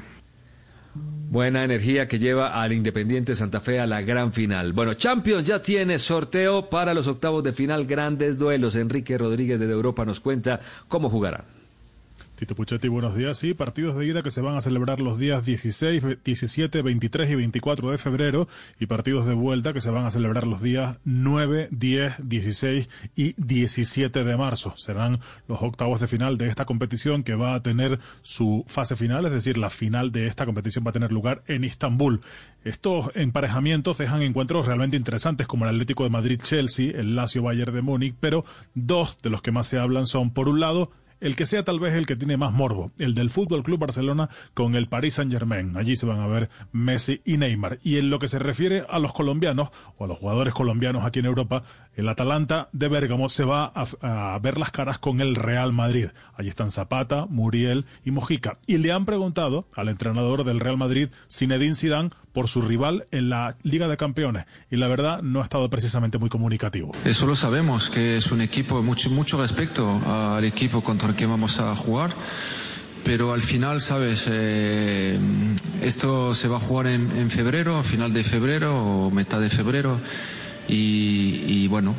Buena energía que lleva al Independiente Santa Fe a la gran final. Bueno, Champions ya tiene sorteo para los octavos de final, grandes duelos. Enrique Rodríguez de Europa nos cuenta cómo jugarán. Tito Puchetti, buenos días. Sí, partidos de ida que se van a celebrar los días 16, 17, 23 y 24 de febrero y partidos de vuelta que se van a celebrar los días 9, 10, 16 y 17 de marzo. Serán los octavos de final de esta competición que va a tener su fase final, es decir, la final de esta competición va a tener lugar en Istambul. Estos emparejamientos dejan encuentros realmente interesantes como el Atlético de Madrid-Chelsea, el Lazio Bayern de Múnich, pero dos de los que más se hablan son, por un lado, el que sea tal vez el que tiene más morbo, el del Fútbol Club Barcelona con el Paris Saint-Germain. Allí se van a ver Messi y Neymar. Y en lo que se refiere a los colombianos o a los jugadores colombianos aquí en Europa, el Atalanta de Bérgamo se va a, ver las caras con el Real Madrid. Allí están Zapata, Muriel y Mojica. Y le han preguntado al entrenador del Real Madrid, Zinedine Zidane, por su rival en la Liga de Campeones. Y la verdad no ha estado precisamente muy comunicativo. Eso lo sabemos, que es un equipo, mucho, mucho respeto al equipo contra el que vamos a jugar. Pero al final, sabes, eh, esto se va a jugar en, febrero, final de febrero o mitad de febrero. Y bueno,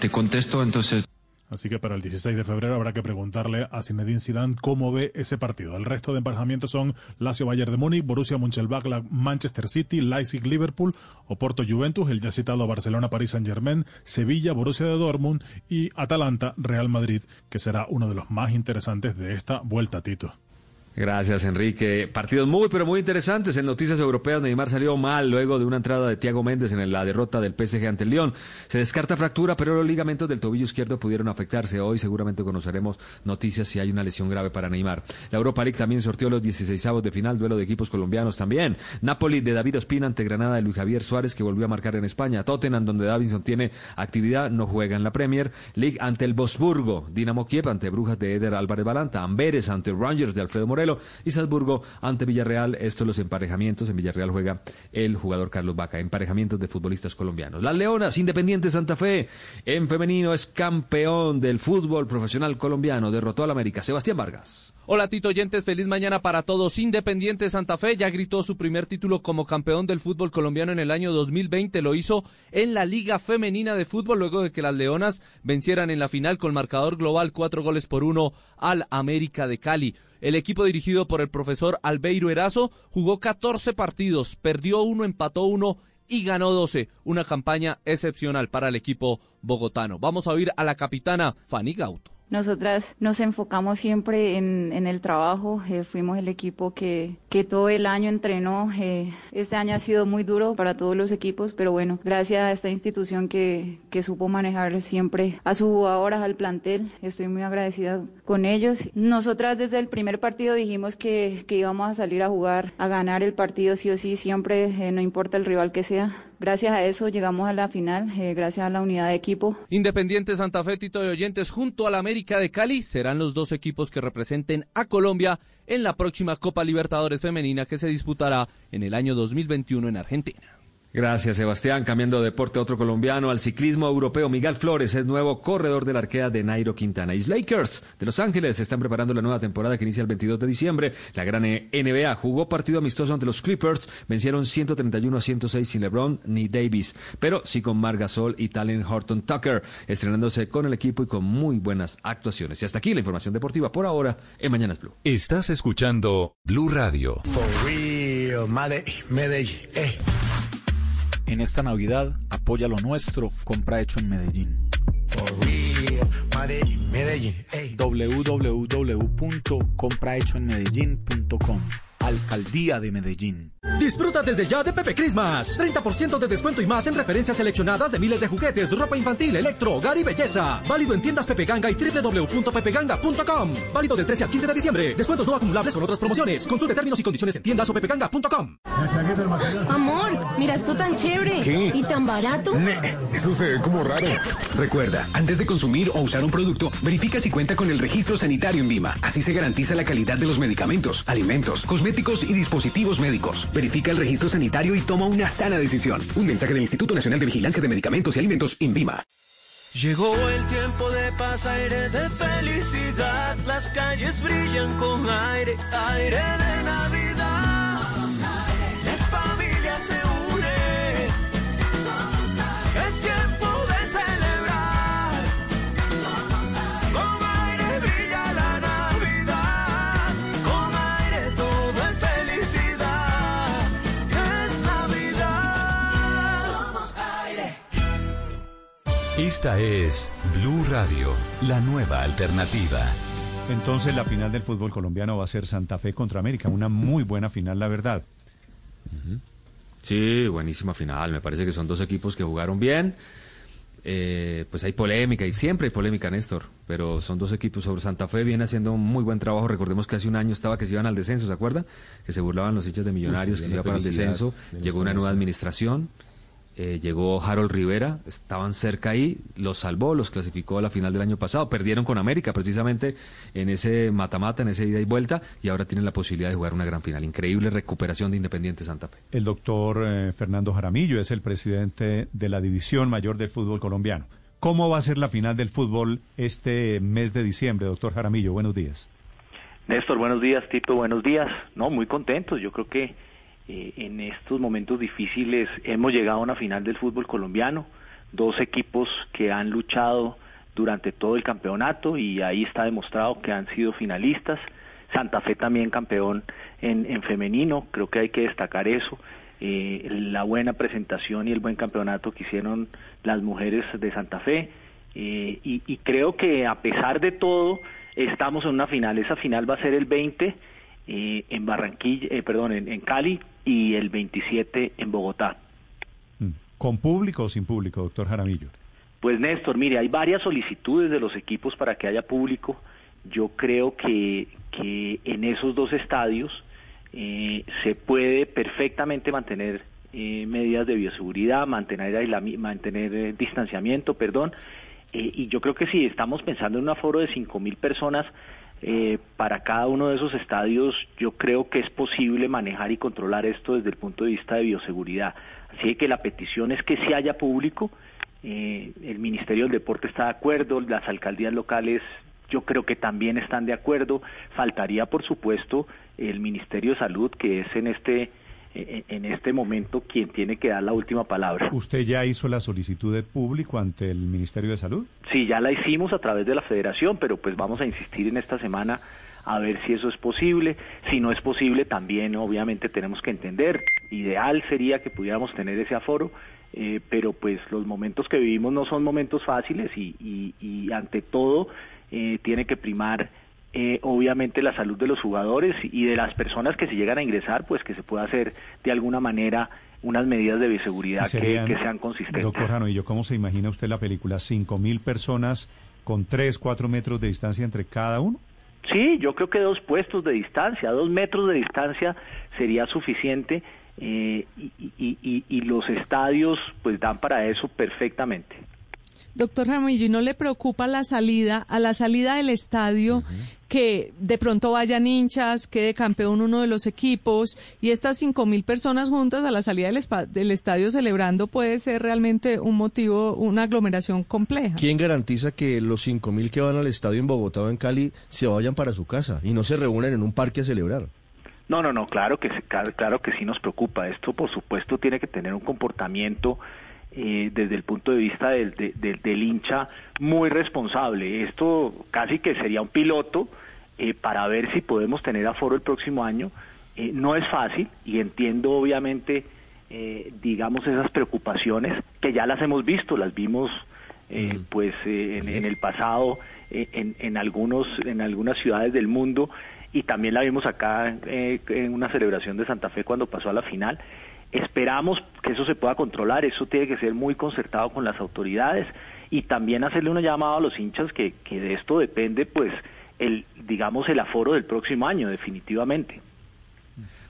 te contesto entonces Así que para el 16 de febrero habrá que preguntarle a Zinedine Zidane cómo ve ese partido. El resto de emparejamientos son Lazio Bayern de Múnich, Borussia Mönchengladbach, Manchester City, Leipzig Liverpool, Oporto Juventus, el ya citado Barcelona París Saint-Germain, Sevilla Borussia de Dortmund y Atalanta Real Madrid, que será uno de los más interesantes de esta vuelta, Tito. Gracias, Enrique. Partidos muy, pero muy interesantes. En noticias europeas, Neymar salió mal luego de una entrada de Thiago Méndez en la derrota del PSG ante el León. Se descarta fractura, pero los ligamentos del tobillo izquierdo pudieron afectarse. Hoy seguramente conoceremos noticias si hay una lesión grave para Neymar. La Europa League también sortió los 16 de final, duelo de equipos colombianos también. Napoli de David Ospina ante Granada de Luis Javier Suárez, que volvió a marcar en España. Tottenham, donde Davinson tiene actividad, no juega en la Premier. League ante el Bosburgo. Dinamo Kiev ante Brujas de Eder Álvarez Balanta. Amberes ante Rangers de Alfredo Y Salzburgo ante Villarreal. Estos los emparejamientos. En Villarreal juega el jugador Carlos Vaca. Emparejamientos de futbolistas colombianos. Las Leonas, Independiente Santa Fe. En femenino es campeón del fútbol profesional colombiano. Derrotó al América. Sebastián Vargas. Hola Tito Oyentes, feliz mañana para todos. Independiente Santa Fe ya gritó su primer título como campeón del fútbol colombiano en el año 2020. Lo hizo en la Liga Femenina de Fútbol luego de que las Leonas vencieran en la final con marcador global cuatro goles por uno al América de Cali. El equipo dirigido por el profesor Albeiro Erazo jugó 14 partidos, perdió uno, empató uno y ganó 12. Una campaña excepcional para el equipo bogotano. Vamos a oír a la capitana Fanny Gauto. Nosotras nos enfocamos siempre en, el trabajo, eh, fuimos el equipo que, que todo el año entrenó. Eh, este año ha sido muy duro para todos los equipos, pero bueno, gracias a esta institución que, que supo manejar siempre a sus jugadoras, al plantel, estoy muy agradecida con ellos. Nosotras desde el primer partido dijimos que, que íbamos a salir a jugar, a ganar el partido sí o sí, siempre, eh, no importa el rival que sea gracias a eso llegamos a la final, eh, gracias a la unidad de equipo. Independiente Santa Fe, Tito de Oyentes, junto a la América de Cali, serán los dos equipos que representen a Colombia en la próxima Copa Libertadores Femenina que se disputará en el año 2021 en Argentina. Gracias, Sebastián. Cambiando de deporte, otro colombiano al ciclismo europeo. Miguel Flores es nuevo corredor de la arquea de Nairo Quintana. Y Lakers de Los Ángeles están preparando la nueva temporada que inicia el 22 de diciembre. La gran NBA jugó partido amistoso ante los Clippers. Vencieron 131 a 106 sin LeBron ni Davis, pero sí con Margasol y Talen Horton Tucker, estrenándose con el equipo y con muy buenas actuaciones. Y hasta aquí la información deportiva por ahora en Mañanas Blue. Estás escuchando Blue Radio. For real, Medellín. Eh. En esta Navidad, apoya lo nuestro, compra hecho en Medellín. Medellín. www.comprahechoenmedellín.com Alcaldía de Medellín. Disfruta desde ya de Pepe Christmas. 30% de descuento y más en referencias seleccionadas de miles de juguetes, ropa infantil, electro, hogar y belleza. Válido en tiendas Pepe Ganga y www.pepeganga.com. Válido del 13 al 15 de diciembre. Descuentos no acumulables con otras promociones. Consulte términos y condiciones en tiendas o pepeganga.com. Amor, mira esto tan chévere. ¿Qué? ¿Y tan barato? eso se ve como raro. Recuerda, antes de consumir o usar un producto, verifica si cuenta con el registro sanitario en Vima. Así se garantiza la calidad de los medicamentos, alimentos, cosméticos y dispositivos médicos. Verifica el registro sanitario y toma una sana decisión. Un mensaje del Instituto Nacional de Vigilancia de Medicamentos y Alimentos, INVIMA. Llegó el tiempo de paz, aire de felicidad. Las calles brillan con aire, aire de Navidad. Esta es Blue Radio, la nueva alternativa. Entonces la final del fútbol colombiano va a ser Santa Fe contra América, una muy buena final, la verdad. Sí, buenísima final. Me parece que son dos equipos que jugaron bien. Eh, pues hay polémica y siempre hay polémica, Néstor. Pero son dos equipos sobre Santa Fe viene haciendo un muy buen trabajo. Recordemos que hace un año estaba que se iban al descenso, ¿se acuerda? Que se burlaban los hinchas de Millonarios, que se iba para el descenso. de Llegó una nueva administración. Eh, llegó Harold Rivera, estaban cerca ahí, los salvó, los clasificó a la final del año pasado, perdieron con América precisamente en ese mata-mata, en ese ida y vuelta, y ahora tienen la posibilidad de jugar una gran final. Increíble recuperación de Independiente Santa Fe. El doctor eh, Fernando Jaramillo es el presidente de la División Mayor del Fútbol Colombiano. ¿Cómo va a ser la final del fútbol este mes de diciembre, doctor Jaramillo? Buenos días. Néstor, buenos días, Tito, buenos días. No, muy contentos. Yo creo que eh, en estos momentos difíciles hemos llegado a una final del fútbol colombiano. Dos equipos que han luchado durante todo el campeonato y ahí está demostrado que han sido finalistas. Santa Fe también campeón en, en femenino, creo que hay que destacar eso. Eh, la buena presentación y el buen campeonato que hicieron las mujeres de Santa Fe. Eh, y, creo que a pesar de todo, estamos en una final. Esa final va a ser el 20 eh, en Barranquilla, eh, perdón, en Cali y el 27 en Bogotá. ¿Con público o sin público, doctor Jaramillo? Pues Néstor, mire, hay varias solicitudes de los equipos para que haya público. Yo creo que, que en esos dos estadios eh, se puede perfectamente mantener eh, medidas de bioseguridad, mantener, mantener eh, distanciamiento, perdón. Eh, y yo creo que si estamos pensando en un aforo de 5.000 personas eh, para cada uno de esos estadios, yo creo que es posible manejar y controlar esto desde el punto de vista de bioseguridad. Así que la petición es que si haya público, eh, el Ministerio del Deporte está de acuerdo, las alcaldías locales yo creo que también están de acuerdo. Faltaría, por supuesto, el Ministerio de Salud, que es en este en este momento quien tiene que dar la última palabra. ¿Usted ya hizo la solicitud de público ante el Ministerio de Salud? Sí, ya la hicimos a través de la federación, pero pues vamos a insistir en esta semana a ver si eso es posible. Si no es posible, también obviamente tenemos que entender. Ideal sería que pudiéramos tener ese aforo, eh, pero pues los momentos que vivimos no son momentos fáciles y, y- y ante todo eh, tiene que primar eh, obviamente la salud de los jugadores y de las personas que se llegan a ingresar, pues que se pueda hacer de alguna manera unas medidas de bioseguridad que, sean consistentes. Doctor Jaramillo, ¿cómo se imagina usted la película? ¿Cinco mil personas con tres, cuatro metros de distancia entre cada uno? Sí, yo creo que dos puestos de distancia, dos metros de distancia sería suficiente eh, y, y- y- y los estadios pues dan para eso perfectamente. Doctor Jaramillo, ¿y no le preocupa la salida, a la salida del estadio, que de pronto vayan hinchas, quede campeón uno de los equipos y estas cinco mil personas juntas a la salida del, espa- del estadio celebrando puede ser realmente un motivo, una aglomeración compleja? ¿Quién garantiza que los 5.000 que van al estadio en Bogotá o en Cali se vayan para su casa y no se reúnen en un parque a celebrar? No, no, no, claro que, claro que sí nos preocupa. Esto, por supuesto, tiene que tener un comportamiento eh, desde el punto de vista del, de- del- del hincha muy responsable. Esto casi que sería un piloto eh, para ver si podemos tener aforo el próximo año. Eh, no es fácil y entiendo, obviamente, eh, digamos, esas preocupaciones que ya las hemos visto, las vimos eh, pues eh, en, en el pasado en, en algunos en algunas ciudades del mundo y también la vimos acá eh, en una celebración de Santa Fe cuando pasó a la final. Esperamos que eso se pueda controlar, eso tiene que ser muy concertado con las autoridades y también hacerle una llamada a los hinchas que, que de esto depende pues el digamos el aforo del próximo año definitivamente.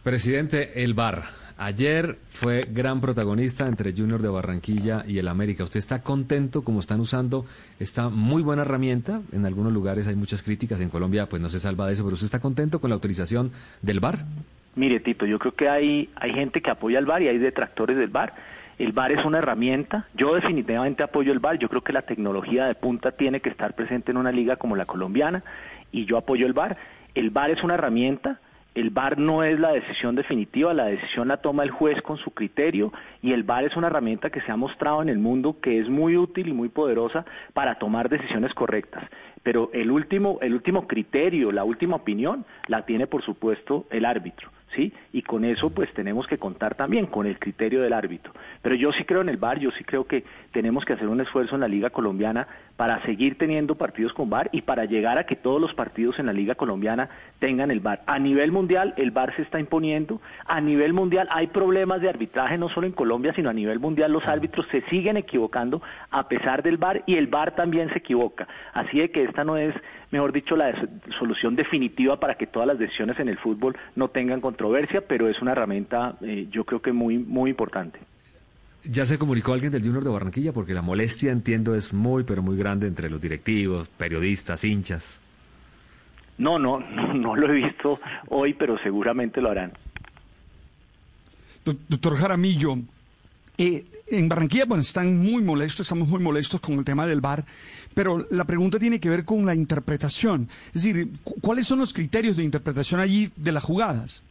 Presidente, el VAR. Ayer fue gran protagonista entre Junior de Barranquilla y el América. ¿Usted está contento como están usando esta muy buena herramienta? En algunos lugares hay muchas críticas, en Colombia pues no se salva de eso, pero ¿usted está contento con la autorización del VAR? Mire, Tito, yo creo que hay, hay gente que apoya el VAR y hay detractores del VAR. El VAR es una herramienta. Yo definitivamente apoyo el VAR. Yo creo que la tecnología de punta tiene que estar presente en una liga como la colombiana y yo apoyo el VAR. El VAR es una herramienta. El VAR no es la decisión definitiva, la decisión la toma el juez con su criterio y el VAR es una herramienta que se ha mostrado en el mundo que es muy útil y muy poderosa para tomar decisiones correctas. Pero el último, el último criterio, la última opinión, la tiene por supuesto el árbitro. ¿Sí? Y con eso pues tenemos que contar también con el criterio del árbitro. Pero yo sí creo en el VAR, yo sí creo que tenemos que hacer un esfuerzo en la Liga Colombiana para seguir teniendo partidos con VAR y para llegar a que todos los partidos en la Liga Colombiana tengan el VAR. A nivel mundial el VAR se está imponiendo, a nivel mundial hay problemas de arbitraje no solo en Colombia, sino a nivel mundial los árbitros se siguen equivocando a pesar del VAR y el VAR también se equivoca. Así de que esta no es, mejor dicho, la solución definitiva para que todas las decisiones en el fútbol no tengan controversia, pero es una herramienta eh, yo creo que muy muy importante. ¿Ya se comunicó alguien del Junior de Barranquilla? Porque la molestia, entiendo, es muy, pero muy grande entre los directivos, periodistas, hinchas. No, no, no, no lo he visto hoy, pero seguramente lo harán. Doc- Doctor Jaramillo, eh, en Barranquilla bueno, están muy molestos, estamos muy molestos con el tema del VAR, pero la pregunta tiene que ver con la interpretación. Es decir, cu- ¿cuáles son los criterios de interpretación allí de las jugadas?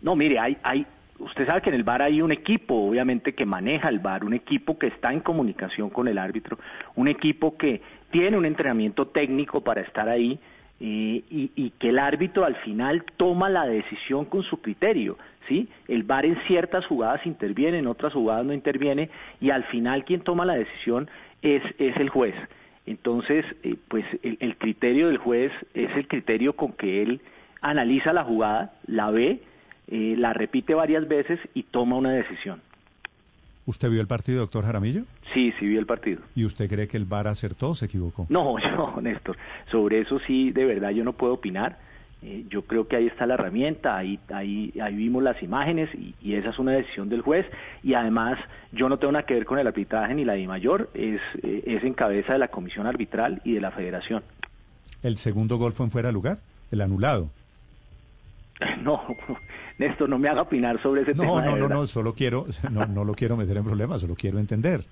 No, mire, hay, hay, usted sabe que en el bar hay un equipo, obviamente, que maneja el bar, un equipo que está en comunicación con el árbitro, un equipo que tiene un entrenamiento técnico para estar ahí eh, y, y que el árbitro al final toma la decisión con su criterio. ¿sí? El VAR en ciertas jugadas interviene, en otras jugadas no interviene y al final quien toma la decisión es, es el juez. Entonces, eh, pues el, el criterio del juez es el criterio con que él analiza la jugada, la ve, eh, la repite varias veces y toma una decisión. ¿Usted vio el partido, doctor Jaramillo? Sí, sí vi el partido. ¿Y usted cree que el VAR acertó o se equivocó? No, (laughs) yo, Néstor, sobre eso sí, de verdad yo no puedo opinar. Eh, yo creo que ahí está la herramienta, ahí, ahí, ahí vimos las imágenes y, y esa es una decisión del juez. Y además, yo no tengo nada que ver con el arbitraje ni la de mayor, es, eh, es en cabeza de la comisión arbitral y de la federación. ¿El segundo gol fue en fuera de lugar? ¿El anulado? (laughs) No, Néstor, no me haga opinar sobre ese No, tema. no, no, no, solo quiero, (laughs) no, no lo quiero meter en problemas, solo quiero entender.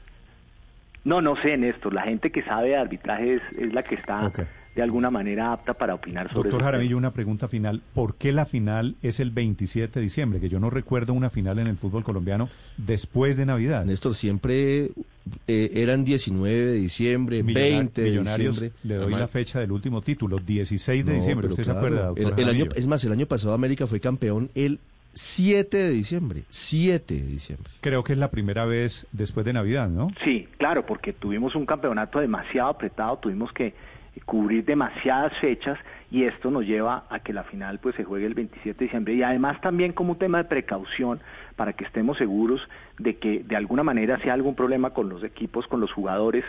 No, no sé, Néstor. La gente que sabe de arbitraje es, es la que está Ok. De alguna manera apta para opinar sobre Doctor. Jaramillo, una pregunta final. ¿Por qué la final es el 27 de diciembre? Que yo no recuerdo una final en el fútbol colombiano después de Navidad. Néstor, siempre eh, eran 19 de diciembre, Millonar- 20 de Millonarios, diciembre. le doy la fecha del último título, 16 de No, diciembre. ¿Usted claro, se acuerda, doctor el, el año, Jaramillo? es más, el año pasado América fue campeón el 7 de diciembre. 7 de diciembre. Creo que es la primera vez después de Navidad, ¿no? Sí, claro, porque tuvimos un campeonato demasiado apretado, tuvimos que cubrir demasiadas fechas y esto nos lleva a que la final pues se juegue el 27 de diciembre y además también como un tema de precaución para que estemos seguros de que de alguna manera si hay algún problema con los equipos, con los jugadores,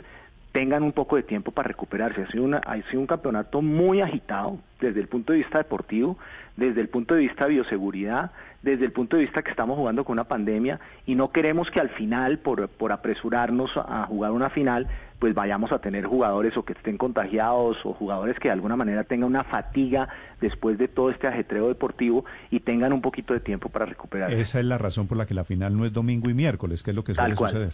tengan un poco de tiempo para recuperarse. Ha sido, una, ha sido un campeonato muy agitado desde el punto de vista deportivo, desde el punto de vista de bioseguridad, desde el punto de vista que estamos jugando con una pandemia y no queremos que al final, por, por apresurarnos a jugar una final, pues vayamos a tener jugadores o que estén contagiados o jugadores que de alguna manera tengan una fatiga después de todo este ajetreo deportivo y tengan un poquito de tiempo para recuperarse. Esa es la razón por la que la final no es domingo y miércoles, que es lo que suele suceder.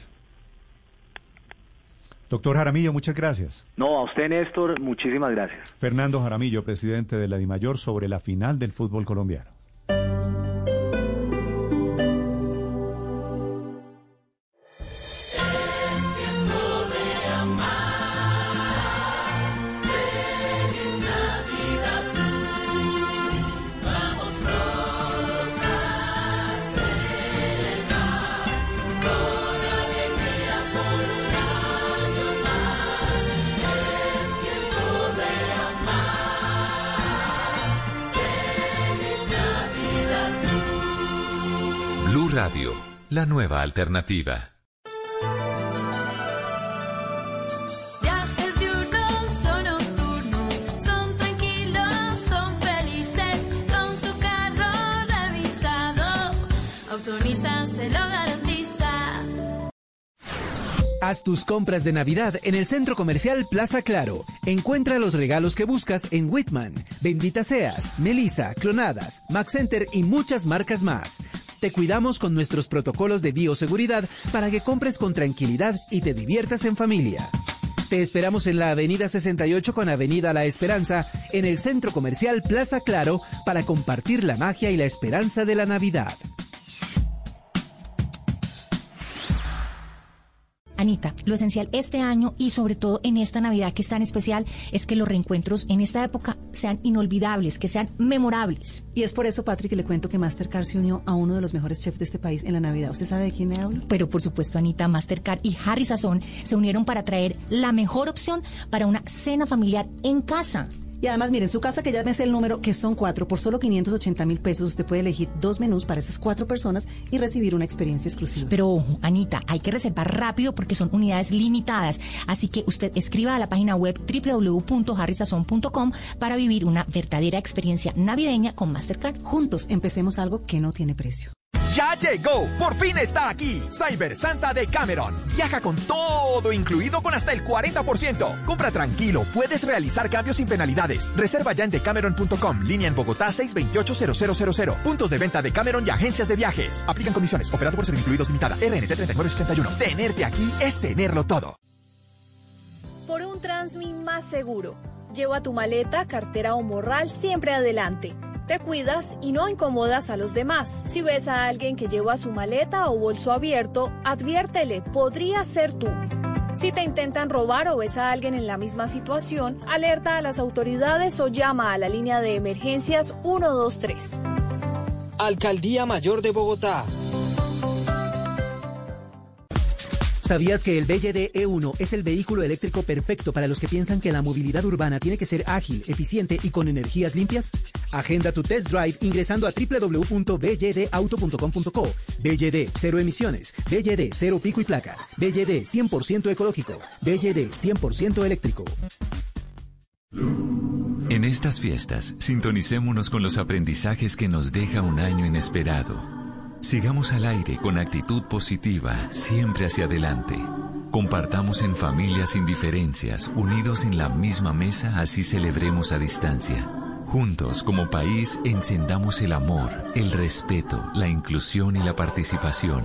Doctor Jaramillo, muchas gracias. No, a usted Néstor, muchísimas gracias. Fernando Jaramillo, presidente de la DIMAYOR, sobre la final del fútbol colombiano. Alternativa. Tus compras de Navidad en el Centro Comercial Plaza Claro. Encuentra los regalos que buscas en Whitman, Bendita Seas, Melissa, Clonadas, Max Center y muchas marcas más. Te cuidamos con nuestros protocolos de bioseguridad para que compres con tranquilidad y te diviertas en familia. Te esperamos en la Avenida 68 con Avenida La Esperanza, en el Centro Comercial Plaza Claro, para compartir la magia y la esperanza de la Navidad. Anita, lo esencial este año y sobre todo en esta Navidad que es tan especial es que los reencuentros en esta época sean inolvidables, que sean memorables. Y es por eso, Patrick, que le cuento que Mastercard se unió a uno de los mejores chefs de este país en la Navidad. ¿Usted sabe de quién le hablo? Pero por supuesto, Anita, Mastercard y Harry Sazón se unieron para traer la mejor opción para una cena familiar en casa. Y además, miren, su casa que ya me sé el número, que son cuatro, por solo 580 mil pesos, usted puede elegir dos menús para esas cuatro personas y recibir una experiencia exclusiva. Pero ojo, Anita, hay que reservar rápido porque son unidades limitadas. Así que usted escriba a la página web www.harrysazon.com para vivir una verdadera experiencia navideña con Mastercard. Juntos empecemos algo que no tiene precio. Ya llegó, por fin está aquí, Cyber Santa de Cameron. Viaja con todo incluido con hasta el 40%. Compra tranquilo, puedes realizar cambios sin penalidades. Reserva ya en decameron.com, línea en Bogotá 628-0000. Puntos de venta de Cameron y agencias de viajes. Aplican condiciones, operado por ser incluidos limitada. RNT 3961. Tenerte aquí es tenerlo todo. Por un Transmi más seguro. Lleva tu maleta, cartera o morral siempre adelante. Te cuidas y no incomodas a los demás. Si ves a alguien que lleva su maleta o bolso abierto, adviértele, podría ser tú. Si te intentan robar o ves a alguien en la misma situación, alerta a las autoridades o llama a la línea de emergencias 123. Alcaldía Mayor de Bogotá. ¿Sabías que el BYD E1 es el vehículo eléctrico perfecto para los que piensan que la movilidad urbana tiene que ser ágil, eficiente y con energías limpias? Agenda tu test drive ingresando a www.bydauto.com.co. BYD, cero emisiones. BYD, cero pico y placa. BYD, 100% ecológico. BYD, 100% eléctrico. En estas fiestas, sintonicémonos con los aprendizajes que nos deja un año inesperado. Sigamos al aire con actitud positiva, siempre hacia adelante. Compartamos en familias sin diferencias, unidos en la misma mesa, así celebremos a distancia. Juntos, como país, encendamos el amor, el respeto, la inclusión y la participación.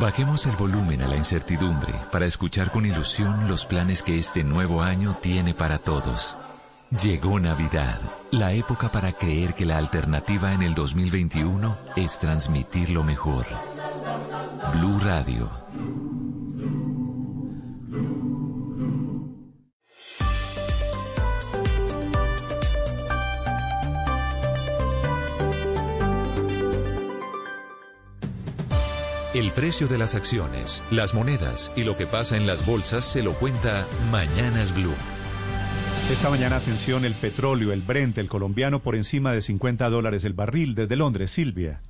Bajemos el volumen a la incertidumbre para escuchar con ilusión los planes que este nuevo año tiene para todos. Llegó Navidad, la época para creer que la alternativa en el 2021 es transmitir lo mejor. Blue Radio. El precio de las acciones, las monedas y lo que pasa en las bolsas se lo cuenta Mañanas Blue. Esta mañana, atención, el petróleo, el Brent, el colombiano, por encima de 50 dólares el barril desde Londres. Silvia.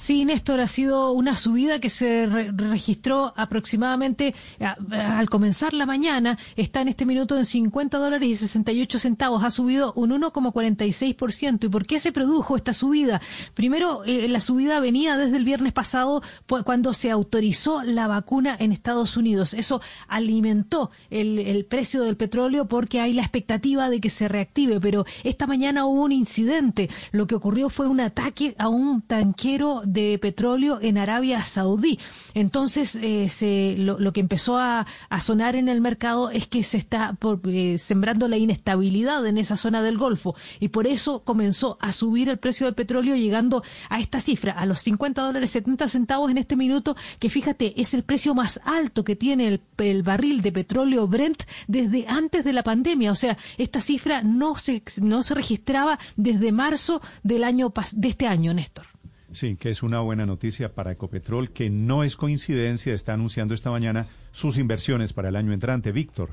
Sí, Néstor, ha sido una subida que se re registró aproximadamente al comenzar la mañana. Está en este minuto en 50 dólares y 68 centavos. Ha subido un 1,46%. ¿Y por qué se produjo esta subida? Primero, eh, la subida venía desde el viernes pasado cuando se autorizó la vacuna en Estados Unidos. Eso alimentó el, el precio del petróleo porque hay la expectativa de que se reactive. Pero esta mañana hubo un incidente. Lo que ocurrió fue un ataque a un tanquero de petróleo en Arabia Saudí. Entonces, eh, lo, que empezó a, sonar en el mercado es que se está por, eh, sembrando la inestabilidad en esa zona del Golfo y por eso comenzó a subir el precio del petróleo llegando a esta cifra, a los 50 dólares 70 centavos en este minuto, que fíjate, es el precio más alto que tiene el, el barril de petróleo Brent desde antes de la pandemia. O sea, esta cifra no se, no se registraba desde marzo del año de este año, Néstor. Sí, que es una buena noticia para Ecopetrol, que no es coincidencia, está anunciando esta mañana sus inversiones para el año entrante. Víctor.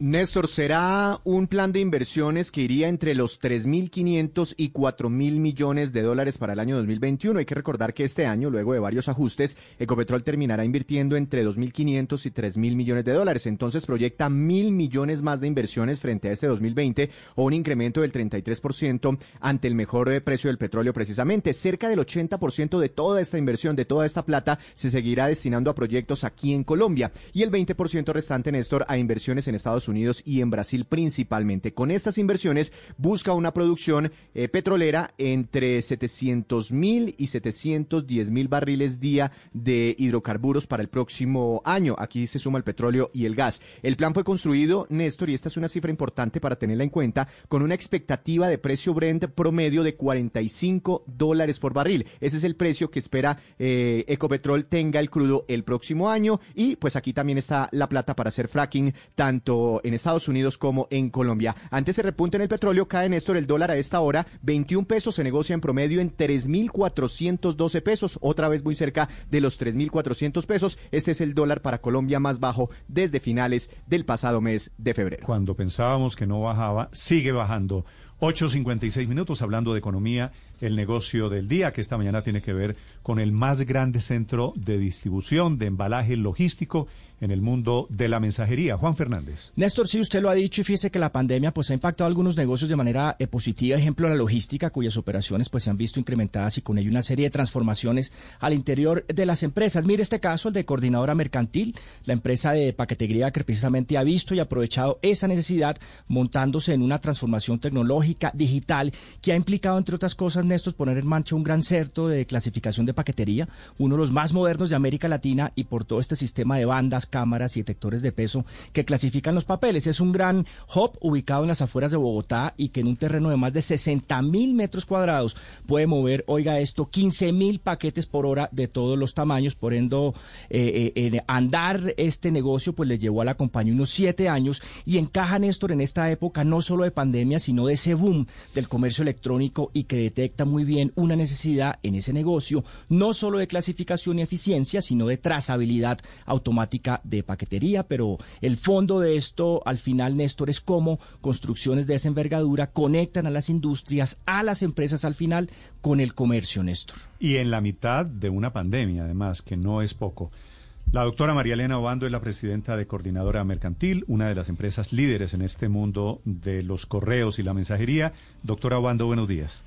Néstor, será un plan de inversiones que iría entre los 3.500 y 4.000 millones de dólares para el año 2021. Hay que recordar que este año, luego de varios ajustes, Ecopetrol terminará invirtiendo entre 2.500 y 3.000 millones de dólares. Entonces proyecta mil millones más de inversiones frente a este 2020 o un incremento del 33% ante el mejor eh, precio del petróleo precisamente. Cerca del 80% de toda esta inversión, de toda esta plata, se seguirá destinando a proyectos aquí en Colombia y el 20% restante, Néstor, a inversiones en Estados Unidos y en Brasil principalmente. Con estas inversiones busca una producción eh, petrolera entre 700 mil y 710 mil barriles día de hidrocarburos para el próximo año. Aquí se suma el petróleo y el gas. El plan fue construido, Néstor, y esta es una cifra importante para tenerla en cuenta, con una expectativa de precio Brent promedio de 45 dólares por barril. Ese es el precio que espera eh, Ecopetrol tenga el crudo el próximo año y pues aquí también está la plata para hacer fracking tanto en Estados Unidos como en Colombia. Antes se repunte en el petróleo, cae Néstor el dólar a esta hora, 21 pesos, se negocia en promedio en 3.412 pesos, otra vez muy cerca de los 3.400 pesos. Este es el dólar para Colombia más bajo desde finales del pasado mes de febrero. Cuando pensábamos que no bajaba, sigue bajando. 8.56 minutos hablando de economía, el negocio del día, que esta mañana tiene que ver con el más grande centro de distribución de embalaje logístico en el mundo de la mensajería. Juan Fernández. Néstor, sí, usted lo ha dicho y fíjese que la pandemia pues ha impactado algunos negocios de manera eh, positiva. Ejemplo, la logística, cuyas operaciones pues se han visto incrementadas y con ello una serie de transformaciones al interior de las empresas. Mire este caso, el de Coordinadora Mercantil, la empresa de paquetería que precisamente ha visto y aprovechado esa necesidad montándose en una transformación tecnológica, digital, que ha implicado, entre otras cosas, Néstor, poner en marcha un gran certo de clasificación de paquetería, uno de los más modernos de América Latina y por todo este sistema de bandas, cámaras y detectores de peso que clasifican los papeles. Es un gran hub ubicado en las afueras de Bogotá y que en un terreno de más de 60 mil metros cuadrados puede mover, oiga esto, 15 mil paquetes por hora de todos los tamaños. Por ende, eh, eh, andar este negocio pues le llevó a la compañía unos siete años y encaja Néstor en esta época no solo de pandemia, sino de ese boom del comercio electrónico y que detecta muy bien una necesidad en ese negocio, no solo de clasificación y eficiencia, sino de trazabilidad automática de paquetería. Pero el fondo de esto, al final, Néstor, es cómo construcciones de esa envergadura conectan a las industrias, a las empresas al final, con el comercio, Néstor. Y en la mitad de una pandemia, además, que no es poco. La doctora María Elena Obando es la presidenta de Coordinadora Mercantil, una de las empresas líderes en este mundo de los correos y la mensajería. Doctora Obando, buenos días.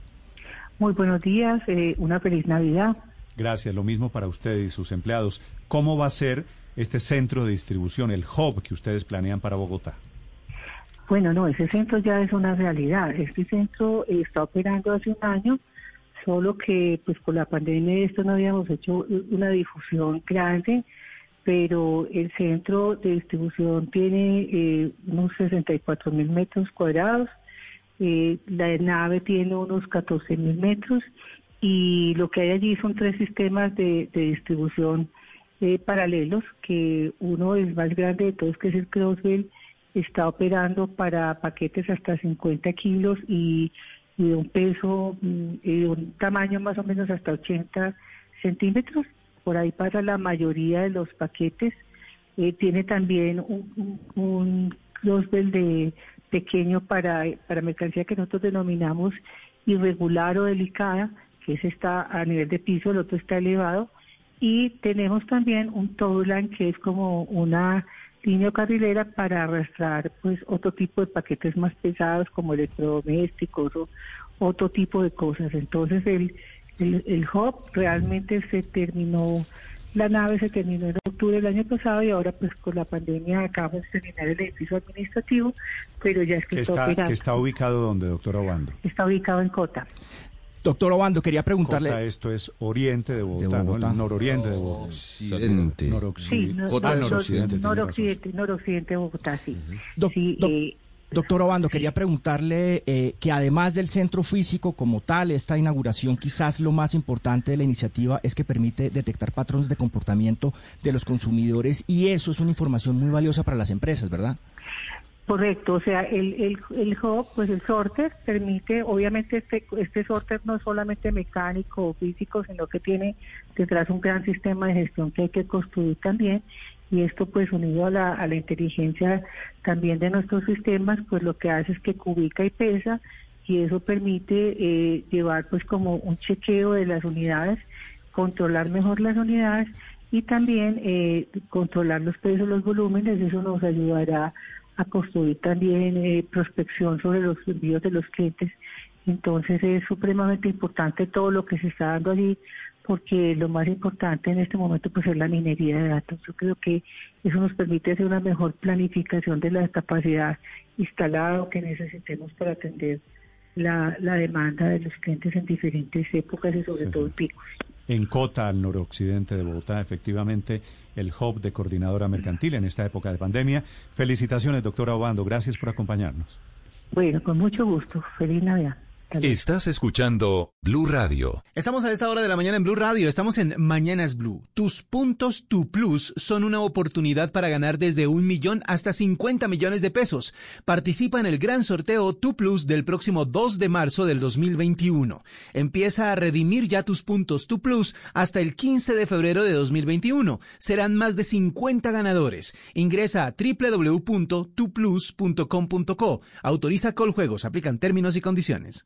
Muy buenos días, eh, una feliz Navidad. Gracias, lo mismo para usted y sus empleados. ¿Cómo va a ser este centro de distribución, el hub que ustedes planean para Bogotá? Bueno, no, ese centro ya es una realidad. Este centro está operando hace un año, solo que pues por la pandemia de esto no habíamos hecho una difusión grande, pero el centro de distribución tiene eh, unos 64 mil metros cuadrados, eh, la nave tiene unos 14 mil metros y lo que hay allí son tres sistemas de, distribución eh, paralelos, que uno es más grande de todos, que es el Crosswell, está operando para paquetes hasta 50 kilos y, de un peso mm, y de un tamaño más o menos hasta 80 centímetros, por ahí para la mayoría de los paquetes. Eh, tiene también un, un, un Crosswell de pequeño para, para mercancía que nosotros denominamos irregular o delicada, que ese está a nivel de piso, el otro está elevado, y tenemos también un towline que es como una línea carrilera para arrastrar pues otro tipo de paquetes más pesados como electrodomésticos o otro tipo de cosas. Entonces el, el, el hub realmente se terminó, la nave se terminó en octubre del año pasado y ahora pues con la pandemia acabamos de terminar el edificio administrativo, pero ya es que ¿Que está, operando. que está ubicado donde, doctora Obando? Está ubicado en Cota. Doctor Obando, quería preguntarle... Cota, esto es oriente de Bogotá, ¿no? Bogotá. El nororiente de Bogotá. Occidente. Noroccidente. Sí, no- Cota no- noroccidente, no- tiene noroccidente, noroccidente de Bogotá, sí. Doc- Sí, doc- eh, Doctor Obando, quería preguntarle eh, que además del centro físico como tal, esta inauguración quizás lo más importante de la iniciativa es que permite detectar patrones de comportamiento de los consumidores y eso es una información muy valiosa para las empresas, ¿verdad? Correcto, o sea, el, el, el hub, pues el sorter permite, obviamente este, este sorter no es solamente mecánico o físico, sino que tiene detrás un gran sistema de gestión que hay que construir también y esto pues unido a la, a la inteligencia también de nuestros sistemas, pues lo que hace es que cubica y pesa y eso permite eh, llevar pues como un chequeo de las unidades, controlar mejor las unidades y también eh, controlar los pesos, los volúmenes, eso nos ayudará a construir también eh, prospección sobre los envíos de los clientes. Entonces es supremamente importante todo lo que se está dando allí, porque lo más importante en este momento pues es la minería de datos. Yo creo que eso nos permite hacer una mejor planificación de la capacidad instalada que necesitemos para atender la, la demanda de los clientes en diferentes épocas y sobre todo en picos. En Cota, al noroccidente de Bogotá, efectivamente, el hub de coordinadora mercantil en esta época de pandemia. Felicitaciones, doctora Obando. Gracias por acompañarnos. Bueno, con mucho gusto. Feliz Navidad. Estás escuchando Blue Radio. Estamos a esta hora de la mañana en Blue Radio, estamos en Mañanas Blue. Tus puntos, tu plus, son una oportunidad para ganar desde un millón hasta 50 millones de pesos. Participa en el gran sorteo Tu Plus del próximo 2 de marzo del 2021. Empieza a redimir ya tus puntos, tu plus, hasta el 15 de febrero de 2021. Serán más de 50 ganadores. Ingresa a www.tuplus.com.co. Autoriza Coljuegos, aplican términos y condiciones.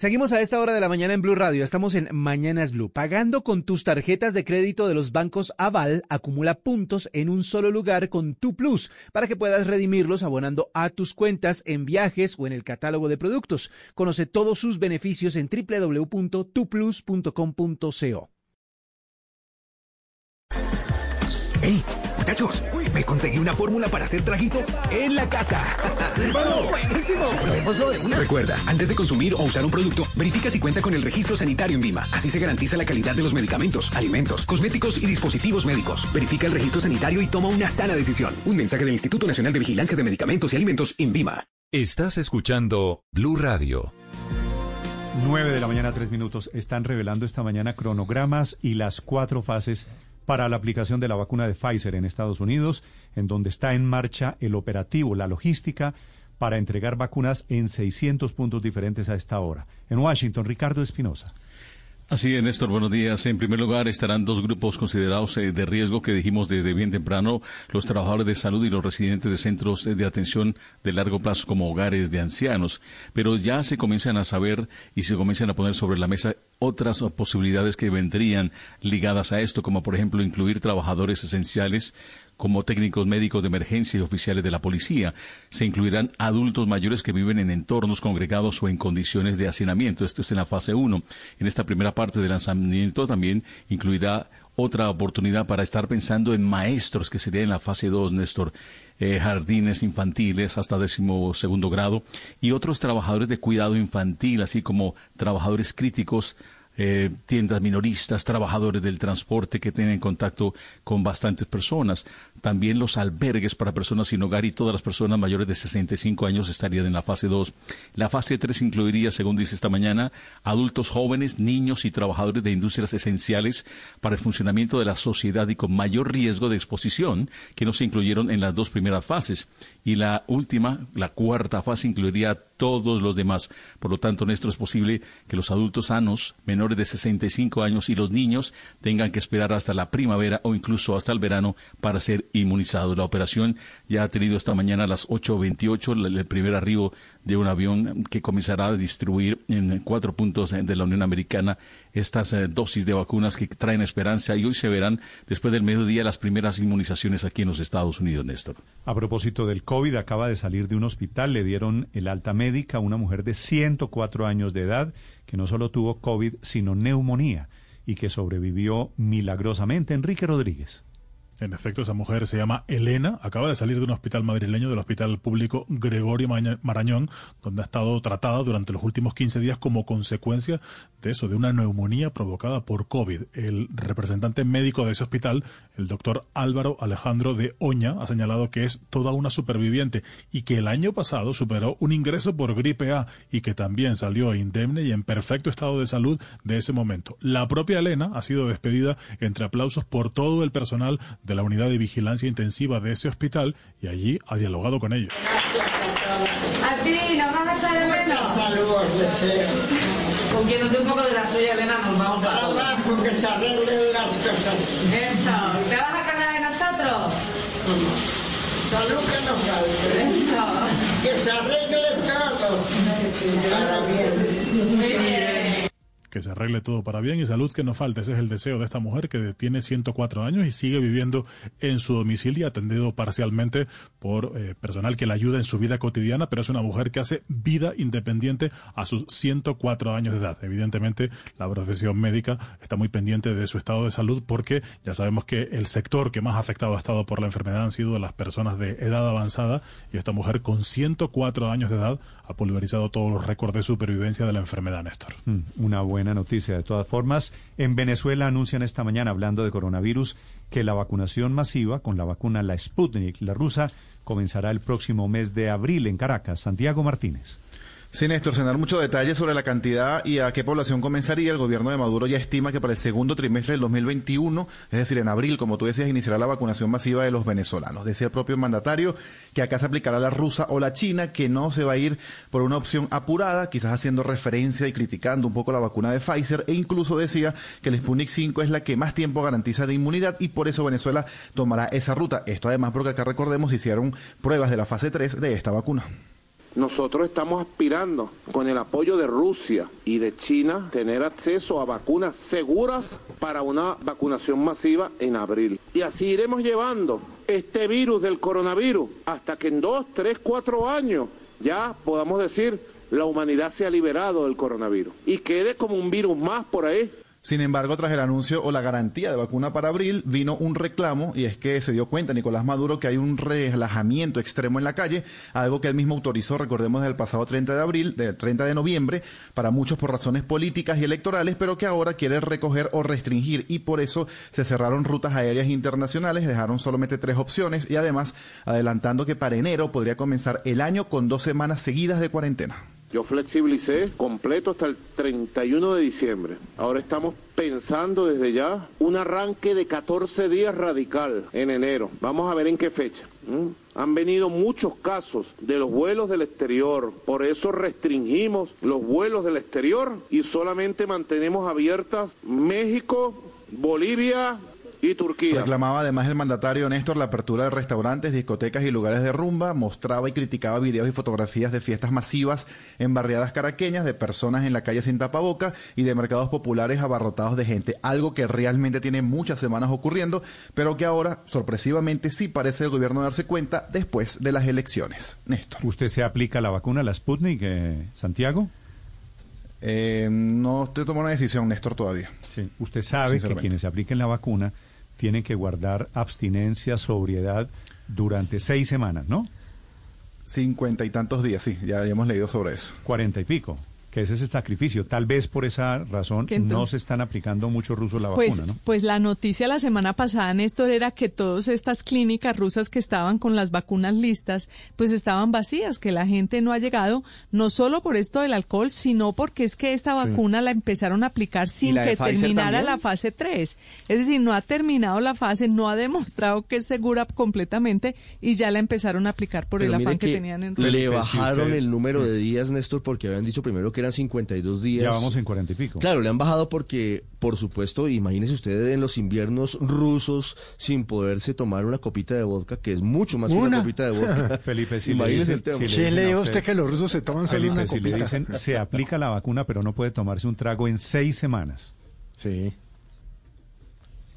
Seguimos a esta hora de la mañana en Blue Radio. Estamos en Mañanas Blue. Pagando con tus tarjetas de crédito de los bancos Aval, acumula puntos en un solo lugar con Tu Plus para que puedas redimirlos abonando a tus cuentas en viajes o en el catálogo de productos. Conoce todos sus beneficios en www.tuplus.com.co. ¡Ey, muchachos! Me conseguí una fórmula para hacer trajito en la casa. ¡Buenísimo! Probémoslo de una. Recuerda, antes de consumir o usar un producto, verifica si cuenta con el registro sanitario en Vima. Así se garantiza la calidad de los medicamentos, alimentos, cosméticos y dispositivos médicos. Verifica el registro sanitario y toma una sana decisión. Un mensaje del Instituto Nacional de Vigilancia de Medicamentos y Alimentos en Vima. Estás escuchando Blue Radio. 9 de la mañana, tres minutos. Están revelando esta mañana cronogramas y las cuatro fases para la aplicación de la vacuna de Pfizer en Estados Unidos, en donde está en marcha el operativo, la logística para entregar vacunas en 600 puntos diferentes a esta hora. En Washington, Ricardo Espinosa. Así es, Néstor, buenos días. En primer lugar, estarán dos grupos considerados eh, de riesgo que dijimos desde bien temprano, los trabajadores de salud y los residentes de centros de atención de largo plazo como hogares de ancianos. Pero ya se comienzan a saber y se comienzan a poner sobre la mesa otras posibilidades que vendrían ligadas a esto, como por ejemplo incluir trabajadores esenciales como técnicos médicos de emergencia y oficiales de la policía. Se incluirán adultos mayores que viven en entornos congregados o en condiciones de hacinamiento. Esto es en la fase 1. En esta primera parte del lanzamiento también incluirá otra oportunidad para estar pensando en maestros, que sería en la fase 2, Néstor, eh, jardines infantiles hasta décimo segundo grado, y otros trabajadores de cuidado infantil, así como trabajadores críticos eh, tiendas minoristas, trabajadores del transporte que tienen contacto con bastantes personas. También los albergues para personas sin hogar y todas las personas mayores de 65 años estarían en la fase 2. La fase 3 incluiría, según dice esta mañana, adultos jóvenes, niños y trabajadores de industrias esenciales para el funcionamiento de la sociedad y con mayor riesgo de exposición que no se incluyeron en las dos primeras fases. Y la última, la cuarta fase, incluiría a todos los demás. Por lo tanto, Néstor, es posible que los adultos sanos, menores de 65 años y los niños tengan que esperar hasta la primavera o incluso hasta el verano para ser inmunizados. La operación ya ha tenido esta mañana a las 8.28 el primer arribo de un avión que comenzará a distribuir en cuatro puntos de la Unión Americana estas eh, dosis de vacunas que traen esperanza y hoy se verán después del mediodía las primeras inmunizaciones aquí en los Estados Unidos, Néstor. A propósito del COVID, acaba de salir de un hospital, le dieron el alta médica a una mujer de 104 años de edad que no solo tuvo COVID, sino neumonía y que sobrevivió milagrosamente. Enrique Rodríguez. En efecto, esa mujer se llama Elena, acaba de salir de un hospital madrileño, del Hospital Público Gregorio Marañón, donde ha estado tratada durante los últimos 15 días como consecuencia de eso, de una neumonía provocada por COVID. El representante médico de ese hospital, el doctor Álvaro Alejandro de Oña, ha señalado que es toda una superviviente y que el año pasado superó un ingreso por gripe A y que también salió indemne y en perfecto estado de salud de ese momento. La propia Elena ha sido despedida entre aplausos por todo el personal la unidad de vigilancia intensiva de ese hospital y allí ha dialogado con ellos. A ti, nos vamos a echar de menos. Saludos, deseo. Con quien nos dé un poco de la suya, Elena, nos vamos a todos. Trabajo, que se arreglen las cosas. Eso. ¿Te vas a acordar de nosotros? Salud que nos falte. Eso. Que se arregle todo. Para bien. Muy bien. Que se arregle todo para bien y salud que no falte. Ese es el deseo de esta mujer que tiene 104 años y sigue viviendo en su domicilio, atendido parcialmente por eh, personal que la ayuda en su vida cotidiana, pero es una mujer que hace vida independiente a sus 104 años de edad. Evidentemente, la profesión médica está muy pendiente de su estado de salud porque ya sabemos que el sector que más afectado ha estado por la enfermedad han sido las personas de edad avanzada y esta mujer con 104 años de edad ha pulverizado todos los récords de supervivencia de la enfermedad, Néstor. Mm, Una buena noticia. De todas formas, en Venezuela anuncian esta mañana, hablando de coronavirus, que la vacunación masiva con la vacuna la Sputnik, la rusa, comenzará el próximo mes de abril en Caracas. Santiago Martínez. Sí, Néstor, sin dar muchos detalles sobre la cantidad y a qué población comenzaría, el gobierno de Maduro ya estima que para el segundo trimestre del 2021, es decir, en abril, como tú decías, iniciará la vacunación masiva de los venezolanos. Decía el propio mandatario que acá se aplicará la rusa o la china, que no se va a ir por una opción apurada, quizás haciendo referencia y criticando un poco la vacuna de Pfizer, e incluso decía que el Sputnik 5 es la que más tiempo garantiza de inmunidad y por eso Venezuela tomará esa ruta. Esto además porque acá recordemos hicieron pruebas de la fase 3 de esta vacuna. Nosotros estamos aspirando, con el apoyo de Rusia y de China, tener acceso a vacunas seguras para una vacunación masiva en abril. Y así iremos llevando este virus del coronavirus hasta que en dos, tres, cuatro años ya podamos decir la humanidad se ha liberado del coronavirus y quede como un virus más por ahí sin embargo, tras el anuncio o la garantía de vacuna para abril, vino un reclamo y es que se dio cuenta Nicolás Maduro que hay un relajamiento extremo en la calle, algo que él mismo autorizó, recordemos, del pasado 30 de abril, del 30 de noviembre, para muchos por razones políticas y electorales, pero que ahora quiere recoger o restringir y por eso se cerraron rutas aéreas internacionales, dejaron solamente tres opciones y además adelantando que para enero podría comenzar el año con dos semanas seguidas de cuarentena. Yo flexibilicé completo hasta el 31 de diciembre. Ahora estamos pensando desde ya un arranque de 14 días radical en enero. Vamos a ver en qué fecha. Han venido muchos casos de los vuelos del exterior, por eso restringimos los vuelos del exterior y solamente mantenemos abiertas México, Bolivia, y Turquía. Reclamaba además el mandatario Néstor la apertura de restaurantes, discotecas y lugares de rumba, mostraba y criticaba videos y fotografías de fiestas masivas en barriadas caraqueñas, de personas en la calle sin tapaboca y de mercados populares abarrotados de gente, algo que realmente tiene muchas semanas ocurriendo, pero que ahora sorpresivamente sí parece el gobierno darse cuenta después de las elecciones. Néstor. ¿Usted se aplica la vacuna, la Sputnik, eh, Santiago? Eh, no estoy tomando una decisión, Néstor, todavía. Sí. Usted sabe que quienes se apliquen la vacuna tienen que guardar abstinencia, sobriedad durante seis semanas, ¿no? Cincuenta y tantos días, sí, ya hemos leído sobre eso. Cuarenta y pico que ese es el sacrificio. Tal vez por esa razón no se están aplicando muchos rusos la pues, vacuna, ¿no? Pues la noticia la semana pasada, Néstor, era que todas estas clínicas rusas que estaban con las vacunas listas, pues estaban vacías, que la gente no ha llegado, no solo por esto del alcohol, sino porque es que esta vacuna la empezaron a aplicar sin que terminara la fase 3. Es decir, no ha terminado la fase, no ha demostrado que es segura completamente y ya la empezaron a aplicar por el afán que, tenían en Rusia. Le bajaron el número de días, Néstor, porque habían dicho primero que eran 52 días. Ya vamos en 40 y pico. Claro, le han bajado porque, por supuesto, imagínese usted en los inviernos rusos sin poderse tomar una copita de vodka, que es mucho más que una copita de vodka. (laughs) Felipe, si imagínese le dicen, si le, dijo usted que los rusos se toman solo una copita. Si le dicen, se aplica la vacuna, pero no puede tomarse un trago en seis semanas. Sí.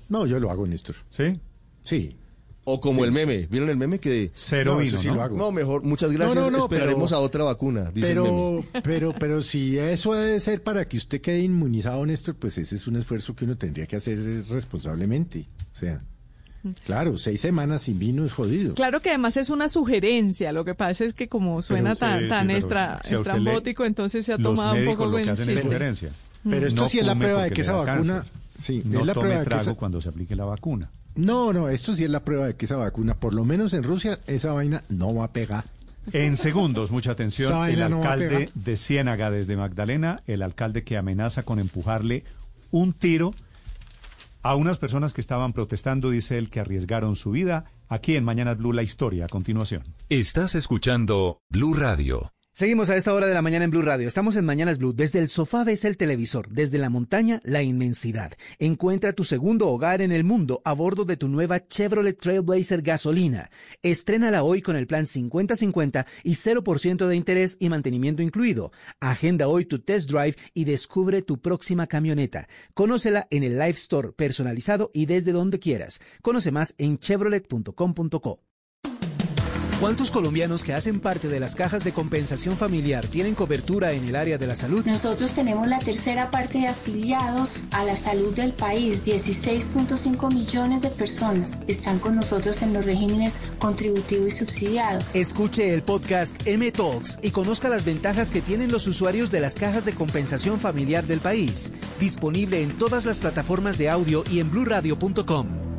No, yo lo hago, Néstor. ¿Sí? Sí. O como el meme, ¿vieron el meme que cero no, vino, sí ¿no? Lo hago. no, mejor, muchas gracias, no, no, esperaremos pero, a otra vacuna, dice pero, el meme. Pero, (laughs) pero si eso debe ser para que usted quede inmunizado, Néstor, pues ese es un esfuerzo que uno tendría que hacer responsablemente. O sea, Claro, seis semanas sin vino es jodido. Claro que además es una sugerencia, lo que pasa es que como suena Pero, tan, tan sí, extra, si estrambótico, entonces se ha tomado un poco buen chiste. sugerencia. Pero esto No sí es la prueba de que esa vacuna... cáncer. Sí, no es la tome prueba de que trago esa- cuando se aplique la vacuna. No, no, esto sí es la prueba de que esa vacuna, por lo menos en Rusia, esa vaina no va a pegar. En segundos, mucha atención, el no alcalde de Ciénaga desde Magdalena, el alcalde que amenaza con empujarle un tiro a unas personas que estaban protestando, dice él, que arriesgaron su vida. Aquí en Mañana Blue, la historia a continuación. Estás escuchando Blue Radio. Seguimos a esta hora de la mañana en Blue Radio. Estamos en Mañanas Blue. Desde el sofá ves el televisor, desde la montaña la inmensidad. Encuentra tu segundo hogar en el mundo a bordo de tu nueva Chevrolet Trailblazer gasolina. Estrénala hoy con el plan 50-50 y 0% de interés y mantenimiento incluido. Agenda hoy tu test drive y descubre tu próxima camioneta. Conócela en el Live Store personalizado y desde donde quieras. Conoce más en chevrolet.com.co. ¿Cuántos colombianos que hacen parte de las cajas de compensación familiar tienen cobertura en el área de la salud? Nosotros tenemos la tercera parte de afiliados a la salud del país. 16.5 millones de personas están con nosotros en los regímenes contributivo y subsidiado. Escuche el podcast M Talks y conozca las ventajas que tienen los usuarios de las cajas de compensación familiar del país. Disponible en todas las plataformas de audio y en bluradio.com.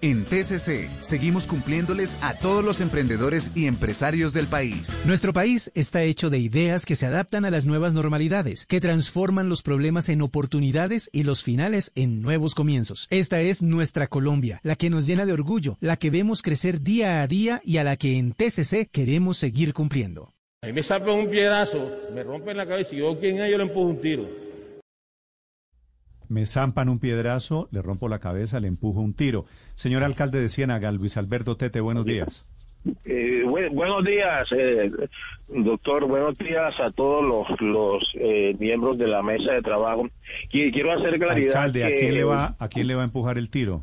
En TCC seguimos cumpliéndoles a todos los emprendedores y empresarios del país. Nuestro país está hecho de ideas que se adaptan a las nuevas normalidades, que transforman los problemas en oportunidades y los finales en nuevos comienzos. Esta es nuestra Colombia, la que nos llena de orgullo, la que vemos crecer día a día y a la que en TCC queremos seguir cumpliendo. Ahí me sacan un piedrazo, me rompen la cabeza y yo, ¿quién es? Yo le empujo un tiro. Me zampan un piedrazo, le rompo la cabeza, le empujo un tiro. Señor alcalde de Ciénaga, Luis Alberto Tete, buenos días. Eh, buen- buenos días, eh, doctor. Buenos días a todos los, los eh, miembros de la mesa de trabajo. Qui- Quiero hacer claridad. Alcalde, ¿a que- quién le va, a quién le va a empujar el tiro?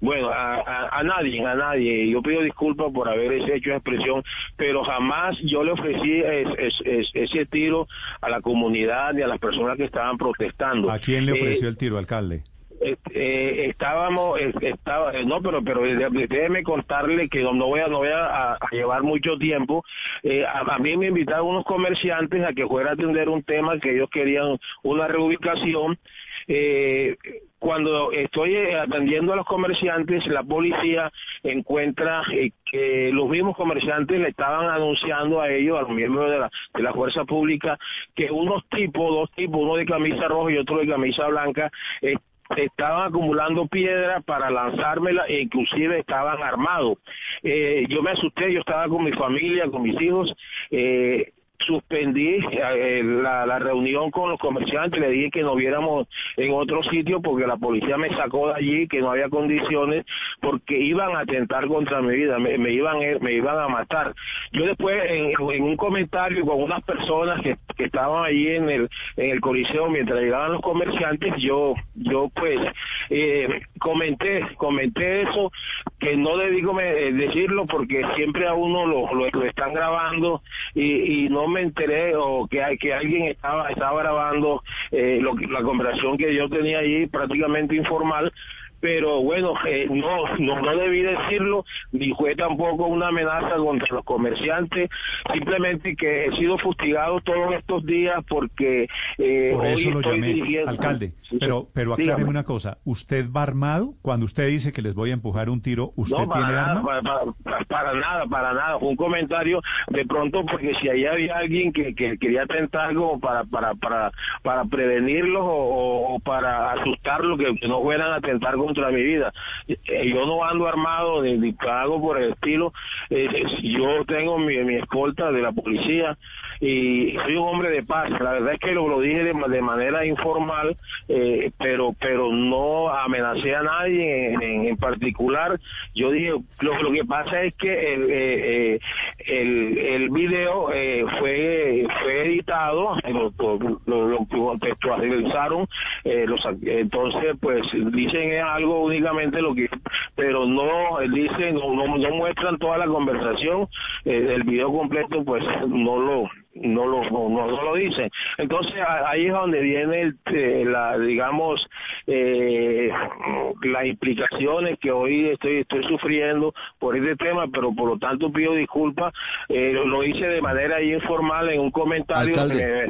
Bueno, a, a- a nadie, a nadie. Yo pido disculpas por haber hecho de expresión, pero jamás yo le ofrecí es- es- es- ese tiro a la comunidad ni a las personas que estaban protestando. ¿A quién le Eh, ofreció el tiro, alcalde? eh, eh, estábamos eh, estaba eh, no pero pero eh, déjeme contarle que no, no voy a no voy a, a llevar mucho tiempo Eh, a, a mí me invitaron unos comerciantes a que fuera a atender un tema que ellos querían una reubicación eh, cuando estoy eh, atendiendo a los comerciantes, la policía encuentra eh, que los mismos comerciantes le estaban anunciando a ellos, a los miembros de la, de la fuerza pública, que unos tipos, dos tipos, uno de camisa roja y otro de camisa blanca, eh, estaban acumulando piedra para lanzármela e inclusive estaban armados. Yo me asusté, yo estaba con mi familia, con mis hijos. Eh, suspendí eh, la, la reunión con los comerciantes, le dije que nos viéramos en otro sitio porque la policía me sacó de allí, que no había condiciones, porque iban a atentar contra mi vida, me, me iban eh, me iban a matar. Yo después en, un comentario con unas personas que, estaban allí en el en el coliseo mientras llegaban los comerciantes, yo yo pues eh, comenté comenté eso que no debí eh, decirlo porque siempre a uno lo, lo, lo están grabando y, y no me enteré o que que alguien estaba estaba grabando eh, lo la conversación que yo tenía allí prácticamente informal pero bueno, eh, no, no, no debí decirlo, ni fue tampoco una amenaza contra los comerciantes, simplemente que he sido fustigado todos estos días porque eh, Por hoy eso lo estoy llamé, dirigiendo. alcalde. Pero, pero dígame. acláreme una cosa. ¿Usted va armado? Cuando usted dice que les voy a empujar un tiro, ¿usted no, para tiene nada, arma? Para, para- para nada, para nada. Fue un comentario de pronto porque si ahí había alguien que, que quería atentar como para para para para prevenirlos o, o- para asustarlos que, que no fueran a atentar contra mi vida. Eh, yo no ando armado ni, ni algo por el estilo. Eh, yo tengo mi, mi escolta de la policía y soy un hombre de paz. La verdad es que lo, lo dije de, de manera informal, eh, pero pero no amenacé a nadie en, en- particular. Yo dije, lo, lo que pasa es que el, eh, el, el video fue fue editado, lo, lo, lo- contextualizaron, los, entonces pues dicen es algo únicamente lo que, pero no dicen, no, no, no muestran toda la conversación, eh, el video completo pues no lo no lo no, no- lo dicen entonces ahí es donde viene el, eh, la digamos eh, las implicaciones que hoy estoy estoy sufriendo por este tema pero por lo tanto pido disculpas. Eh, lo, hice de manera informal en un comentario Alcalde,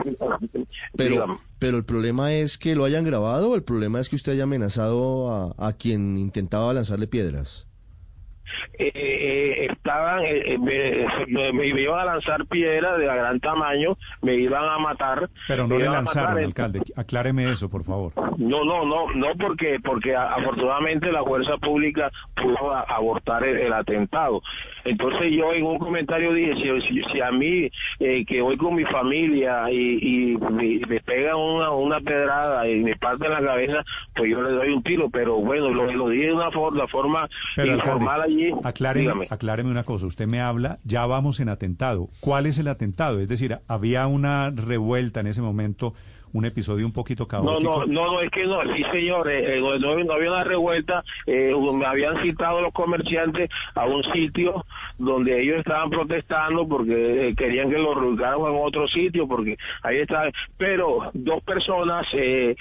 Pero, pero el problema es que lo hayan grabado o el problema es que usted haya amenazado a, a quien intentaba lanzarle piedras. Eh, eh, estaban, eh, eh, me, me- me iban a lanzar piedras de gran tamaño, me iban a matar. Pero no me le iban a matar, lanzaron, eh, alcalde. Acláreme eso, por favor. No, no, no, no porque porque afortunadamente la fuerza pública pudo a- abortar el, el atentado. Entonces yo en un comentario dije si, si- si a mí eh, que voy con mi familia y, y me, me pegan una, una pedrada y me parten la cabeza, pues yo le doy un tiro. Pero bueno, lo, lo dije de una forma, forma Pero, informal alcalde, acláreme, Dígame. acláreme una cosa. Usted me habla, ya vamos en atentado. ¿Cuál es el atentado? Es decir, había una revuelta en ese momento, un episodio un poquito caótico. no, no, no, es que no, sí señor, eh, eh, no había una revuelta, eh, me habían citado los comerciantes a un sitio donde ellos estaban protestando porque eh, querían que lo reubicaran en otro sitio, porque ahí está, pero dos personas eh,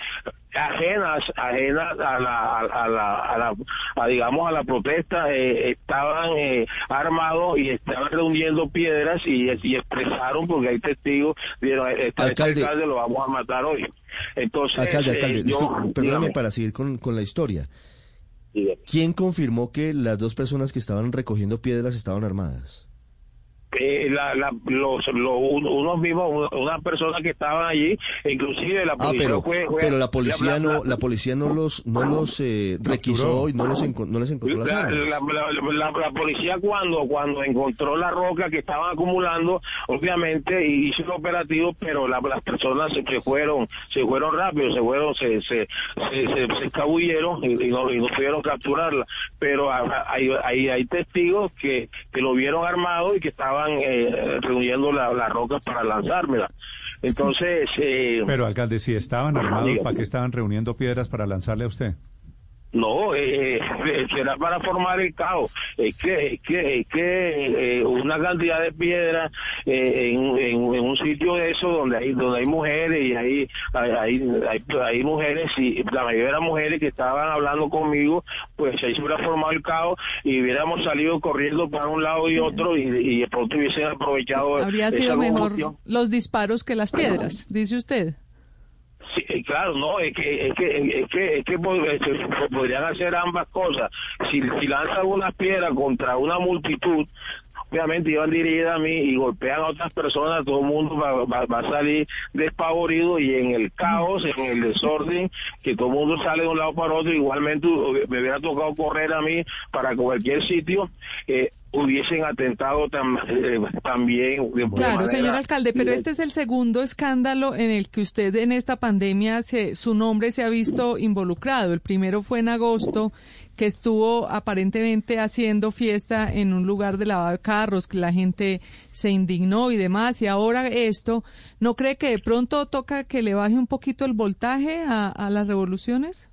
ajenas, ajenas a la, a la, a la, a, digamos a la protesta, eh, estaban eh, armados y estaban reuniendo piedras y, y expresaron porque hay testigos, dijeron, este, este Alcalde. alcalde lo vamos a matar hoy. Entonces, Alcalde, eh, alcalde, yo- disculpe, perdóname para seguir con, con la historia. ¿Quién confirmó que las dos personas que estaban recogiendo piedras estaban armadas? Eh, la, la- los, los- un- unos mismos, unas personas que estaban allí, inclusive la Ah, policía pero, fue- fue- pero la policía la- no, la policía no los, no los eh, requisó y no los enco- no les encontró las la, armas. policía cuando cuando encontró la roca que estaban acumulando, obviamente hizo un operativo, pero la- las personas se, se fueron, se fueron rápido, se fueron, se se, se, escabulleron y, y no, y no pudieron capturarla. Pero hay, hay testigos que, que lo vieron armado y que estaban eh, reuniendo la- las rocas para lanzármela. Entonces, eh, Pero, alcalde, si estaban armados. ¿para qué estaban reuniendo piedras para lanzarle a usted? No, eh, eh, será para formar el caos. Es que, es que, es que eh, una cantidad de piedras eh, en, en- en un sitio de eso donde hay donde hay mujeres y hay hay, hay, mujeres y la mayoría eran mujeres que estaban hablando conmigo, pues ahí se hubiera formado el caos y hubiéramos salido corriendo para un lado y otro y, y de pronto hubiesen aprovechado. Habría esa sido mejor los disparos que las piedras, dice usted. Eh, claro, no, es que, es que, es que, es que podrían hacer ambas cosas. Si, si lanzan unas piedras contra una multitud, obviamente iban dirigidas a mí y golpean a otras personas, todo el mundo va, va- va a salir despavorido y en el caos, en el desorden, que todo el mundo sale de un lado para otro, igualmente eh, me hubiera tocado correr a mí para cualquier sitio. eh, hubiesen atentado tam- eh, también de Claro, señor alcalde, pero este es el segundo escándalo en el que usted en esta pandemia se, su nombre se ha visto involucrado. El primero fue en agosto, que estuvo aparentemente haciendo fiesta en un lugar de lavado de carros, que la gente se indignó y demás, y ahora esto, ¿no cree que de pronto toca que le baje un poquito el voltaje a, a las revoluciones?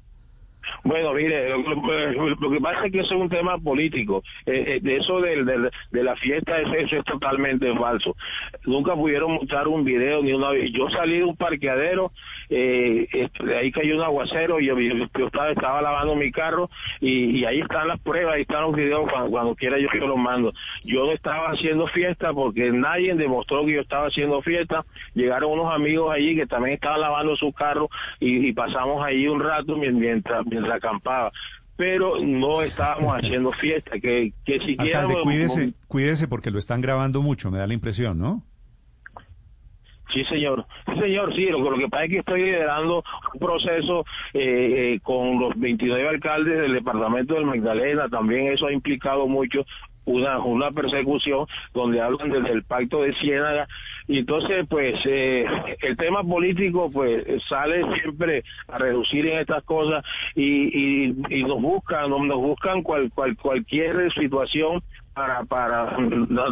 Bueno, mire, lo, que pasa es que eso es un tema político. Eh, eh, eso de la fiesta, eso, eso es totalmente falso. Nunca pudieron mostrar un video ni una vez. Yo salí de un parqueadero, eh, de ahí cayó un aguacero, y yo, yo- yo estaba, estaba lavando mi carro y, y ahí están las pruebas, ahí están los videos, cuando, cuando quiera yo, yo los mando. Yo no estaba haciendo fiesta porque nadie demostró que yo estaba haciendo fiesta. Llegaron unos amigos allí que también estaban lavando su carro y, y pasamos ahí un rato mien- mientras, mientras acampaba. Pero no estábamos (laughs) haciendo fiesta, que, que siquiera... Alcalde, cuídese, cuídese porque lo están grabando mucho, me da la impresión, ¿no? Sí, señor. Sí, señor, sí. Lo, lo que pasa es que estoy liderando un proceso eh, eh, con los 29 alcaldes del departamento del Magdalena. También eso ha implicado mucho una, una persecución donde hablan desde el pacto de Ciénaga. Y entonces, pues, eh, el tema político, pues, sale siempre a reducir en estas cosas y, y, y nos buscan, nos, buscan cual, cual, cualquier situación para para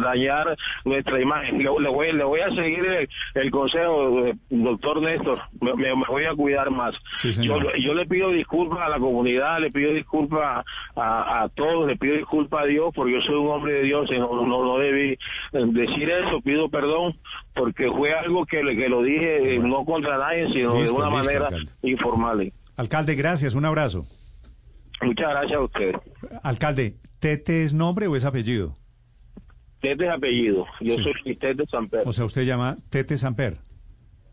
dañar nuestra imagen. Le, le voy, le voy a seguir el, el consejo, eh, doctor Néstor, me, me- me voy a cuidar más. Sí, yo, yo le pido disculpas a la comunidad, le pido disculpas a, a todos, le pido disculpas a Dios porque yo soy un hombre de Dios y no, no, no debí eh, decir eso, pido perdón porque fue algo que, que lo dije eh, no contra nadie, sino Listo, de una listo, manera alcalde. informal. Alcalde, gracias, un abrazo. Muchas gracias a ustedes. Alcalde, ¿Tete es nombre o es apellido? Tete es apellido, yo Sí. soy Tete Samper. O sea, usted llama Tete Samper.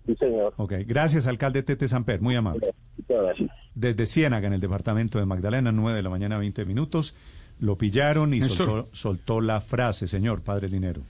Sí, señor. Ok, gracias, alcalde Tete Samper, muy amable. Muchas gracias. Desde Ciénaga, en el departamento de Magdalena, 9 de la mañana, 20 minutos. Lo pillaron y soltó, soltó la frase, señor Padre Linero.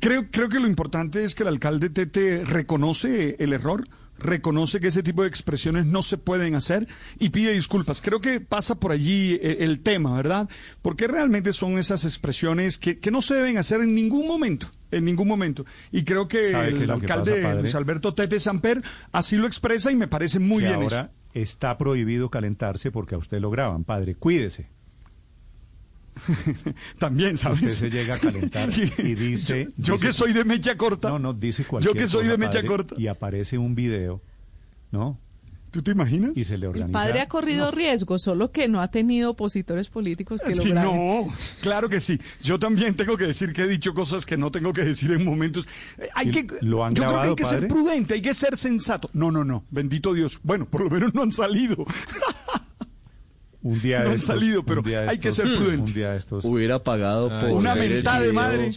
Creo, creo que lo importante es que el alcalde Tete reconoce el error, reconoce que ese tipo de expresiones no se pueden hacer y pide disculpas. Creo que pasa por allí el, el tema, ¿verdad? Porque realmente son esas expresiones que, que no se deben hacer en ningún momento, en ningún momento. Y creo que ¿Sabe qué es el que alcalde pasa? Luis Alberto Tete Samper así lo expresa y me parece muy bien ahora está prohibido calentarse porque a usted lo graban. Padre, cuídese. (laughs) También, ¿sabes? Usted se llega a calentar (laughs) y dice... Yo dice- que soy de mecha corta. No, no, dice cualquier Yo que soy cosa, de mecha padre, corta. Y aparece un video, ¿no? ¿Tú te imaginas? Y se le El organiza... padre ha corrido riesgo, solo que no ha tenido opositores políticos que lo Sí, graben. no, claro que sí. Yo también tengo que decir que he dicho cosas que no tengo que decir en momentos. Eh, Hay ¿Y que, lo han yo creo que hay grabado, que padre? ser prudente, hay que ser sensato. No, no, no, bendito Dios. Bueno, por lo menos no han salido. (laughs) Un día No de han estos- salido, un pero hay que ser prudente. Un día de estos... Hubiera pagado Ay, por Una mentada de madre.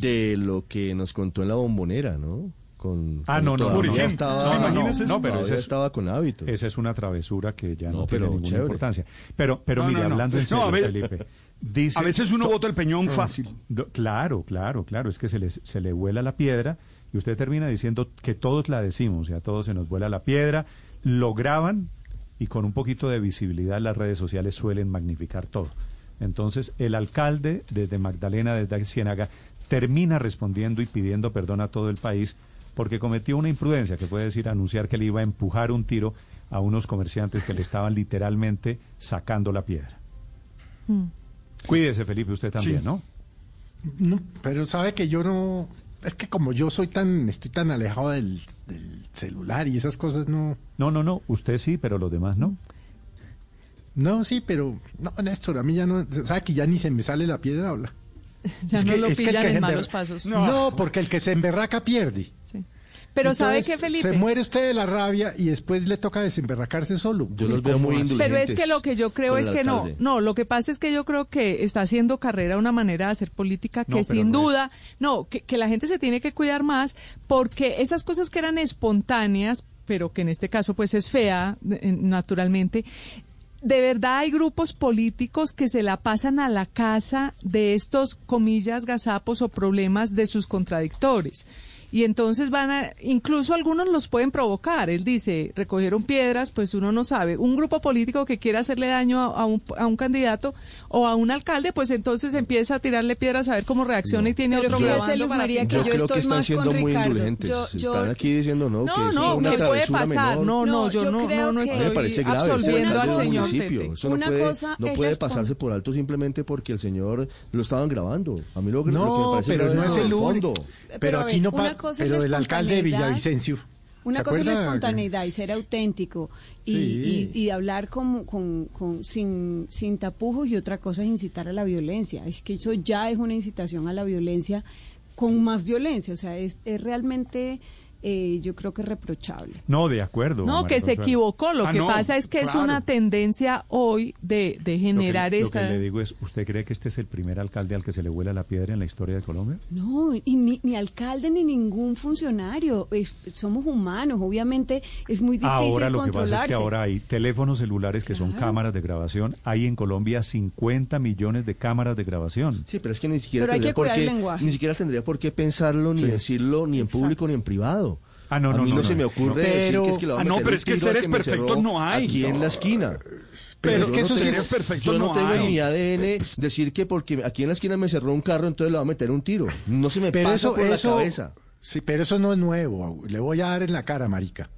de lo que nos contó en la bombonera, ¿no? con Ah, con- no, no, no, no. estaba, No, pero ese es- estaba con hábito. Esa es una travesura que ya no, No, tiene pero ninguna chévere. importancia. Pero, pero No, mire, no, no. hablando en No, serio, a ver- Felipe. Dice, A veces uno bota el peñón Ah. fácil. Claro, claro, claro. Es que se le, se le vuela la piedra y usted termina diciendo que todos la decimos, o sea, a todos se nos vuela la piedra, lo graban y con un poquito de visibilidad las redes sociales suelen magnificar todo. Entonces, el alcalde desde Magdalena, desde Ciénaga, termina respondiendo y pidiendo perdón a todo el país porque cometió una imprudencia, que puede decir anunciar que le iba a empujar un tiro a unos comerciantes que le estaban literalmente sacando la piedra. Mm. Cuídese, Felipe, usted también, Sí. ¿no? No, pero sabe que yo no... Es que como yo soy tan... Estoy tan alejado del, del celular y esas cosas, no... No, no, no, usted sí, pero los demás no. No, sí, pero... No, Néstor, a mí ya no... ¿Sabe que ya ni se me sale la piedra habla? (laughs) Ya Es no que- lo pillan que en se malos pasos. No, porque el que se emberraca pierde. Pero ¿sabe qué, Felipe? Se muere usted de la rabia y después le toca desemberracarse solo. Yo los veo ¿cómo muy? Pero es que lo que yo creo es que no, alcalde. no, lo que pasa es que yo creo que está haciendo carrera una manera de hacer política que No, sin no duda, no, que, que la gente se tiene que cuidar más porque esas cosas que eran espontáneas, pero que en este caso pues es fea, eh, naturalmente, de verdad hay grupos políticos que se la pasan a la casa de estos, comillas, gazapos o problemas de sus contradictores. Y entonces van a, incluso algunos los pueden provocar. Él dice, recogieron piedras, pues uno no sabe. Un grupo político que quiera hacerle daño a, a un, a un candidato o a un alcalde, pues entonces empieza a tirarle piedras a ver cómo reacciona y tiene Pero otro grabando para María, que- que Yo yo creo que estoy están más siendo con muy Ricardo. indulgentes. Yo- yo- Están aquí diciendo no, No, que es no, una que puede pasar. menor. No, no, No, yo, yo no, no, no que- estoy me parece grave. ese absolviendo al señor municipio. Tete. Eso no Una puede, cosa no puede pasarse por alto simplemente porque el señor lo estaban grabando. A mí lo, que- lo que me No, parece pero grave no es el fondo. Pero, aquí ver, no una cosa Pero el alcalde de. Villavicencio. Una ¿se cosa es la espontaneidad y ser auténtico y, Sí. y, y hablar con, con, con- sin, sin tapujos y otra cosa es incitar a la violencia. Es que eso ya es una incitación a la violencia con más violencia. O sea, es, es realmente, eh, yo creo que reprochable. No, de acuerdo. No, que se equivocó. Lo Ah, que no, pasa es que es una tendencia hoy de, de Lo que- generar lo esta... que le digo es, ¿usted cree que este es el primer alcalde al que se le vuela la piedra en la historia de Colombia? No, y ni, ni alcalde ni ningún funcionario. Es- somos humanos, obviamente es muy difícil Ahora lo que pasa controlarse. es que ahora hay teléfonos celulares que son cámaras de grabación. Hay en Colombia 50 millones de cámaras de grabación. Sí, pero es que ni siquiera, Pero hay tendría que por qué, lenguaje. ni siquiera tendría por qué pensarlo ni Sí. decirlo ni en Exacto. público ni en privado. Ah, no, a no, mí no, no, se no. me ocurre No. decir Pero- que es que le va a Ah, no, meter pero es que seres me perfectos no hay. Aquí en la esquina. Pero es yo que no esos tengo- seres perfectos Yo no, tengo en hay. mi ADN decir que porque aquí en la esquina me cerró un carro, entonces le va a meter un tiro. No se me Pero pasa eso, por eso, la cabeza. Sí, pero eso no es nuevo. Le voy a dar en la cara, marica.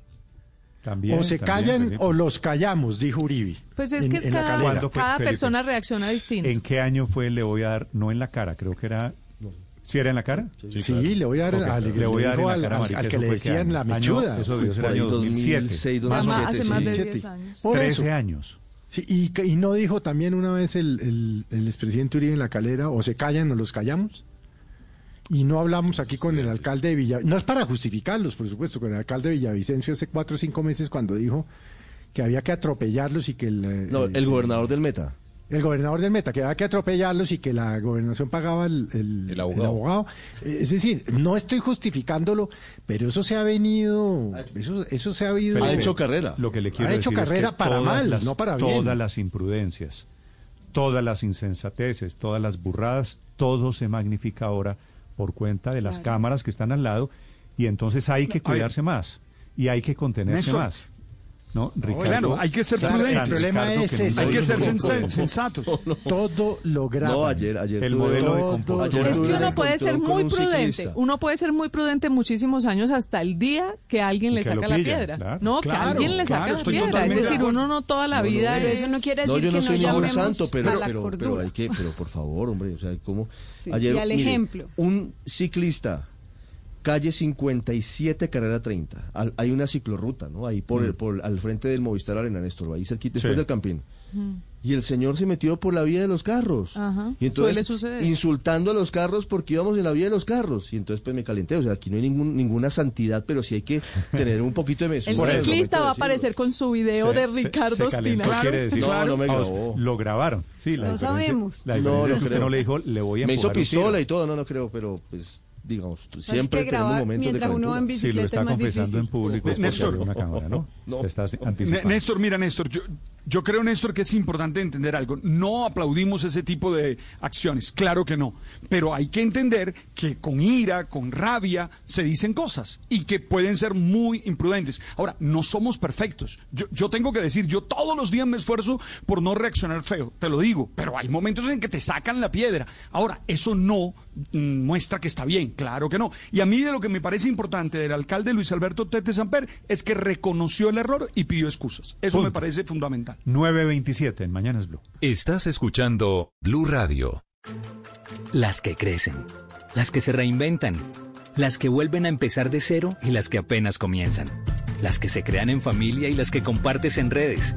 También, o se también, callan o los callamos, dijo Uribe. Pues es en- que es en la cada, calera. ¿Cuándo fue, cada persona reacciona distinto. ¿En qué año fue le voy a dar? No en la cara, creo que era... ¿Sí era en la cara? Sí, le voy a dar, Ok, al, le voy a dar en la cara, al- al que eso le decían año? la Año- mechuda. eso debió ser Por ahí año 2007. 2006, Más- 2007, hace sí. más de 10 17. años. Por 13 eso. años. Sí, y, que- y no dijo también una vez el, el, el expresidente Uribe en la calera, o se callan o los callamos. Y no hablamos aquí con el alcalde de Villavicencio, no es para justificarlos, por supuesto, con el alcalde de Villavicencio hace cuatro o cinco meses cuando dijo que había que atropellarlos y que el, eh, No, el gobernador del Meta. El gobernador del Meta, que había que atropellarlos y que la gobernación pagaba el, el- El abogado. abogado. Eh, Es decir, no estoy justificándolo, pero eso se ha venido, eso, eso se ha habido. Ha hecho carrera. Lo que le quiero Ha hecho decir es carrera que para todas mal, las- no para bien. Todas las imprudencias, todas las insensateces, todas las burradas, todo se magnifica ahora por cuenta de las Claro. cámaras que están al lado y entonces hay que cuidarse más y hay que contenerse Néstor. más. ¿No, Ricardo? Claro, hay que ser Claro, prudentes. el problema Ricardo, es que no. Hay que ser (laughs) no- sensa- sensatos. Todo lo graba. No, ayer, ayer. El modelo de compostura. ayer Es que un uno puede ser muy un prudente. ciclista. Uno puede ser muy prudente muchísimos años hasta el día que alguien le que saca la piedra. claro. No, que alguien le saca claro, la piedra. Es decir, uno no toda la No, no, vida Pero es- eso no quiere No, decir yo no que soy no llamemos santo, pero, a la pero, pero cordura. hay que, pero por favor, hombre, o sea, ¿cómo? Sí, y al ejemplo. Un ciclista, calle 57, carrera 30, al- hay una ciclorruta, ¿no? Ahí por, el, por al frente del Movistar Arena, Néstor, ahí cerquita, después Sí. del Campín. Y el señor se metió por la vía de los carros. Ajá, Y entonces, suele suceder. insultando a los carros porque íbamos en la vía de los carros. Y entonces, pues me calenté. O sea, aquí no hay ningún, ninguna santidad, pero sí hay que (laughs) tener un poquito de mesura. El ciclista va a aparecer con su video Se- de Ricardo Espinal. quiere decir. No, no me Vamos, grabó. Lo grabaron. Sí, la Lo diferencia- sabemos. La No, no creo. no le dijo, le voy a Me hizo pistola y todo, no, no creo, pero pues digamos, que siempre tenemos grabar momentos de mientras uno va en calentura. Si lo bicicleta está es más confesando difícil. en público es Néstor. una cámara, ¿no? No. Se está Ne- anticipando. Néstor, mira, Néstor, yo, yo creo, Néstor, que es importante entender algo. No aplaudimos ese tipo de acciones, claro que no. Pero hay que entender que con ira, con rabia, se dicen cosas y que pueden ser muy imprudentes. Ahora, no somos perfectos. Yo, yo tengo que decir, yo todos los días me esfuerzo por no reaccionar feo, te lo digo, pero hay momentos en que te sacan la piedra. Ahora, eso no mm, muestra que está bien, claro que no. Y a mí de lo que me parece importante del alcalde Luis Alberto Tete Samper es que reconoció el error y pidió excusas. Eso me parece fundamental. 9.27 en Mañanas Blue. Estás escuchando Blue Radio. Las que crecen, las que se reinventan, las que vuelven a empezar de cero y las que apenas comienzan, las que se crean en familia y las que compartes en redes.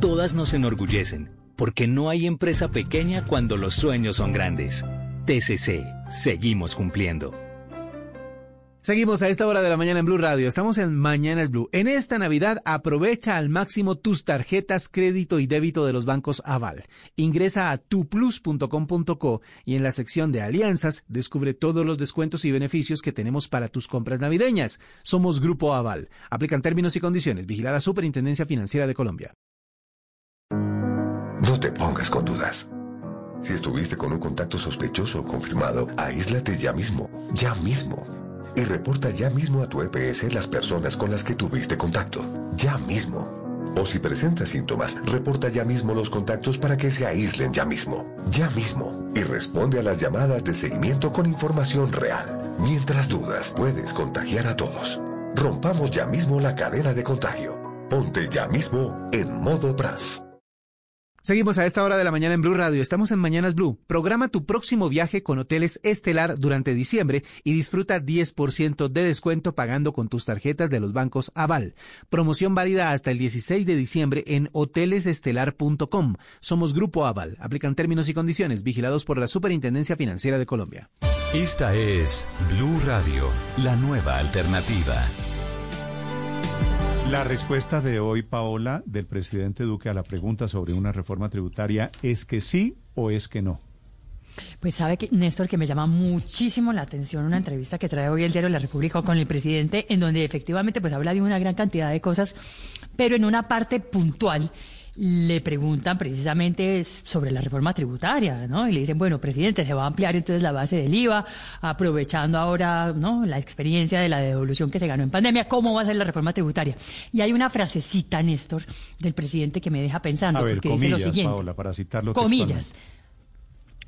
Todas nos enorgullecen, porque no hay empresa pequeña cuando los sueños son grandes. TCC, seguimos cumpliendo. Seguimos a esta hora de la mañana en Blue Radio. Estamos en Mañanas Blue. En esta Navidad aprovecha al máximo tus tarjetas crédito y débito de los bancos Aval. Ingresa a tuplus.com.co y en la sección de alianzas descubre todos los descuentos y beneficios que tenemos para tus compras navideñas. Somos Grupo Aval. Aplican términos y condiciones. Vigilada Superintendencia Financiera de Colombia. No te pongas con dudas. Si estuviste con un contacto sospechoso o confirmado, aíslate ya mismo, ya mismo. Y reporta ya mismo a tu EPS las personas con las que tuviste contacto, ya mismo. O si presentas síntomas, reporta ya mismo los contactos para que se aíslen ya mismo, ya mismo. Y responde a las llamadas de seguimiento con información real. Mientras dudas, puedes contagiar a todos. Rompamos ya mismo la cadena de contagio. Ponte ya mismo en modo BRAS. Seguimos a esta hora de la mañana en Blue Radio. Estamos en Mañanas Blue. Programa tu próximo viaje con Hoteles Estelar durante diciembre y disfruta 10% de descuento pagando con tus tarjetas de los bancos Aval. Promoción válida hasta el 16 de diciembre en hotelesestelar.com. Somos Grupo Aval. Aplican términos y condiciones vigilados por la Superintendencia Financiera de Colombia. Esta es Blue Radio, la nueva alternativa. La respuesta de hoy, Paola, del presidente Duque a la pregunta sobre una reforma tributaria es que sí o es que no. Pues sabe que, Néstor, que me llama muchísimo la atención una entrevista que trae hoy el diario La República con el presidente, en donde efectivamente pues habla de una gran cantidad de cosas, pero en una parte puntual le preguntan precisamente sobre la reforma tributaria, ¿no? Y le dicen, bueno, presidente, se va a ampliar entonces la base del IVA, aprovechando ahora, ¿no? La experiencia de la devolución que se ganó en pandemia, ¿cómo va a ser la reforma tributaria? Y hay una frasecita, Néstor, del presidente que me deja pensando, A ver, porque dice comillas, lo siguiente. Paola, para citarlo Comillas.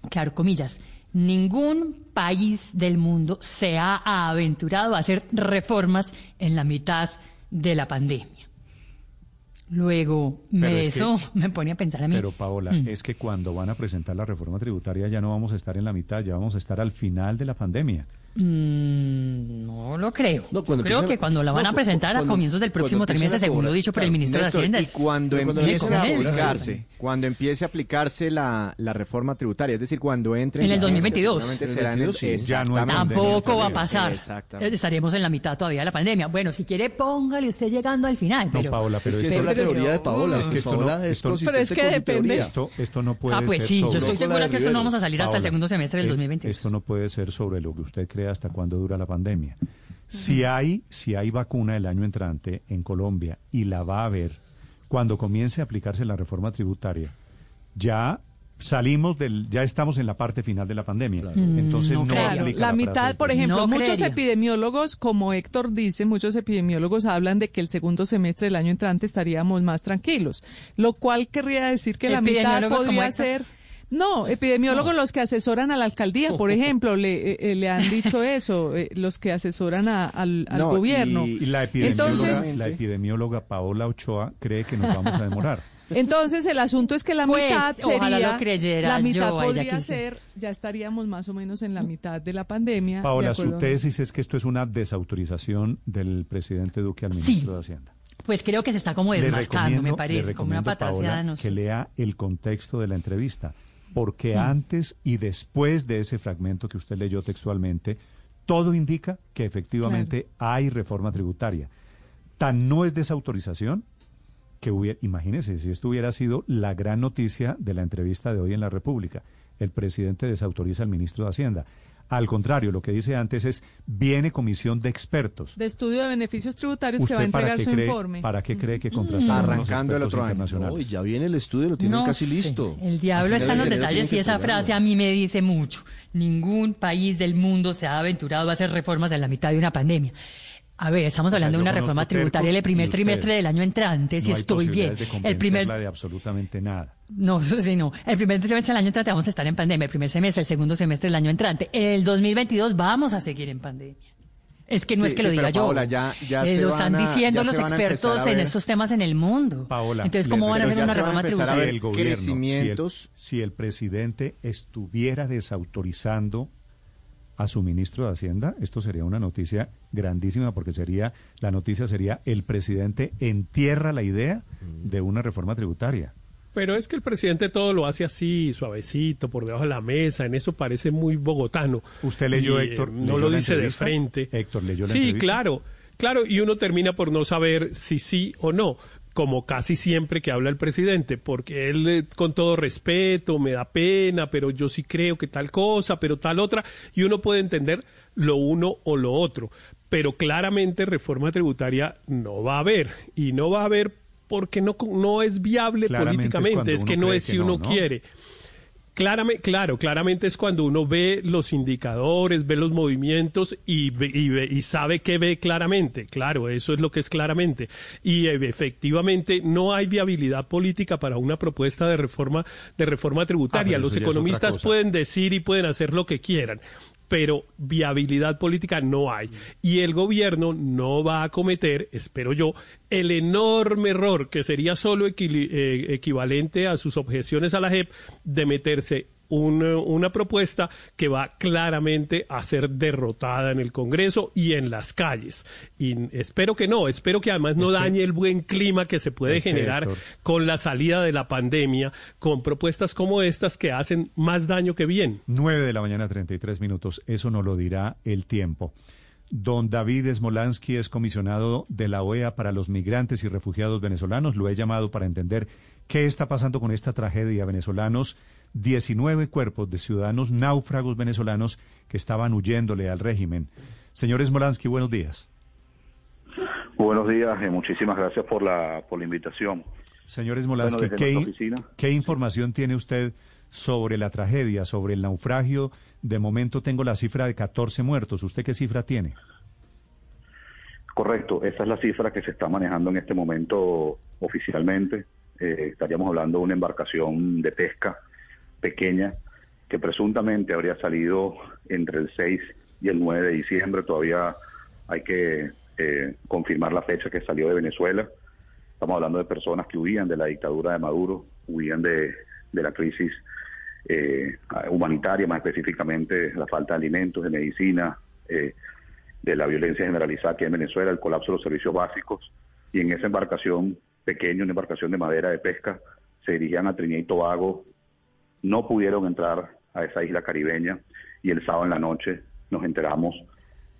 Claro, comillas. Ningún país del mundo se ha aventurado a hacer reformas en la mitad de la pandemia. Luego, me, es que- eso (laughs) me pone a pensar a mí. Pero Paola, Mm. es que cuando van a presentar la reforma tributaria ya no vamos a estar en la mitad, ya vamos a estar al final de la pandemia. Mm, no lo creo. cuando creo empiezan- que cuando la van no, a presentar a comienzos del próximo trimestre, según cobrar. lo dicho por el ministro Néstor, de Hacienda. y es- cuando empiece a aplicarse, cuando empiece a aplicarse la, la reforma tributaria, es decir, cuando entre En el vigencia, 2022. seguramente será en el-. Tampoco va a pasar. Exactamente. Eh, Estaremos en la mitad todavía de la pandemia. Bueno, si quiere, póngale usted llegando al final. No, pero- Paola, pero Es que esto- esa es la teoría de Paola. Es que esto Paola no, es esto- consistente Pero es que depende. teoría. Esto, esto no puede Ah, pues ser sí, yo estoy segura que eso no vamos a salir hasta el segundo semestre del eh, 2022. Esto no puede ser sobre lo que usted cree hasta cuándo dura la pandemia. Si hay, si hay vacuna el año entrante en Colombia y la va a haber cuando comience a aplicarse la reforma tributaria, ya salimos del, ya estamos en la parte final de la pandemia. Entonces no, Claro, aplica la frase mitad, por ejemplo, No muchos creería. epidemiólogos, como Héctor dice, muchos epidemiólogos hablan de que el segundo semestre del año entrante estaríamos más tranquilos, lo cual querría decir que la mitad ¿Epidemiólogos como podría Héctor? ser... No, epidemiólogos los que asesoran a la alcaldía, por (laughs) ejemplo, le, eh, eh, le han dicho eso, eh, los que asesoran a- al, al No, gobierno. Y la epidemióloga, Entonces, la epidemióloga Paola Ochoa cree que nos vamos a demorar. (laughs) Entonces el asunto es que la Pues, mitad sería, lo creyera la mitad yo podría ser, ya estaríamos más o menos en la mitad de la pandemia. de Paola, su tesis es que esto es una desautorización del presidente Duque al ministro de Hacienda. Pues creo que se está como desmarcando, me parece, como una sé. que lea el contexto de la entrevista, porque Hmm. antes y después de ese fragmento que usted leyó textualmente, todo indica que efectivamente hay reforma tributaria. Tan no es desautorización que hubiera, imagínese, si esto hubiera sido la gran noticia de la entrevista de hoy en la República, el presidente desautoriza al ministro de Hacienda. Al contrario, lo que dice antes es, viene comisión de expertos. De estudio de beneficios tributarios que ¿Usted va a para entregar su cree- informe. ¿Para qué cree que contrataron Mm. Arrancando el expertos otro año. internacionales? No, ya viene el estudio, lo tienen No casi sé. listo. El diablo está en los detalles y esa frase a mí me dice mucho. Ningún país del mundo se ha aventurado a hacer reformas en la mitad de una pandemia. A ver, estamos O sea, hablando de una reforma tributaria tercos el primer trimestre del año entrante, si no estoy bien. El primer de absolutamente nada. No, (laughs) eso sí, no. El primer trimestre del año entrante vamos a estar en pandemia, el primer semestre, el segundo semestre del año entrante. El 2022 vamos a seguir en pandemia. Es que no Sí, es que sí, lo diga pero, yo. Paola, ya- ya Eh, se lo están a- diciendo ya los expertos en estos temas en el mundo. Paola, Entonces, ¿cómo van a hacer una reforma tributaria? si el gobierno, si el, crecimientos. si el presidente estuviera desautorizando a su ministro de Hacienda, esto sería una noticia grandísima porque sería la noticia sería el presidente entierra la idea de una reforma tributaria. Pero es que el presidente todo lo hace así, suavecito, por debajo de la mesa, en eso parece muy bogotano. ¿Usted leyó, Y, eh, Héctor, No leyó lo dice de frente. Héctor, ¿leyó la Sí, entrevista? claro, claro, y uno termina por no saber si sí o no, como casi siempre que habla el presidente, porque él, eh, con todo respeto, me da pena, pero yo sí creo que tal cosa, pero tal otra, y uno puede entender lo uno o lo otro. Pero claramente reforma tributaria no va a haber, y no va a haber porque no, no es viable Claramente políticamente, es, que no es si no, uno ¿no? quiere. Claramente, claro, claramente es cuando uno ve los indicadores, ve los movimientos y, ve- y, ve- y sabe que ve claramente. Claro, eso es lo que es claramente. Y eh, efectivamente no hay viabilidad política para una propuesta de reforma de reforma tributaria. Ah, los economistas pueden decir y pueden hacer lo que quieran. Pero viabilidad política no hay. Y el gobierno no va a cometer, espero yo, el enorme error que sería solo eh, equivalente a sus objeciones a la JEP de meterse un, eh, una propuesta que va claramente a ser derrotada en el Congreso y en las calles. Y espero que no, espero que además no Es que- dañe el buen clima que se puede que, generar con la salida de la pandemia, con propuestas como estas que hacen más daño que bien. 9 de la mañana, 33 minutos. Eso no lo dirá el tiempo. Don David Smolansky es comisionado de la OEA para los migrantes y refugiados venezolanos. Lo he llamado para entender qué está pasando con esta tragedia. Venezolanos, 19 cuerpos de ciudadanos náufragos venezolanos que estaban huyéndole al régimen. Señor Smolansky, buenos días. Buenos días, eh, muchísimas gracias por la, por la invitación. Señor Smolansky, Bueno, desde ¿qué, nuestra oficina. qué información tiene usted sobre la tragedia, sobre el naufragio? De momento tengo la cifra de 14 muertos. ¿Usted qué cifra tiene? Correcto, esa es la cifra que se está manejando en este momento oficialmente. Eh, estaríamos hablando de una embarcación de pesca pequeña que presuntamente habría salido entre el 6 y el 9 de diciembre. Todavía hay que eh, confirmar la fecha que salió de Venezuela. Estamos hablando de personas que huían de la dictadura de Maduro, huían de, la crisis eh, humanitaria, más específicamente la falta de alimentos, de medicina, eh, de la violencia generalizada aquí en Venezuela, el colapso de los servicios básicos. Y en esa embarcación pequeña, una embarcación de madera de pesca, se dirigían a Trinidad y Tobago, no pudieron entrar a esa isla caribeña y el sábado en la noche nos enteramos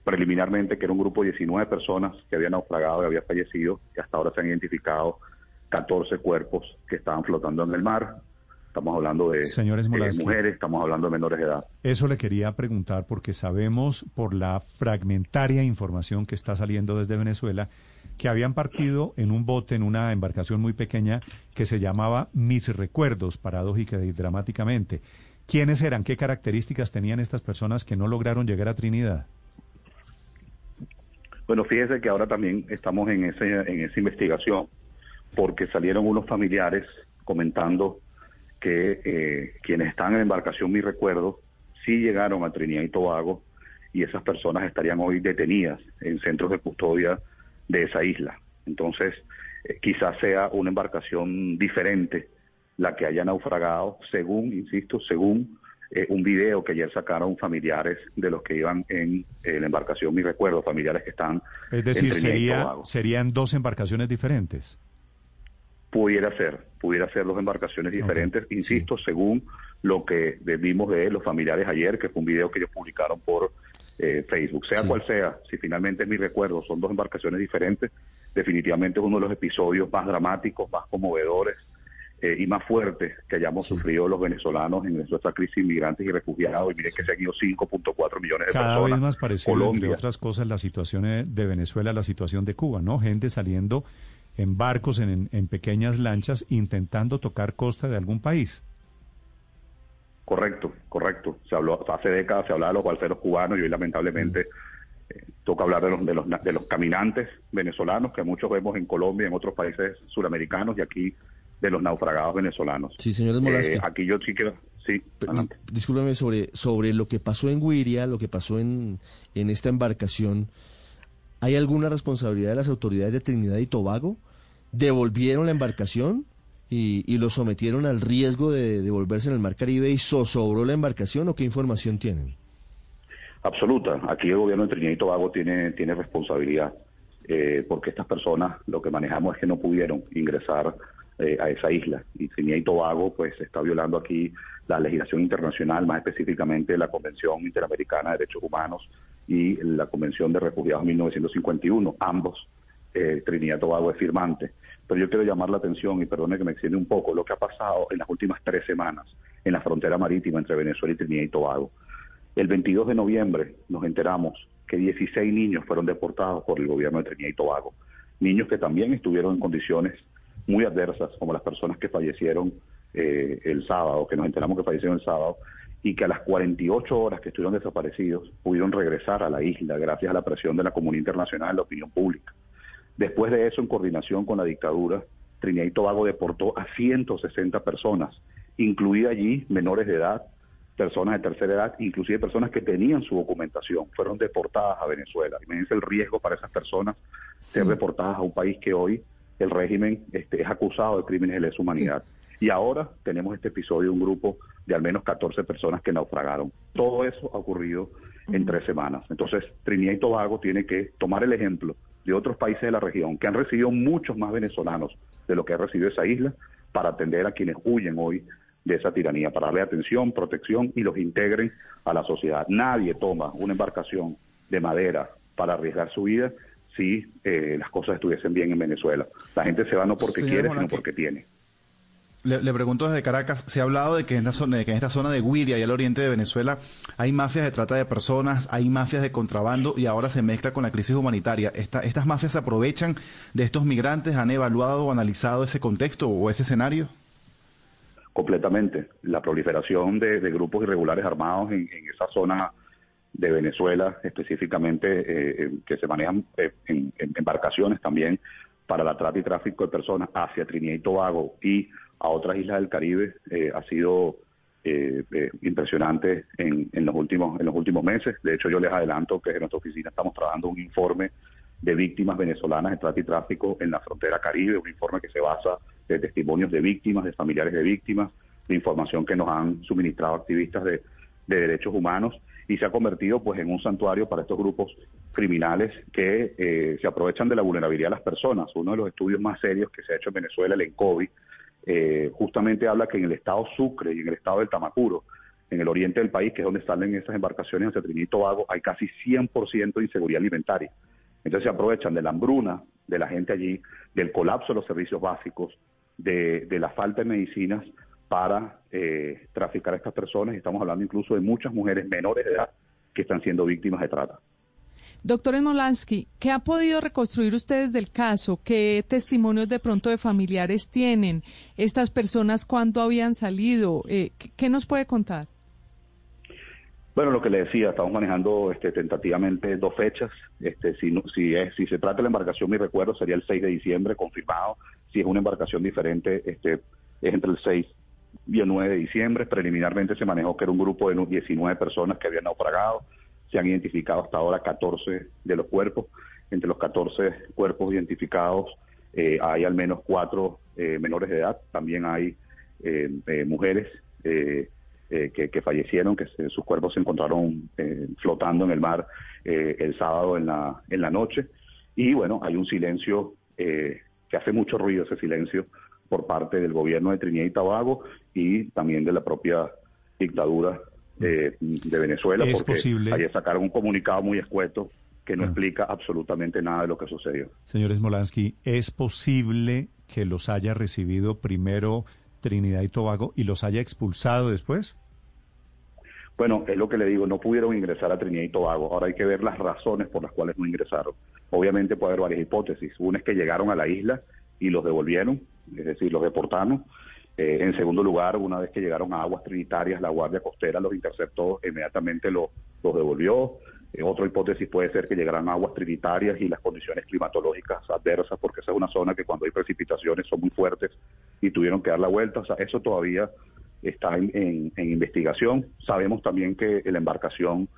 preliminarmente que era un grupo de 19 personas que habían naufragado y había fallecido y hasta ahora se han identificado 14 cuerpos que estaban flotando en el mar. Estamos hablando de Señor eh, mujeres, estamos hablando de menores de edad. Eso le quería preguntar porque sabemos por la fragmentaria información que está saliendo desde Venezuela que habían partido en un bote, en una embarcación muy pequeña que se llamaba Mis Recuerdos, paradójica y dramáticamente. ¿Quiénes eran? ¿Qué características tenían estas personas que no lograron llegar a Trinidad? Bueno, fíjese que ahora también estamos en, ese, en esa investigación porque salieron unos familiares comentando que eh, quienes están en embarcación, mi recuerdo, sí llegaron a Trinidad y Tobago y esas personas estarían hoy detenidas en centros de custodia de esa isla. Entonces, eh, quizás sea una embarcación diferente la que haya naufragado, según, insisto, según eh, un video que ayer sacaron familiares de los que iban en eh, la embarcación, mi recuerdo, familiares que están Es decir, sería, serían dos embarcaciones diferentes. Pudiera ser, pudiera ser dos embarcaciones diferentes, insisto, según lo que vimos de los familiares ayer, que fue un video que ellos publicaron por eh, Facebook. Sea cual sea, si finalmente es mi recuerdo, son dos embarcaciones diferentes, definitivamente es uno de los episodios más dramáticos, más conmovedores eh, y más fuerte que hayamos sufrido los venezolanos en nuestra crisis inmigrantes y refugiados. Y miren que se han ido 5.4 millones de Cada personas. vez más parecido, Colombia. entre otras cosas, la situación de Venezuela, la situación de Cuba, ¿no? Gente saliendo en barcos, en, en pequeñas lanchas, intentando tocar costa de algún país. Correcto, correcto. Se habló hace décadas se hablaba de los balseros cubanos y hoy lamentablemente eh, toca hablar de los, de los de los caminantes venezolanos que muchos vemos en Colombia, en otros países suramericanos y aquí de los naufragados venezolanos. Sí, señor. Eh, aquí yo sí quiero, sí. Discúlpeme sobre, sobre lo que pasó en Guiria, lo que pasó en, en esta embarcación. ¿Hay alguna responsabilidad de las autoridades de Trinidad y Tobago? ¿Devolvieron la embarcación y, y lo sometieron al riesgo de devolverse en el Mar Caribe y zozobró la embarcación o qué información tienen? Absoluta. Aquí el gobierno de Trinidad y Tobago tiene, tiene responsabilidad, eh, porque estas personas lo que manejamos es que no pudieron ingresar eh, a esa isla. Y Trinidad y Tobago pues está violando aquí la legislación internacional, más específicamente la Convención Interamericana de Derechos Humanos y la Convención de Refugiados 1951. Ambos, eh, Trinidad y Tobago es firmante. Pero yo quiero llamar la atención, y perdone que me extiende un poco, lo que ha pasado en las últimas tres semanas en la frontera marítima entre Venezuela y Trinidad y Tobago. El 22 de noviembre nos enteramos que 16 niños fueron deportados por el gobierno de Trinidad y Tobago. Niños que también estuvieron en condiciones muy adversas, como las personas que fallecieron eh, el sábado, que nos enteramos que fallecieron el sábado, y que a las 48 horas que estuvieron desaparecidos pudieron regresar a la isla gracias a la presión de la comunidad internacional, la opinión pública. Después de eso, en coordinación con la dictadura, Trinidad y Tobago deportó a 160 personas, incluida allí menores de edad, personas de tercera edad, inclusive personas que tenían su documentación, fueron deportadas a Venezuela. Imagínense el riesgo para esas personas ser deportadas a un país que hoy el régimen este, es acusado de crímenes de lesa humanidad. Y ahora tenemos este episodio de un grupo de al menos 14 personas que naufragaron. Todo eso ha ocurrido en tres semanas. Entonces, Trinidad y Tobago tiene que tomar el ejemplo de otros países de la región que han recibido muchos más venezolanos de lo que ha recibido esa isla para atender a quienes huyen hoy de esa tiranía, para darle atención, protección y los integren a la sociedad. Nadie toma una embarcación de madera para arriesgar su vida si eh, las cosas estuviesen bien en Venezuela. La gente se va no porque Señor quiere, sino porque tiene. Le, le pregunto desde Caracas, se ha hablado de que, en esta zona, de que en esta zona de Guiria y al oriente de Venezuela hay mafias de trata de personas, hay mafias de contrabando y ahora se mezcla con la crisis humanitaria. Esta- ¿Estas mafias se aprovechan de estos migrantes? ¿Han evaluado o analizado ese contexto o ese escenario? completamente. La proliferación de, grupos irregulares armados en, en esa zona de Venezuela, específicamente eh, eh, que se manejan eh, en, en embarcaciones también para la trata y tráfico de personas hacia Trinidad y Tobago y a otras islas del Caribe, eh, ha sido eh, eh, impresionante en, en los últimos en los últimos meses. De hecho, yo les adelanto que en nuestra oficina estamos trabajando un informe de víctimas venezolanas de trata y tráfico en la frontera caribe, un informe que se basa de testimonios de víctimas, de familiares de víctimas, de información que nos han suministrado activistas de, de derechos humanos y se ha convertido pues en un santuario para estos grupos criminales que eh, se aprovechan de la vulnerabilidad de las personas. Uno de los estudios más serios que se ha hecho en Venezuela, el ENCOVI, eh, justamente habla que en el estado Sucre y en el estado del Tamacuro, en el oriente del país, que es donde salen esas embarcaciones hacia Trinidad y Tobago, hay casi 100% de inseguridad alimentaria. Entonces se aprovechan de la hambruna de la gente allí, del colapso de los servicios básicos, de, de la falta de medicinas para eh, traficar a estas personas. Estamos hablando incluso de muchas mujeres menores de edad que están siendo víctimas de trata. Doctor Smolansky, ¿qué ha podido reconstruir ustedes del caso? ¿Qué testimonios de pronto de familiares tienen? ¿Estas personas cuándo habían salido? Eh, ¿qué, nos puede contar? Bueno, lo que le decía, estamos manejando este, tentativamente dos fechas. Este, si, si, es, si se trata de la embarcación, mi recuerdo sería el 6 de diciembre, confirmado. Si es una embarcación diferente, este, es entre el 6 y el 9 de diciembre. Preliminarmente se manejó que era un grupo de 19 personas que habían naufragado. Se han identificado hasta ahora 14 de los cuerpos. Entre los 14 cuerpos identificados eh, hay al menos cuatro eh, menores de edad. También hay eh, mujeres que, fallecieron, que sus cuerpos se encontraron flotando en el mar el sábado en la, en la noche. Y bueno, hay un silencio que hace mucho ruido ese silencio por parte del gobierno de Trinidad y Tobago y también de la propia dictadura eh, de Venezuela, Es porque posible- ayer sacaron un comunicado muy escueto que no Ah. explica absolutamente nada de lo que sucedió. Señor Smolansky, ¿es posible que los haya recibido primero Trinidad y Tobago y los haya expulsado después? Bueno, es lo que le digo, no pudieron ingresar a Trinidad y Tobago. Ahora hay que ver las razones por las cuales no ingresaron. Obviamente puede haber varias hipótesis. Una es que llegaron a la isla y los devolvieron, es decir, los deportaron. Eh, en segundo lugar, una vez que llegaron a aguas trinitarias, la Guardia Costera los interceptó, inmediatamente los devolvió. Eh, otra hipótesis puede ser que llegaran aguas trinitarias y las condiciones climatológicas adversas, porque esa es una zona que cuando hay precipitaciones son muy fuertes y tuvieron que dar la vuelta. O sea, eso todavía está en, investigación. Sabemos también que la embarcación,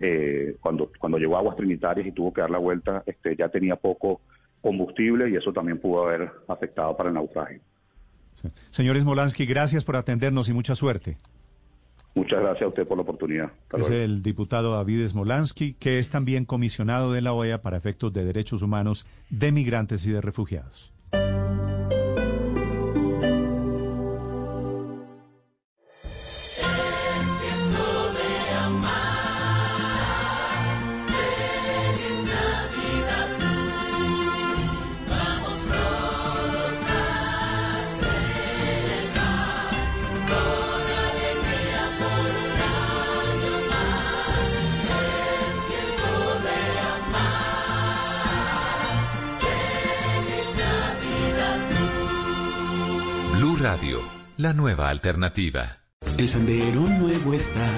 eh, cuando, cuando llegó a aguas trinitarias y tuvo que dar la vuelta, este, ya tenía poco combustible y eso también pudo haber afectado para el naufragio. Señor Smolansky, gracias por atendernos y mucha suerte. Muchas gracias a usted por la oportunidad. es el diputado David Smolansky, que es también comisionado de la OEA para efectos de derechos humanos de migrantes y de refugiados. La nueva alternativa. El sendero nuevo está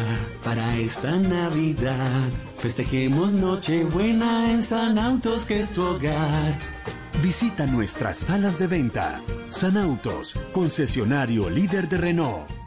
para esta Navidad. Festejemos Nochebuena en San Autos, que es tu hogar. Visita nuestras salas de venta. San Autos, concesionario líder de Renault.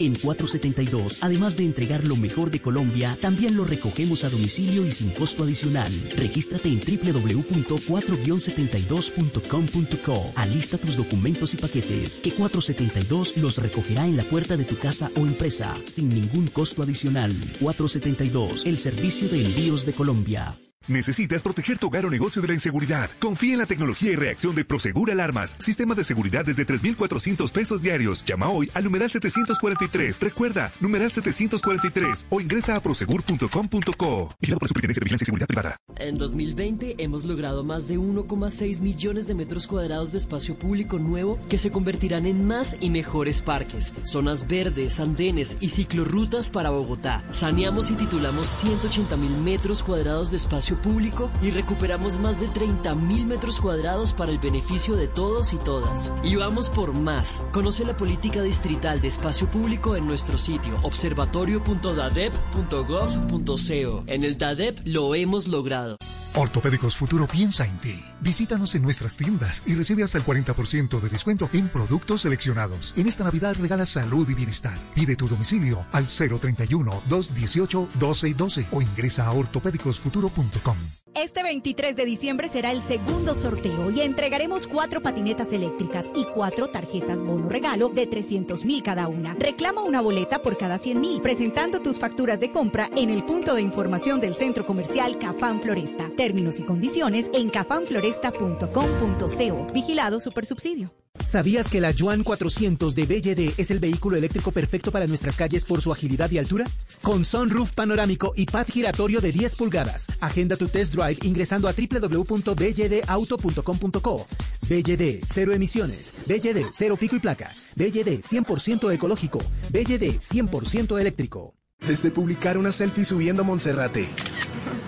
En 472, además de entregar lo mejor de Colombia, también lo recogemos a domicilio y sin costo adicional. Regístrate en www.4-72.com.co. Alista tus documentos y paquetes, que 472 los recogerá en la puerta de tu casa o empresa, sin ningún costo adicional. 472, el servicio de envíos de Colombia. Necesitas proteger tu hogar o negocio de la inseguridad. Confía en la tecnología y reacción de Prosegur Alarmas. Sistema de seguridad desde 3,400 pesos diarios. Llama hoy al numeral 743. Recuerda, numeral 743 o ingresa a prosegur.com.co. Vigilado por Superintendencia de Vigilancia y Seguridad Privada. En 2020 hemos logrado más de 1,6 millones de metros cuadrados de espacio público nuevo que se convertirán en más y mejores parques, zonas verdes, andenes y ciclorrutas para Bogotá. Saneamos y titulamos 180 mil metros cuadrados de espacio público y recuperamos más de 30 mil metros cuadrados para el beneficio de todos y todas. Y vamos por más. Conoce la política distrital de espacio público en nuestro sitio observatorio.dadep.gov.co. En el DADEP lo hemos logrado. Ortopédicos Futuro piensa en ti. Visítanos en nuestras tiendas y recibe hasta el 40% de descuento en productos seleccionados. En esta Navidad regala salud y bienestar. Pide tu domicilio al 031-218-1212 o ingresa a ortopédicosfuturo.com. Este 23 de diciembre será el segundo sorteo y entregaremos cuatro patinetas eléctricas y cuatro tarjetas bono regalo de 300 mil cada una. Reclama una boleta por cada 100 mil, presentando tus facturas de compra en el punto de información del centro comercial Cafán Floresta. Términos y condiciones en cafanfloresta.com.co. Vigilado Supersubsidio. ¿Sabías que la Yuan 400 de BYD es el vehículo eléctrico perfecto para nuestras calles por su agilidad y altura? Con sunroof panorámico y pad giratorio de 10 pulgadas. Agenda tu test drive ingresando a www.bydauto.com.co. BYD, cero emisiones. BYD, cero pico y placa. BYD, 100% ecológico. BYD, 100% eléctrico. Desde publicar una selfie subiendo a Monserrate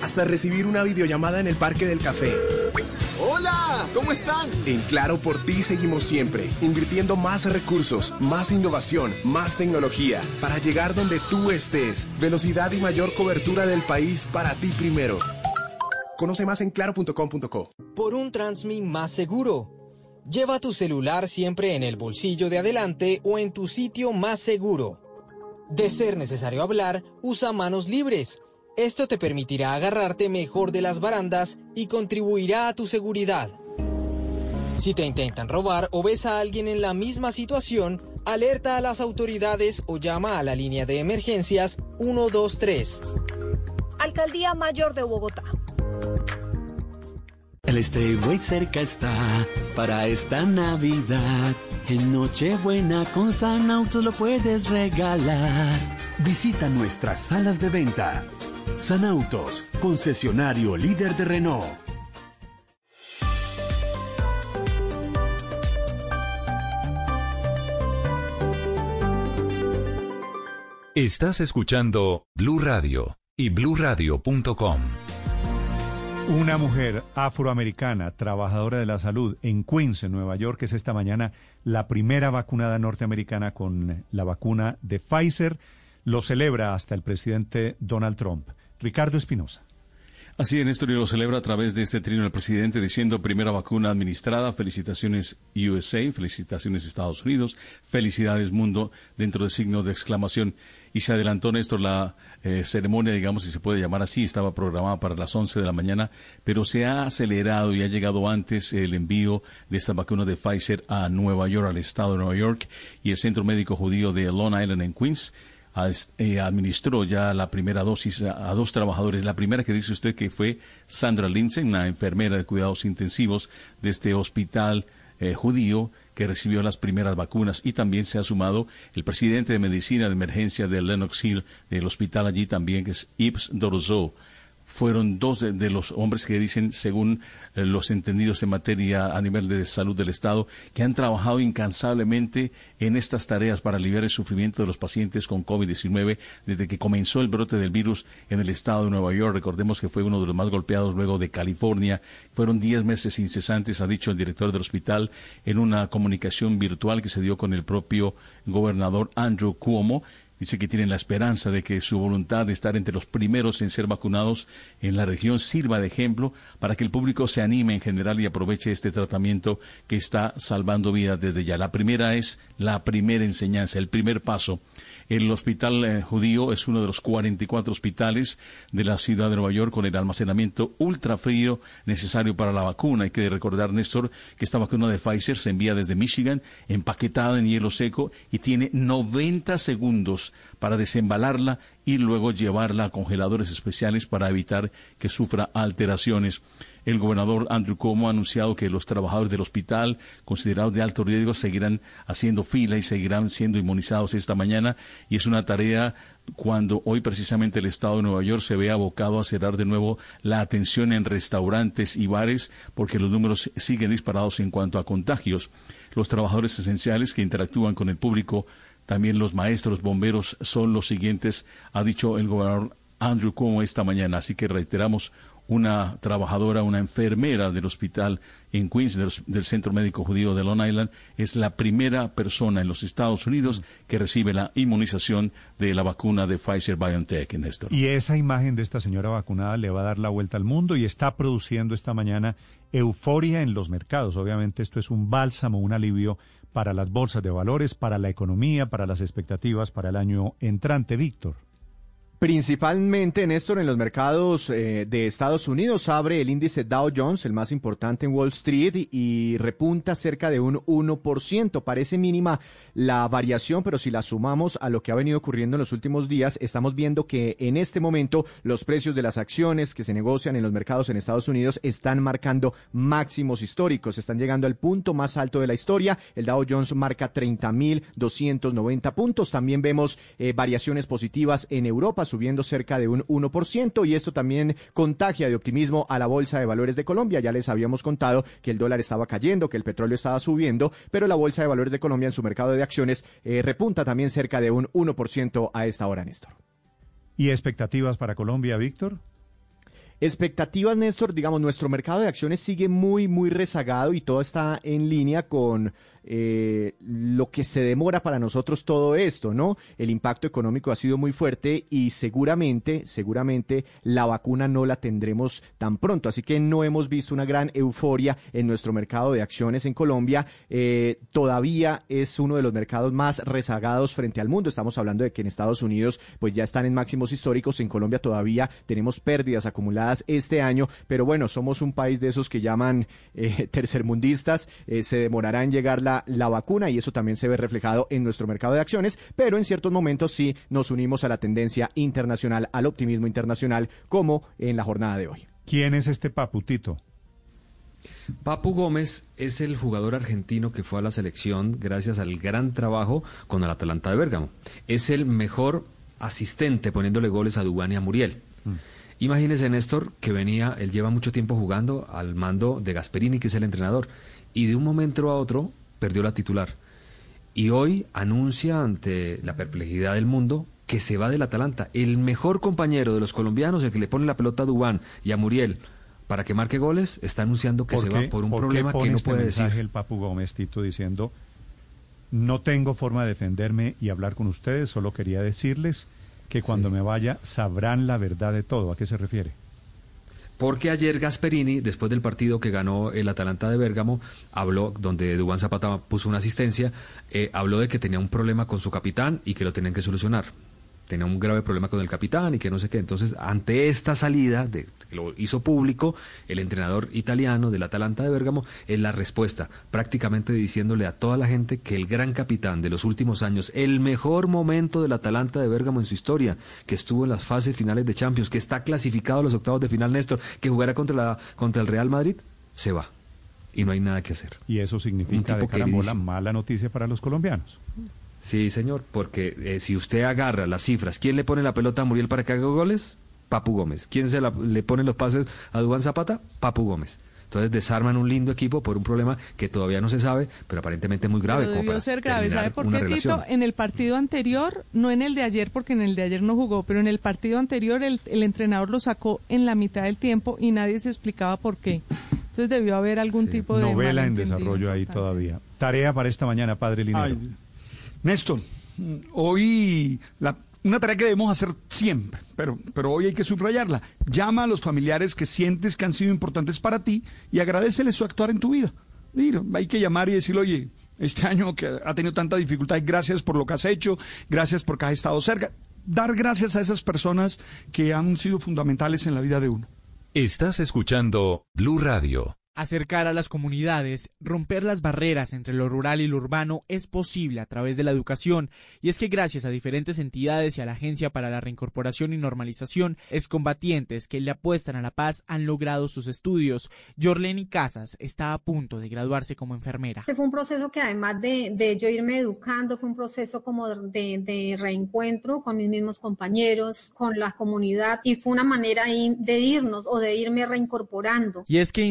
hasta recibir una videollamada en el Parque del Café. ¿Cómo están? En Claro por ti seguimos siempre, invirtiendo más recursos, más innovación, más tecnología, para llegar donde tú estés. Velocidad y mayor cobertura del país para ti primero. Conoce más en claro.com.co. Por un Transmin más seguro. Lleva tu celular siempre en el bolsillo de adelante o en tu sitio más seguro. De ser necesario hablar, usa manos libres esto te permitirá agarrarte mejor de las barandas y contribuirá a tu seguridad. Si te intentan robar o ves a alguien en la misma situación, alerta a las autoridades o llama a la línea de emergencias 123. Alcaldía Mayor de Bogotá. El Stay cerca está para esta Navidad. En Nochebuena con San Autos lo puedes regalar. Visita nuestras salas de venta Sanautos, concesionario líder de Renault. Estás escuchando Blue Radio y bluradio.com. Una mujer afroamericana, trabajadora de la salud en Queens, en Nueva York, es esta mañana la primera vacunada norteamericana con la vacuna de Pfizer. Lo celebra hasta el presidente Donald Trump. Ricardo Espinosa. Así Néstor, y lo celebra a través de este trino el presidente diciendo primera vacuna administrada, felicitaciones USA, felicitaciones Estados Unidos, felicidades mundo dentro de signo de exclamación. Y se adelantó, Néstor, la eh, ceremonia, digamos, si se puede llamar así, estaba programada para las 11 de la mañana, pero se ha acelerado y ha llegado antes el envío de esta vacuna de Pfizer a Nueva York, al estado de Nueva York, y el Centro Médico Judío de Long Island en Queens administró ya la primera dosis a, dos trabajadores. La primera que dice usted que fue Sandra Lindsay, una enfermera de cuidados intensivos de este hospital eh, judío que recibió las primeras vacunas y también se ha sumado el presidente de medicina de emergencia de Lenox Hill del hospital allí también que es Yves Dorzo fueron dos de, los hombres que dicen, según eh, los entendidos en materia a nivel de salud del Estado, que han trabajado incansablemente en estas tareas para aliviar el sufrimiento de los pacientes con COVID-19 desde que comenzó el brote del virus en el Estado de Nueva York. Recordemos que fue uno de los más golpeados luego de California. Fueron diez meses incesantes, ha dicho el director del hospital en una comunicación virtual que se dio con el propio gobernador Andrew Cuomo Dice que tienen la esperanza de que su voluntad de estar entre los primeros en ser vacunados en la región sirva de ejemplo para que el público se anime en general y aproveche este tratamiento que está salvando vidas desde ya. La primera es la primera enseñanza, el primer paso. El hospital eh, judío es uno de los 44 hospitales de la ciudad de Nueva York con el almacenamiento ultra frío necesario para la vacuna. Hay que recordar, Néstor, que esta vacuna de Pfizer se envía desde Michigan, empaquetada en hielo seco y tiene 90 segundos para desembalarla y luego llevarla a congeladores especiales para evitar que sufra alteraciones. El gobernador Andrew Cuomo ha anunciado que los trabajadores del hospital, considerados de alto riesgo, seguirán haciendo fila y seguirán siendo inmunizados esta mañana. Y es una tarea cuando hoy precisamente el Estado de Nueva York se ve abocado a cerrar de nuevo la atención en restaurantes y bares porque los números siguen disparados en cuanto a contagios. Los trabajadores esenciales que interactúan con el público, también los maestros, bomberos, son los siguientes, ha dicho el gobernador Andrew Cuomo esta mañana. Así que reiteramos una trabajadora, una enfermera del hospital en Queens, del, Centro Médico Judío de Long Island, es la primera persona en los Estados Unidos que recibe la inmunización de la vacuna de Pfizer BioNTech. Y esa imagen de esta señora vacunada le va a dar la vuelta al mundo y está produciendo esta mañana euforia en los mercados. Obviamente esto es un bálsamo, un alivio para las bolsas de valores, para la economía, para las expectativas para el año entrante, Víctor. Principalmente, Néstor, en los mercados eh, de Estados Unidos abre el índice Dow Jones, el más importante en Wall Street, y, repunta cerca de un 1%. Parece mínima la variación, pero si la sumamos a lo que ha venido ocurriendo en los últimos días, estamos viendo que en este momento los precios de las acciones que se negocian en los mercados en Estados Unidos están marcando máximos históricos, están llegando al punto más alto de la historia. El Dow Jones marca 30.290 puntos. También vemos eh, variaciones positivas en Europa subiendo cerca de un 1% y esto también contagia de optimismo a la Bolsa de Valores de Colombia. Ya les habíamos contado que el dólar estaba cayendo, que el petróleo estaba subiendo, pero la Bolsa de Valores de Colombia en su mercado de acciones eh, repunta también cerca de un 1% a esta hora, Néstor. ¿Y expectativas para Colombia, Víctor? Expectativas, Néstor, digamos, nuestro mercado de acciones sigue muy, muy rezagado y todo está en línea con eh, lo que se demora para nosotros todo esto, ¿no? El impacto económico ha sido muy fuerte y seguramente, seguramente la vacuna no la tendremos tan pronto. Así que no hemos visto una gran euforia en nuestro mercado de acciones en Colombia. Eh, todavía es uno de los mercados más rezagados frente al mundo. Estamos hablando de que en Estados Unidos pues ya están en máximos históricos. En Colombia todavía tenemos pérdidas acumuladas este año. Pero bueno, somos un país de esos que llaman eh, tercermundistas. se demorará en llegar la la, vacuna y eso también se ve reflejado en nuestro mercado de acciones, pero en ciertos momentos sí nos unimos a la tendencia internacional, al optimismo internacional, como en la jornada de hoy. ¿Quién es este paputito? Papu Gómez es el jugador argentino que fue a la selección gracias al gran trabajo con el Atalanta de Bérgamo. Es el mejor asistente poniéndole goles a Dubán y a Muriel. Mm. Imagínese, Néstor, que venía, él lleva mucho tiempo jugando al mando de Gasperini, que es el entrenador, y de un momento a otro perdió la titular. Y hoy anuncia ante la perplejidad del mundo que se va del Atalanta. El mejor compañero de los colombianos, el que le pone la pelota a Dubán y a Muriel para que marque goles, está anunciando que se va por un problema que no este puede decir. el Papu Gómez Tito diciendo no tengo forma de defenderme y hablar con ustedes, solo quería decirles que cuando me vaya sabrán la verdad de todo. ¿A qué se refiere? Porque ayer Gasperini, después del partido que ganó el Atalanta de Bérgamo, habló, donde Dubán Zapata puso una asistencia, eh, habló de que tenía un problema con su capitán y que lo tenían que solucionar tenía un grave problema con el capitán y que no sé qué. Entonces, ante esta salida, de, que lo hizo público, el entrenador italiano del Atalanta de Bérgamo, es la respuesta, prácticamente diciéndole a toda la gente que el gran capitán de los últimos años, el mejor momento del Atalanta de Bérgamo en su historia, que estuvo en las fases finales de Champions, que está clasificado a los octavos de final, Néstor, que jugará contra, la, contra el Real Madrid, se va. Y no hay nada que hacer. Y eso significa de carambola mala noticia para los colombianos. Sí, señor, porque eh, si usted agarra las cifras, ¿quién le pone la pelota a Muriel para que haga goles? Papu Gómez. ¿Quién se le pone los pases a Dubán Zapata? Papu Gómez. Entonces desarman un lindo equipo por un problema que todavía no se sabe, pero aparentemente muy grave. Pero debió ser grave. ¿Sabe por qué, Tito? En el partido anterior, no en el de ayer, porque en el de ayer no jugó, pero en el partido anterior el, el entrenador lo sacó en la mitad del tiempo y nadie se explicaba por qué. Entonces debió haber algún tipo de... Novela en desarrollo ahí todavía. Tarea para esta mañana, padre Linero. Néstor, hoy una tarea que debemos hacer siempre, pero, pero hoy hay que subrayarla. Llama a los familiares que sientes que han sido importantes para ti y agradeceles su actuar en tu vida. Hay que llamar y decirle, oye, este año que ha tenido tanta dificultad, gracias por lo que has hecho, gracias porque has estado cerca. Dar gracias a esas personas que han sido fundamentales en la vida de uno. Estás escuchando Blue Radio. Acercar a las comunidades, romper las barreras entre lo rural y lo urbano es posible a través de la educación, y es que gracias a diferentes entidades y a la Agencia para la Reincorporación y Normalización, excombatientes que le apuestan a la paz han logrado sus estudios. Jorleni Casas está a punto de graduarse como enfermera. Este fue un proceso que además de, yo irme educando, fue un proceso como de, de, reencuentro con mis mismos compañeros, con la comunidad, y fue una manera de irnos o de irme reincorporando. Y es que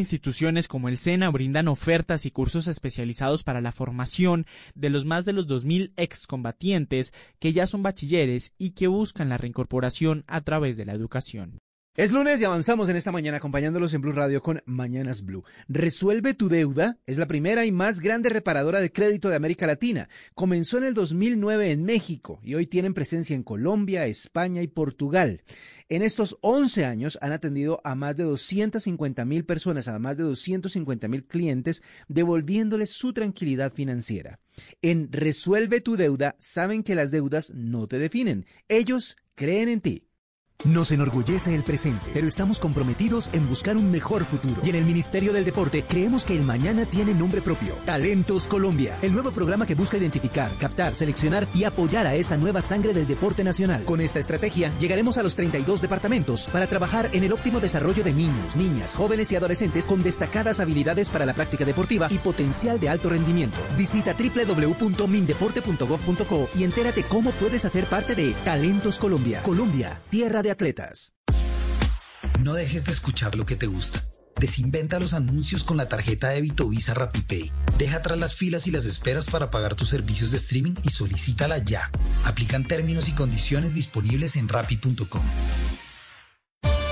como el SENA brindan ofertas y cursos especializados para la formación de los más de los 2.000 excombatientes que ya son bachilleres y que buscan la reincorporación a través de la educación. Es lunes y avanzamos en esta mañana acompañándolos en Blue Radio con Mañanas Blue. Resuelve tu deuda es la primera y más grande reparadora de crédito de América Latina. Comenzó en el 2009 en México y hoy tienen presencia en Colombia, España y Portugal. En estos 11 años han atendido a más de 250 mil personas, a más de 250 mil clientes, devolviéndoles su tranquilidad financiera. En Resuelve tu deuda saben que las deudas no te definen. Ellos creen en ti. Nos enorgullece el presente, pero estamos comprometidos en buscar un mejor futuro. Y en el Ministerio del Deporte creemos que el mañana tiene nombre propio. Talentos Colombia, el nuevo programa que busca identificar, captar, seleccionar y apoyar a esa nueva sangre del deporte nacional. Con esta estrategia llegaremos a los 32 departamentos para trabajar en el óptimo desarrollo de niños, niñas, jóvenes y adolescentes con destacadas habilidades para la práctica deportiva y potencial de alto rendimiento. Visita www.mindeporte.gov.co y entérate cómo puedes hacer parte de Talentos Colombia. Colombia, tierra de atletas. No dejes de escuchar lo que te gusta. Desinventa los anuncios con la tarjeta débito Visa RapiPay. Deja atrás las filas y las esperas para pagar tus servicios de streaming y solicítala ya. Aplican términos y condiciones disponibles en rapi.com.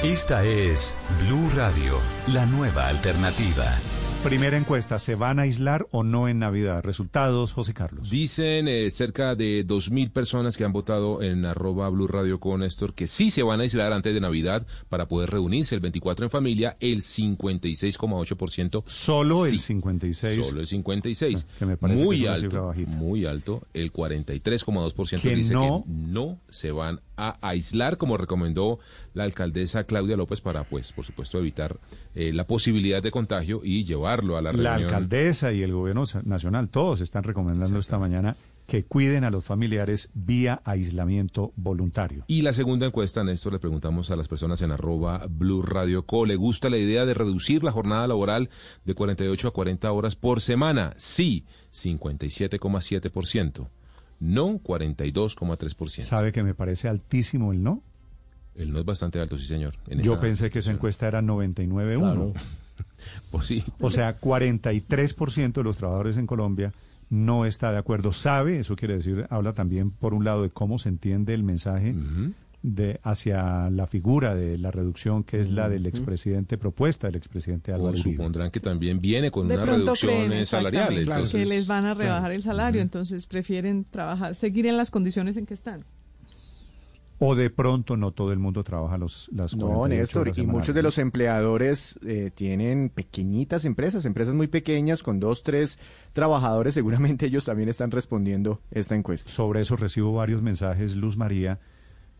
Esta es Blue Radio, la nueva alternativa. Primera encuesta, ¿se van a aislar o no en Navidad? Resultados, José Carlos. Dicen eh, cerca de 2.000 personas que han votado en arroba Blue Radio con Néstor que sí se van a aislar antes de Navidad para poder reunirse el 24 en familia, el 56,8%. Solo el 56. Solo el 56. Ah, que me parece muy que alto, muy alto. El 43,2% dice no, que no se van a aislar, como recomendó la alcaldesa Claudia López para, pues, por supuesto, evitar eh, la posibilidad de contagio y llevarlo a la reunión. La alcaldesa y el gobierno nacional, todos están recomendando esta mañana que cuiden a los familiares vía aislamiento voluntario. Y la segunda encuesta, Néstor, le preguntamos a las personas en arroba Blue Radio Co. ¿Le gusta la idea de reducir la jornada laboral de 48 a 40 horas por semana? Sí, 57,7%. No, 42,3%. ¿Sabe que me parece altísimo el no? El no es bastante alto, sí, señor. Yo pensé que esa encuesta era 99,1. (laughs) pues sí. O sea, 43% de los trabajadores en Colombia no está de acuerdo. Sabe, eso quiere decir, habla también por un lado de cómo se entiende el mensaje de hacia la figura de la reducción que es la del expresidente propuesta del expresidente Álvaro Uribe. supondrán que también viene con De una reducción creen salarial. Entonces, que les van a rebajar claro. el salario, entonces prefieren trabajar, seguir en las condiciones en que están. O de pronto no todo el mundo trabaja los, las No, 48 Néstor, horas y muchos de los empleadores eh, tienen pequeñitas empresas, empresas muy pequeñas con dos, tres trabajadores. Seguramente ellos también están respondiendo esta encuesta. Sobre eso recibo varios mensajes, Luz María,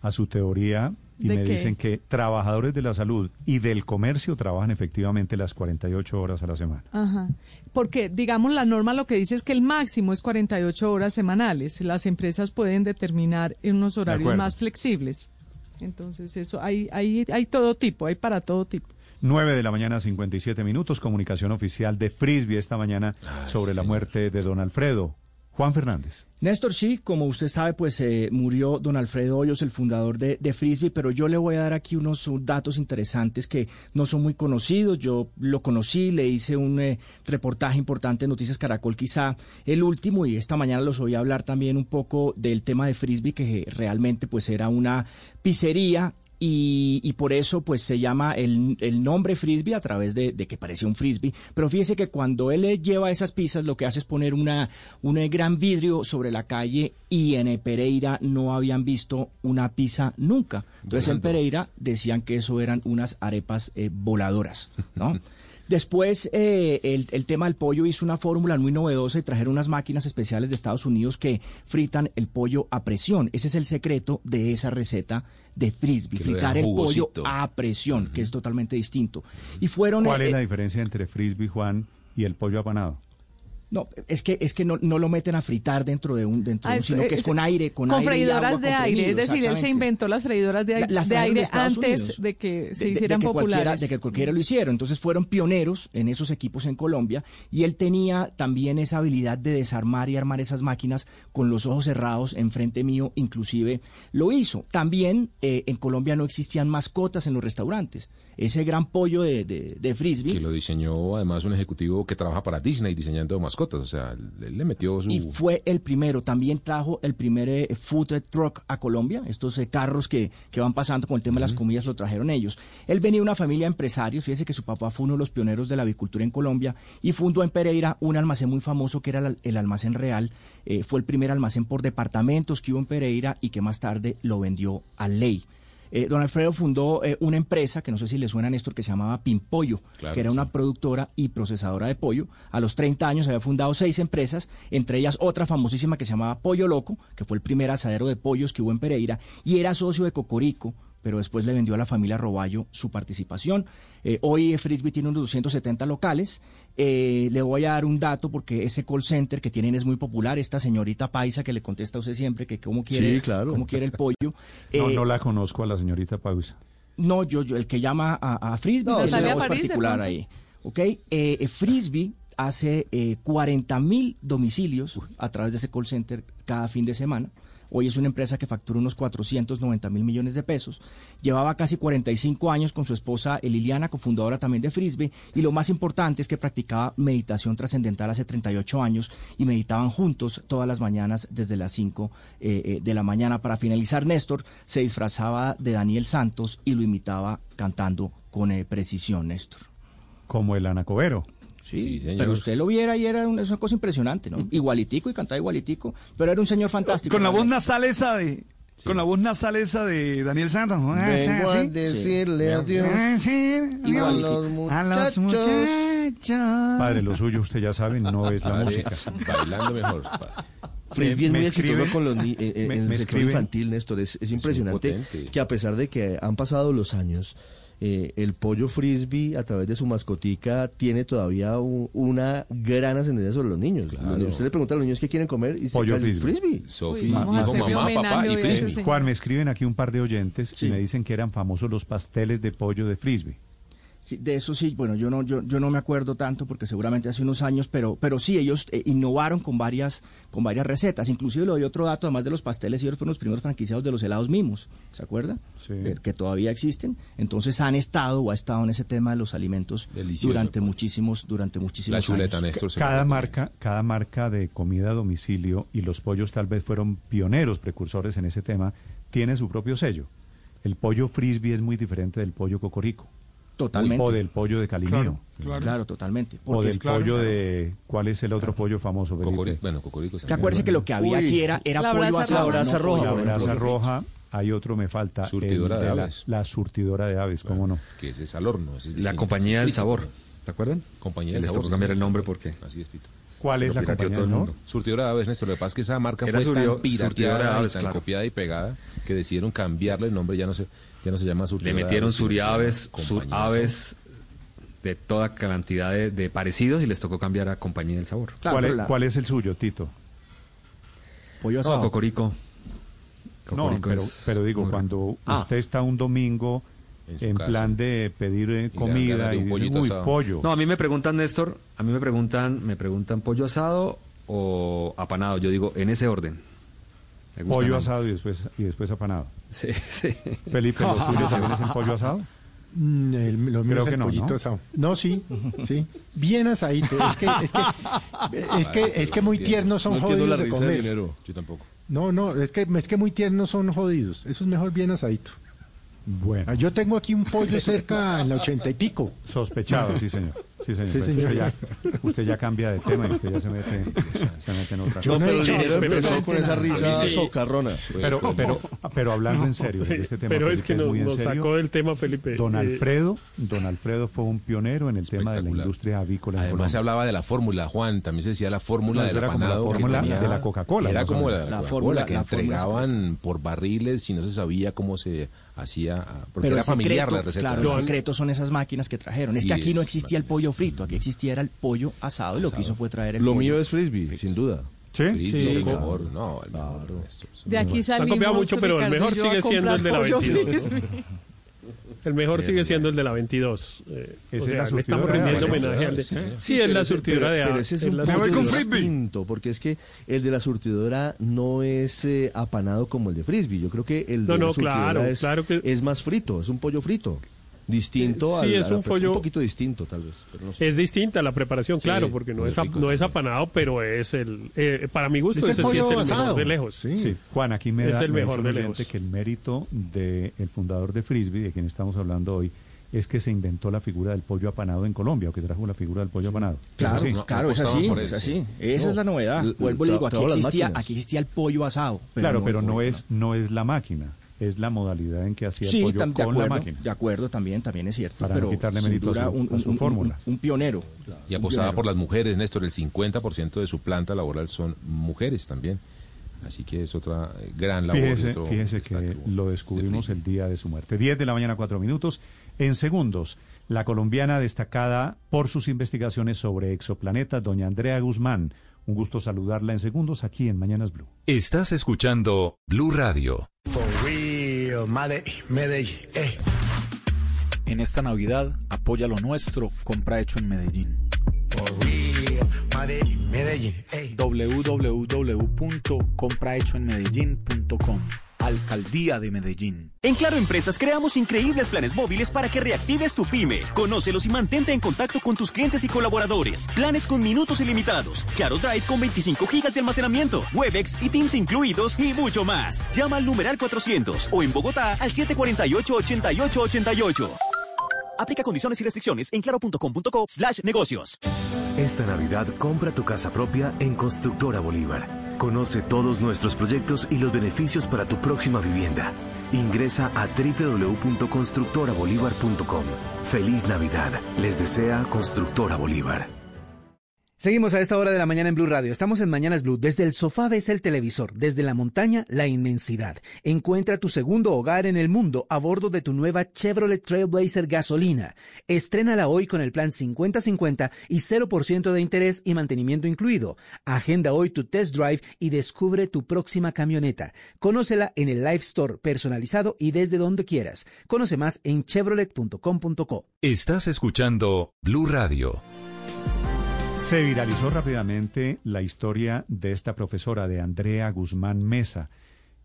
a su teoría y ¿De me qué? dicen que trabajadores de la salud y del comercio trabajan efectivamente las 48 horas a la semana. Ajá. Porque, digamos, la norma lo que dice es que el máximo es 48 horas semanales. Las empresas pueden determinar en unos horarios más flexibles. Entonces, eso hay, hay, hay todo tipo, hay para todo tipo. 9 de la mañana, 57 minutos, comunicación oficial de Frisbee esta mañana sobre la muerte de don Alfredo. Juan Fernández. Néstor, sí, como usted sabe, pues eh, murió don Alfredo Hoyos, el fundador de, de Frisbee, pero yo le voy a dar aquí unos datos interesantes que no son muy conocidos. Yo lo conocí, le hice un eh, reportaje importante en Noticias Caracol, quizá el último, y esta mañana los voy a hablar también un poco del tema de Frisbee, que realmente pues era una pizzería y, y por eso pues se llama el, el nombre frisbee a través de, de que parecía un frisbee. Pero fíjese que cuando él le lleva esas pizzas lo que hace es poner una, un eh, gran vidrio sobre la calle y en eh, Pereira no habían visto una pizza nunca. Entonces en. Pereira decían que eso eran unas arepas eh, voladoras, ¿no? (laughs) Después, eh, el, el tema del pollo hizo una fórmula muy novedosa y trajeron unas máquinas especiales de Estados Unidos que fritan el pollo a presión. Ese es el secreto de esa receta de frisbee, Que fritar el pollo a presión, que es totalmente distinto. Y fueron... ¿Cuál eh, es la eh, diferencia entre Frisbee, Juan, y el pollo apanado? No, es que es que no, no lo meten a fritar dentro de un, dentro Ah, de un es- sino que es es- con aire, con, con aire y freidoras agua de aire, es decir, él se inventó las freidoras de, La- de aire antes Unidos. de que se de- hicieran de que populares. de que cualquiera lo hiciera. Entonces fueron pioneros en esos equipos en Colombia y él tenía también esa habilidad de desarmar y armar esas máquinas con los ojos cerrados enfrente mío, inclusive lo hizo. También eh, en Colombia no existían mascotas en los restaurantes. Ese gran pollo de, de, de frisbee. Que lo diseñó además un ejecutivo que trabaja para Disney diseñando mascotas. O sea, él le metió su... Y fue el primero, también trajo el primer eh, food truck a Colombia, estos eh, carros que, que van pasando con el tema de las comidas lo trajeron ellos. Él venía de una familia de empresarios, fíjese que su papá fue uno de los pioneros de la avicultura en Colombia y fundó en Pereira un almacén muy famoso que era el, el almacén real, Eh, fue el primer almacén por departamentos que hubo en Pereira y que más tarde lo vendió a Ley. Eh, don Alfredo fundó eh, una empresa que no sé si le suena a Néstor que se llamaba Pimpollo, Claro, que era sí. una productora y procesadora de pollo. A los 30 años había fundado seis empresas, entre ellas otra famosísima que se llamaba Pollo Loco, que fue el primer asadero de pollos que hubo en Pereira, y era socio de Cocorico, pero después le vendió a la familia Roballo su participación. Eh, hoy eh, Frisbee tiene unos 270 locales. Eh, le voy a dar un dato porque ese call center que tienen es muy popular. Esta señorita paisa que le contesta a usted siempre que cómo quiere, Sí, claro. cómo quiere el pollo. (laughs) No, Eh, no la conozco a la señorita Pausa. no, yo, yo el que llama a, a Frisbee, No, tiene Natalia una voz París, particular ahí. ¿Ok? Eh, eh, Frisbee hace eh, 40 mil domicilios a través de ese call center cada fin de semana. Hoy es una empresa que factura unos 490 mil millones de pesos. Llevaba casi 45 años con su esposa eh, Liliana, cofundadora también de Frisbee. Y lo más importante es que practicaba meditación trascendental hace 38 años y meditaban juntos todas las mañanas desde las 5 eh, eh, de la mañana. Para finalizar, Néstor se disfrazaba de Daniel Santos y lo imitaba cantando con precisión, Néstor. Como el anacobero. Sí, señor. pero usted lo viera y era una, es una cosa impresionante, ¿no? (laughs) Igualitico y cantaba igualitico, pero era un señor fantástico. Con la voz nasal esa de... Con la voz nasal esa de Daniel Santos. ¿no? Vengo ¿Sí? a decirle Sí. adiós. A a los muchachos. Padre, lo suyo usted ya sabe, no es la Padre, música. (laughs) Bailando mejor. Frisbee es Me muy escribe- exitoso con los ni- eh, eh, me- en el sector escribe- infantil, Néstor. Es, es impresionante que a pesar de que han pasado los años, eh, el pollo frisbee a través de su mascotica tiene todavía un- una gran ascendencia sobre los niños. Usted le pregunta a los niños qué quieren comer y Pollo se frisbee. frisbee. Uy, mamá, papá y frisbee. Juan, me escriben aquí un par de oyentes y me dicen que eran famosos los pasteles de pollo de Frisbee. Sí, de eso sí, bueno, yo no, yo, yo no me acuerdo tanto porque seguramente hace unos años, pero, pero sí, ellos eh, innovaron con varias, con varias recetas. Inclusive le doy otro dato, además de los pasteles, ellos fueron los primeros franquiciados de los helados mimos, ¿se acuerda? Sí. Eh, que todavía existen. Entonces han estado o ha estado en ese tema de los alimentos Delicioso, durante muchísimos, durante muchísimos La chuleta, años. Néstor. Cada marca, cada marca de comida a domicilio y los pollos tal vez fueron pioneros, precursores en ese tema, tiene su propio sello. El pollo frisbee es muy diferente del pollo cocorico. Totalmente. O del pollo de Calimero. Claro, claro, totalmente. O del claro, pollo claro. de... ¿Cuál es el otro pollo famoso, Felipe? Cocori- bueno, cocorico Es que acuérdese que lo que había Uy. aquí era, era La pollo brasa asado. roja. no La roja, brasa roja, hay otro me falta. el Surtidora de la, aves. la surtidora de aves, ¿cómo no? Que ese es al horno. ese es La compañía del sabor. ¿Se acuerdan? Compañía del sabor. cambiar el nombre porque Así es, Tito. ¿Cuál es la compañía todo el del mundo. sabor? Surtidora de aves, Néstor. Lo que pasa es que esa marca Era fue tan pirateada surtidora de y aves, tan claro. copiada y pegada que decidieron cambiarle el nombre. Ya no se, ya no se llama Le metieron suriaves, suraves de toda cantidad de, de parecidos y les tocó cambiar a Compañía del Sabor. Claro, ¿Cuál, es, la- cuál es el suyo, Tito? pollo No, asado. Cocorico. No, Cocorico pero, es pero digo, muy cuando Ah. usted está un domingo En plan de pedir eh, ganas comida de y un dice, pollito uy, asado". pollo. No, a mí me preguntan, Néstor, a mí me preguntan, me preguntan pollo asado o apanado. Yo digo, en ese orden. Pollo ambos. asado y después, y después apanado. Sí, sí. Felipe, ¿los (laughs) suyos también es en pollo asado? Mm, el- lo mío Creo es el que no, pollito ¿no? asado. No, sí, sí. Bien asadito. Es que, es que, (laughs) es que, es que muy tiernos son No jodidos la de risa de comer. dinero. Yo tampoco. No, no, es que, es que muy tiernos son jodidos. Eso es mejor bien asadito. Bueno, Ah, Yo tengo aquí un pollo cerca en la ochenta y pico. sospechado, sí, señor. Sí, señor. Sí, Pues señor. Usted, ya, usted ya cambia de tema y usted ya se mete, se mete en otra Yo cosa. no pero el dinero empezó con esa risa Sí. socarrona. Pero, pero, pero hablando en serio, de este tema, Pero es que nos, en nos sacó del tema, Felipe. Don Eh, Alfredo, don Alfredo fue un pionero en el tema de la industria avícola en Además se Colombia. hablaba de la fórmula, Juan, también se decía la fórmula No, como la fórmula tenía- de la Coca-Cola, Era como la, La fórmula- que la fórmula entregaban por barriles y no se sabía cómo se hacía, porque Pero era familiar secreto, la receta. claro, el secreto son esas máquinas que trajeron. Es que aquí no existía el pollo frito, aquí existía era el pollo asado y lo que hizo fue traer el Lo pollo. mío es frisbee, sin duda. ¿Sí? Sí, Sí, el claro. mejor, no, el mejor, Néstor. De aquí salimos. copiado mucho, pero el Ricardo mejor sigue siendo el de la comprar pollo 22. El mejor Sí, sigue siendo el de la 22. eh, ¿Esa o es sea, la le surtidora estamos aves? homenaje al de... Sí, es pero la surtidora pero- de Pero aves. ese es es un distinto, porque es que el de la surtidora no es eh, apanado como el de frisbee. Yo creo que el de No, la no, surtidora claro, es, claro que- es más frito, es un pollo frito. Distinto Sí, al, es un pollo- un poquito distinto tal vez. pero no sé. Es distinta la preparación, Sí, claro, porque no es, rico no es apanado, pero es el... eh, para mi gusto, Es el ese sí pollo es el asado. mejor de lejos. Sí. Sí, Juan, aquí me Es da el me mejor de lejos. que el mérito del fundador de Frisbee, de quien estamos hablando hoy, es que se inventó la figura del pollo apanado en Colombia, o que trajo la figura del pollo apanado. Claro, claro, es así, es así. Esa No, es la novedad. Vuelvo y digo, aquí existía, aquí existía el pollo asado. pero Claro, no pero no es, no es la máquina, es la modalidad en que hacía Sí, el pollo de con la acuerdo, máquina. de acuerdo, también, también es cierto. Para no pero quitarle sin mérito a su- un, a su un- un- fórmula. Un, pionero. Y apostaba por las mujeres, Néstor, el 50% de su planta laboral son mujeres también. Así que es otra eh, gran labor. Fíjese, otro fíjese que lo descubrimos el día de su muerte. 10 de la mañana, 4 minutos. En segundos, la colombiana destacada por sus investigaciones sobre exoplanetas, doña Andrea Guzmán. Un gusto saludarla en segundos aquí en Mañanas Blue. Estás escuchando Blue Radio. Real, Medellín. eh. En esta Navidad, apoya lo nuestro, compra hecho en Medellín. Medellín, Medellín. eh. www.comprahechoenmedellín.com Alcaldía de Medellín. En Claro Empresas creamos increíbles planes móviles para que reactives tu pyme. Conócelos y mantente en contacto con tus clientes y colaboradores. Planes con minutos ilimitados. Claro Drive con 25 gigas de almacenamiento. Webex y Teams incluidos y mucho más. Llama al numeral 400 o en Bogotá al 748-8888. Aplica condiciones y restricciones en claro.com.co slash negocios. Esta Navidad compra tu casa propia en Constructora Bolívar. Conoce todos nuestros proyectos y los beneficios para tu próxima vivienda. Ingresa a www.constructorabolívar.com. Feliz Navidad. Les desea Constructora Bolívar. Seguimos a esta hora de la mañana en Blue Radio. Estamos en Mañanas Blue. Desde el sofá ves el televisor, desde la montaña la inmensidad. Encuentra tu segundo hogar en el mundo a bordo de tu nueva Chevrolet Trailblazer gasolina. Estrénala hoy con el plan 50-50 y 0% de interés y mantenimiento incluido. Agenda hoy tu test drive y descubre tu próxima camioneta. Conócela en el Live Store personalizado y desde donde quieras. Conoce más en chevrolet.com.co. Estás escuchando Blue Radio. Se viralizó rápidamente la historia de esta profesora, de Andrea Guzmán Mesa,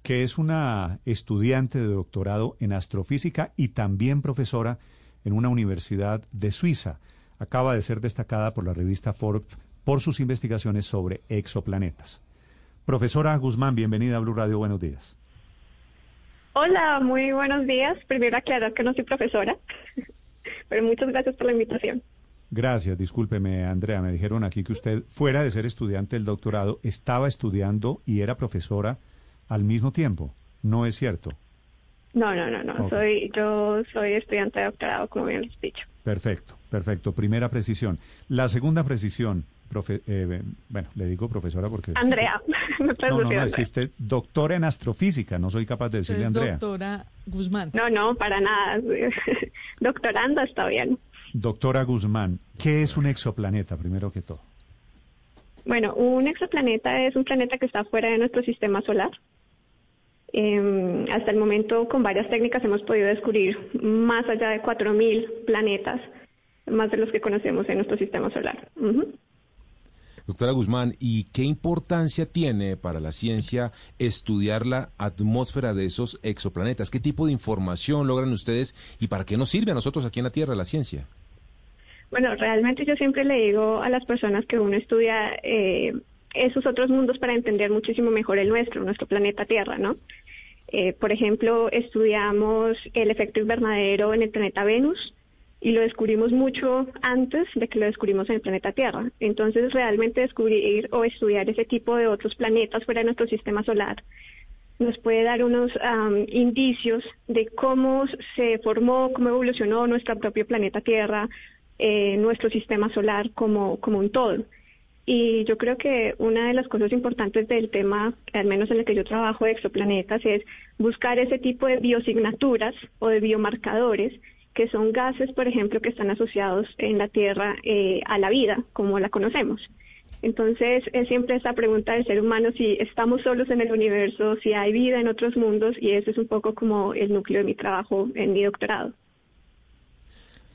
que es una estudiante de doctorado en astrofísica y también profesora en una universidad de Suiza. Acaba de ser destacada por la revista Forbes por sus investigaciones sobre exoplanetas. Profesora Guzmán, bienvenida a Blue Radio, buenos días. Hola, muy buenos días. Primero aclarar que no soy profesora, (laughs) pero muchas gracias por la invitación. Gracias, discúlpeme, Andrea. Me dijeron aquí que usted, fuera de ser estudiante del doctorado, estaba estudiando y era profesora al mismo tiempo. ¿No es cierto? No, no, no, no. Soy, yo soy estudiante de doctorado, como bien les he dicho. Perfecto, perfecto. Primera precisión. La segunda precisión, profe, eh, bueno, le digo profesora porque... Andrea, me (laughs) no, no, es que usted doctora en astrofísica, no soy capaz de decirle Andrea. doctora Guzmán. No, no, para nada. (laughs) Doctoranda está bien. Doctora Guzmán, ¿qué es un exoplaneta, primero que todo? Bueno, un exoplaneta es un planeta que está fuera de nuestro sistema solar. Eh, hasta el momento, con varias técnicas, hemos podido descubrir más allá de 4.000 planetas, más de los que conocemos en nuestro sistema solar. Doctora Guzmán, ¿y qué importancia tiene para la ciencia estudiar la atmósfera de esos exoplanetas? ¿Qué tipo de información logran ustedes y para qué nos sirve a nosotros aquí en la Tierra la ciencia? Bueno, realmente yo siempre le digo a las personas que uno estudia eh, esos otros mundos para entender muchísimo mejor el nuestro, nuestro planeta Tierra, ¿no? Eh, por ejemplo, estudiamos el efecto invernadero en el planeta Venus y lo descubrimos mucho antes de que lo descubrimos en el planeta Tierra. Entonces, realmente descubrir o estudiar ese tipo de otros planetas fuera de nuestro sistema solar nos puede dar unos am, indicios de cómo se formó, cómo evolucionó nuestro propio planeta Tierra, eh, nuestro sistema solar como, como un todo. Y yo creo que una de las cosas importantes del tema, al menos en el que yo trabajo de exoplanetas, es buscar ese tipo de biosignaturas o de biomarcadores que son gases, por ejemplo, que están asociados en la Tierra eh, a la vida, como la conocemos. Entonces, es siempre esta pregunta del ser humano si estamos solos en el universo, si hay vida en otros mundos, y ese es un poco como el núcleo de mi trabajo en mi doctorado.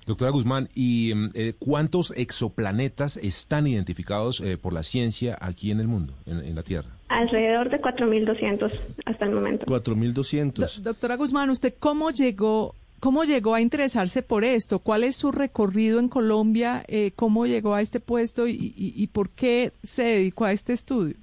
Doctora Guzmán, ¿y mm, eh, cuántos exoplanetas están identificados eh, por la ciencia aquí en el mundo, en, en la Tierra? Alrededor de 4.200 hasta el momento. 4.200. Doctora Guzmán, ¿usted cómo llegó, cómo llegó a interesarse por esto? ¿Cuál es su recorrido en Colombia? Eh, ¿Cómo llegó a este puesto y, y- y por qué se dedicó a este estudio?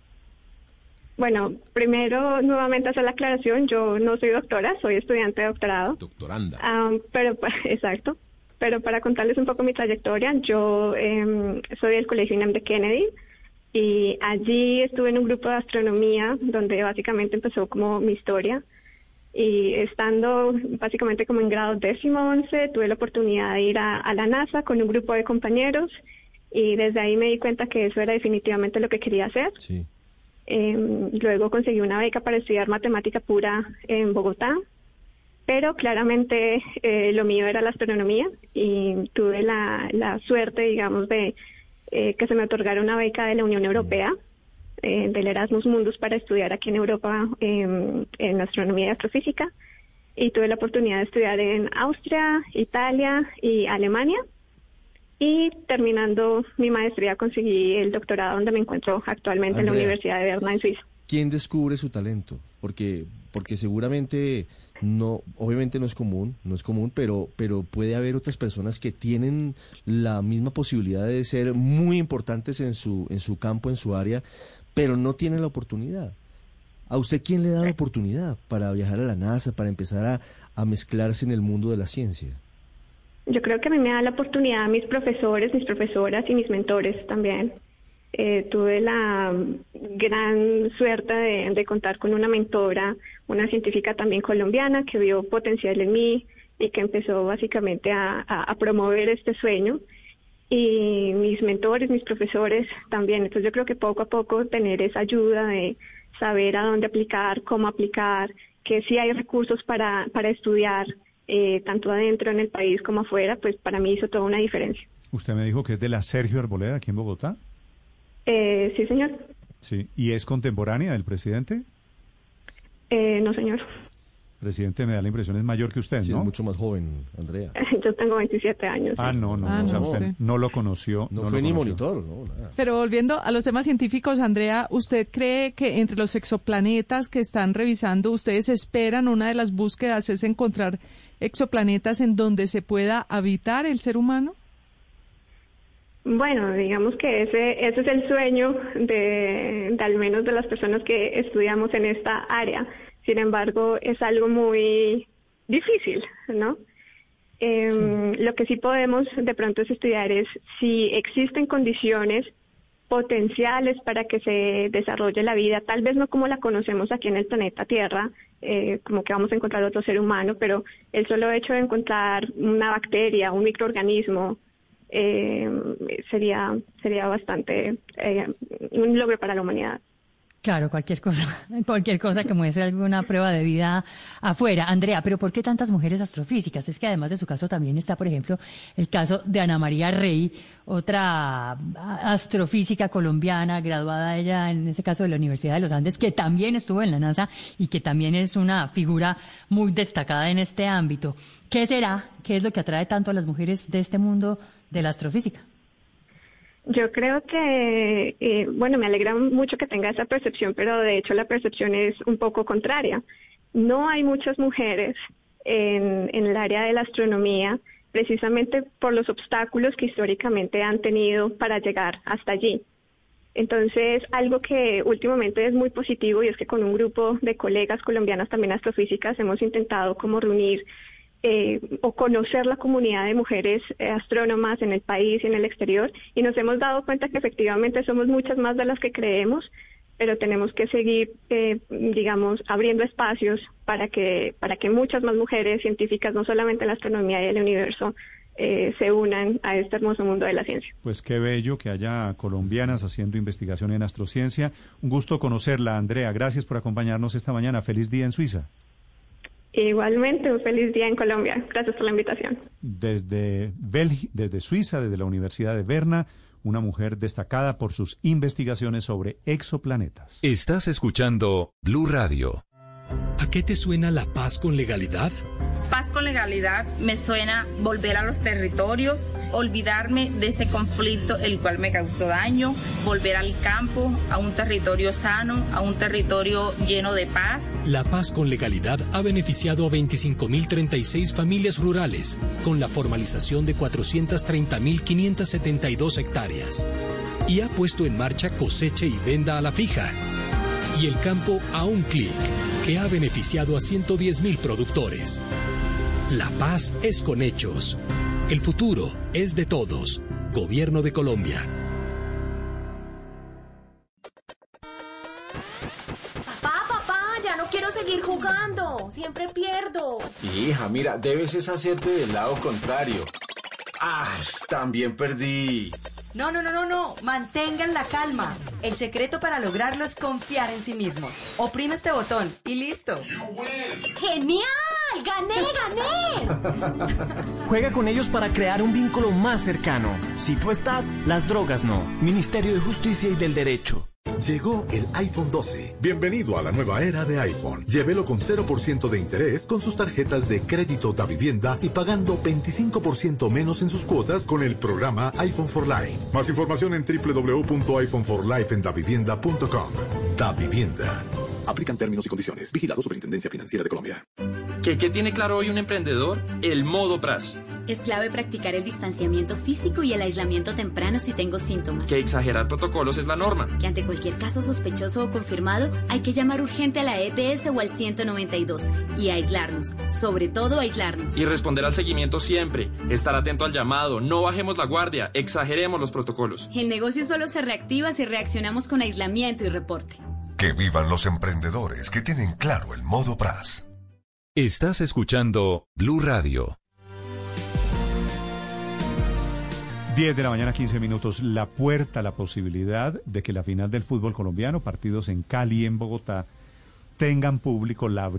Bueno, primero, nuevamente hacer la aclaración, yo no soy doctora, soy estudiante de doctorado. Doctoranda. Ah, pero, (laughs) exacto. Pero para contarles un poco mi trayectoria, yo em, soy del Colegio INEM de Kennedy y allí estuve en un grupo de astronomía donde básicamente empezó como mi historia. Y estando básicamente como en grado décimo once, tuve la oportunidad de ir a, a la NASA con un grupo de compañeros y desde ahí me di cuenta que eso era definitivamente lo que quería hacer. Sí. Eh, luego conseguí una beca para estudiar matemática pura en Bogotá, pero claramente eh, lo mío era la astronomía y tuve la, la suerte, digamos, de eh, que se me otorgara una beca de la Unión Europea, eh, del Erasmus Mundus, para estudiar aquí en Europa eh, en astronomía y astrofísica. Y tuve la oportunidad de estudiar en Austria, Italia y Alemania. Y terminando mi maestría conseguí el doctorado donde me encuentro actualmente en la Andrea. Universidad de Berna en Suiza. ¿Quién descubre su talento? Porque, porque seguramente no, obviamente no es común, no es común, pero, pero puede haber otras personas que tienen la misma posibilidad de ser muy importantes en su, en su campo, en su área, pero no tienen la oportunidad. ¿A usted quién le da la oportunidad para viajar a la NASA, para empezar a, a mezclarse en el mundo de la ciencia? Yo creo que a mí me da la oportunidad mis profesores, mis profesoras y mis mentores también. Eh, tuve la gran suerte de, contar con una mentora, una científica también colombiana que vio potencial en mí y que empezó básicamente a, promover este sueño. y mis mentores, mis profesores también. Entonces yo creo que poco a poco tener esa ayuda de saber a dónde aplicar, cómo aplicar, que si hay recursos para, para estudiar, eh, tanto adentro en el país como afuera, pues para mí hizo toda una diferencia. Usted me dijo que es de la Sergio Arboleda, aquí en Bogotá. Eh, sí, señor. Sí. ¿Y es contemporánea del presidente? Eh, no, señor. Presidente, me da la impresión, es mayor que usted, Sí, ¿no? es mucho más joven, Andrea. (laughs) Yo tengo 27 años. Ah, no, no, Ah, o sea, no, usted sí. no lo conoció. No, lo fue ni conoció. monitor, no, nada. Pero volviendo a los temas científicos, Andrea, ¿usted cree que entre los exoplanetas que están revisando, ustedes esperan una de las búsquedas es encontrar exoplanetas en donde se pueda habitar el ser humano? Bueno, digamos que ese, ese es el sueño de, de al menos de las personas que estudiamos en esta área. Sin embargo, es algo muy difícil, ¿no? Em, Lo que sí podemos de pronto es estudiar es si existen condiciones potenciales para que se desarrolle la vida, tal vez no como la conocemos aquí en el planeta Tierra, eh, como que vamos a encontrar otro ser humano, pero el solo hecho de encontrar una bacteria, un microorganismo, eh, sería sería bastante eh, un logro para la humanidad. Claro, cualquier cosa, (laughs) cualquier cosa que muestre alguna prueba de vida afuera. Andrea, pero ¿por qué tantas mujeres astrofísicas? Es que además de su caso también está, por ejemplo, el caso de Ana María Rey, otra astrofísica colombiana, graduada ella en ese caso de la Universidad de los Andes, que también estuvo en la NASA y que también es una figura muy destacada en este ámbito. ¿Qué será? ¿Qué es lo que atrae tanto a las mujeres de este mundo de la astrofísica? Yo creo que, eh, bueno, me alegra mucho que tenga esa percepción, pero de hecho la percepción es un poco contraria. No hay muchas mujeres en, en el área de la astronomía precisamente por los obstáculos que históricamente han tenido para llegar hasta allí. Entonces, algo que últimamente es muy positivo y es que con un grupo de colegas colombianas también astrofísicas hemos intentado como reunir eh, o conocer la comunidad de mujeres eh, astrónomas en el país y en el exterior y nos hemos dado cuenta que efectivamente somos muchas más de las que creemos, pero tenemos que seguir, eh, digamos, abriendo espacios para que para que muchas más mujeres científicas, no solamente en la astronomía y el universo, eh, se unan a este hermoso mundo de la ciencia. Pues qué bello que haya colombianas haciendo investigación en astrociencia. Un gusto conocerla, Andrea. Gracias por acompañarnos esta mañana. Feliz día en Suiza. Igualmente, un feliz día en Colombia. Gracias por la invitación. Desde, Belgi- desde Suiza, desde la Universidad de Berna, una mujer destacada por sus investigaciones sobre exoplanetas. Estás escuchando Blue Radio. ¿A qué te suena la paz con legalidad? Paz con legalidad me suena volver a los territorios, olvidarme de ese conflicto el cual me causó daño, volver al campo, a un territorio sano, a un territorio lleno de paz. La paz con legalidad ha beneficiado a 25.036 familias rurales con la formalización de 430.572 hectáreas y ha puesto en marcha cosecha y venda a la fija y el campo a un clic que ha beneficiado a 110.000 productores. La paz es con hechos. El futuro es de todos. Gobierno de Colombia. Papá, papá, ya no quiero seguir jugando. Siempre pierdo. Hija, mira, debes es hacerte del lado contrario. ¡Ay! También perdí. No, no, no, no, no. Mantengan la calma. El secreto para lograrlo es confiar en sí mismos. Oprime este botón y listo. ¡Genial! ¡Gané, gané! Juega con ellos para crear un vínculo más cercano. Si tú estás, las drogas no. Ministerio de Justicia y del Derecho. Llegó el iPhone 12. Bienvenido a la nueva era de iPhone. Llévelo con 0% de interés con sus tarjetas de crédito da vivienda y pagando 25% menos en sus cuotas con el programa iPhone for Life. Más información en www.iphone4lifeendavivienda.com. Da Vivienda. Aplican términos y condiciones. Vigilado Superintendencia Financiera de Colombia. ¿Qué, qué tiene claro hoy un emprendedor? El modo PRAS. Es clave practicar el distanciamiento físico y el aislamiento temprano si tengo síntomas. Que exagerar protocolos es la norma. Que ante cualquier caso sospechoso o confirmado hay que llamar urgente a la EPS o al 192 y aislarnos, sobre todo aislarnos. Y responder al seguimiento siempre. Estar atento al llamado. No bajemos la guardia. Exageremos los protocolos. El negocio solo se reactiva si reaccionamos con aislamiento y reporte. Que vivan los emprendedores que tienen claro el modo PRAS. Estás escuchando Blue Radio. 10 de la mañana, 15 minutos. La puerta, la posibilidad de que la final del fútbol colombiano, partidos en Cali y en Bogotá, tengan público, la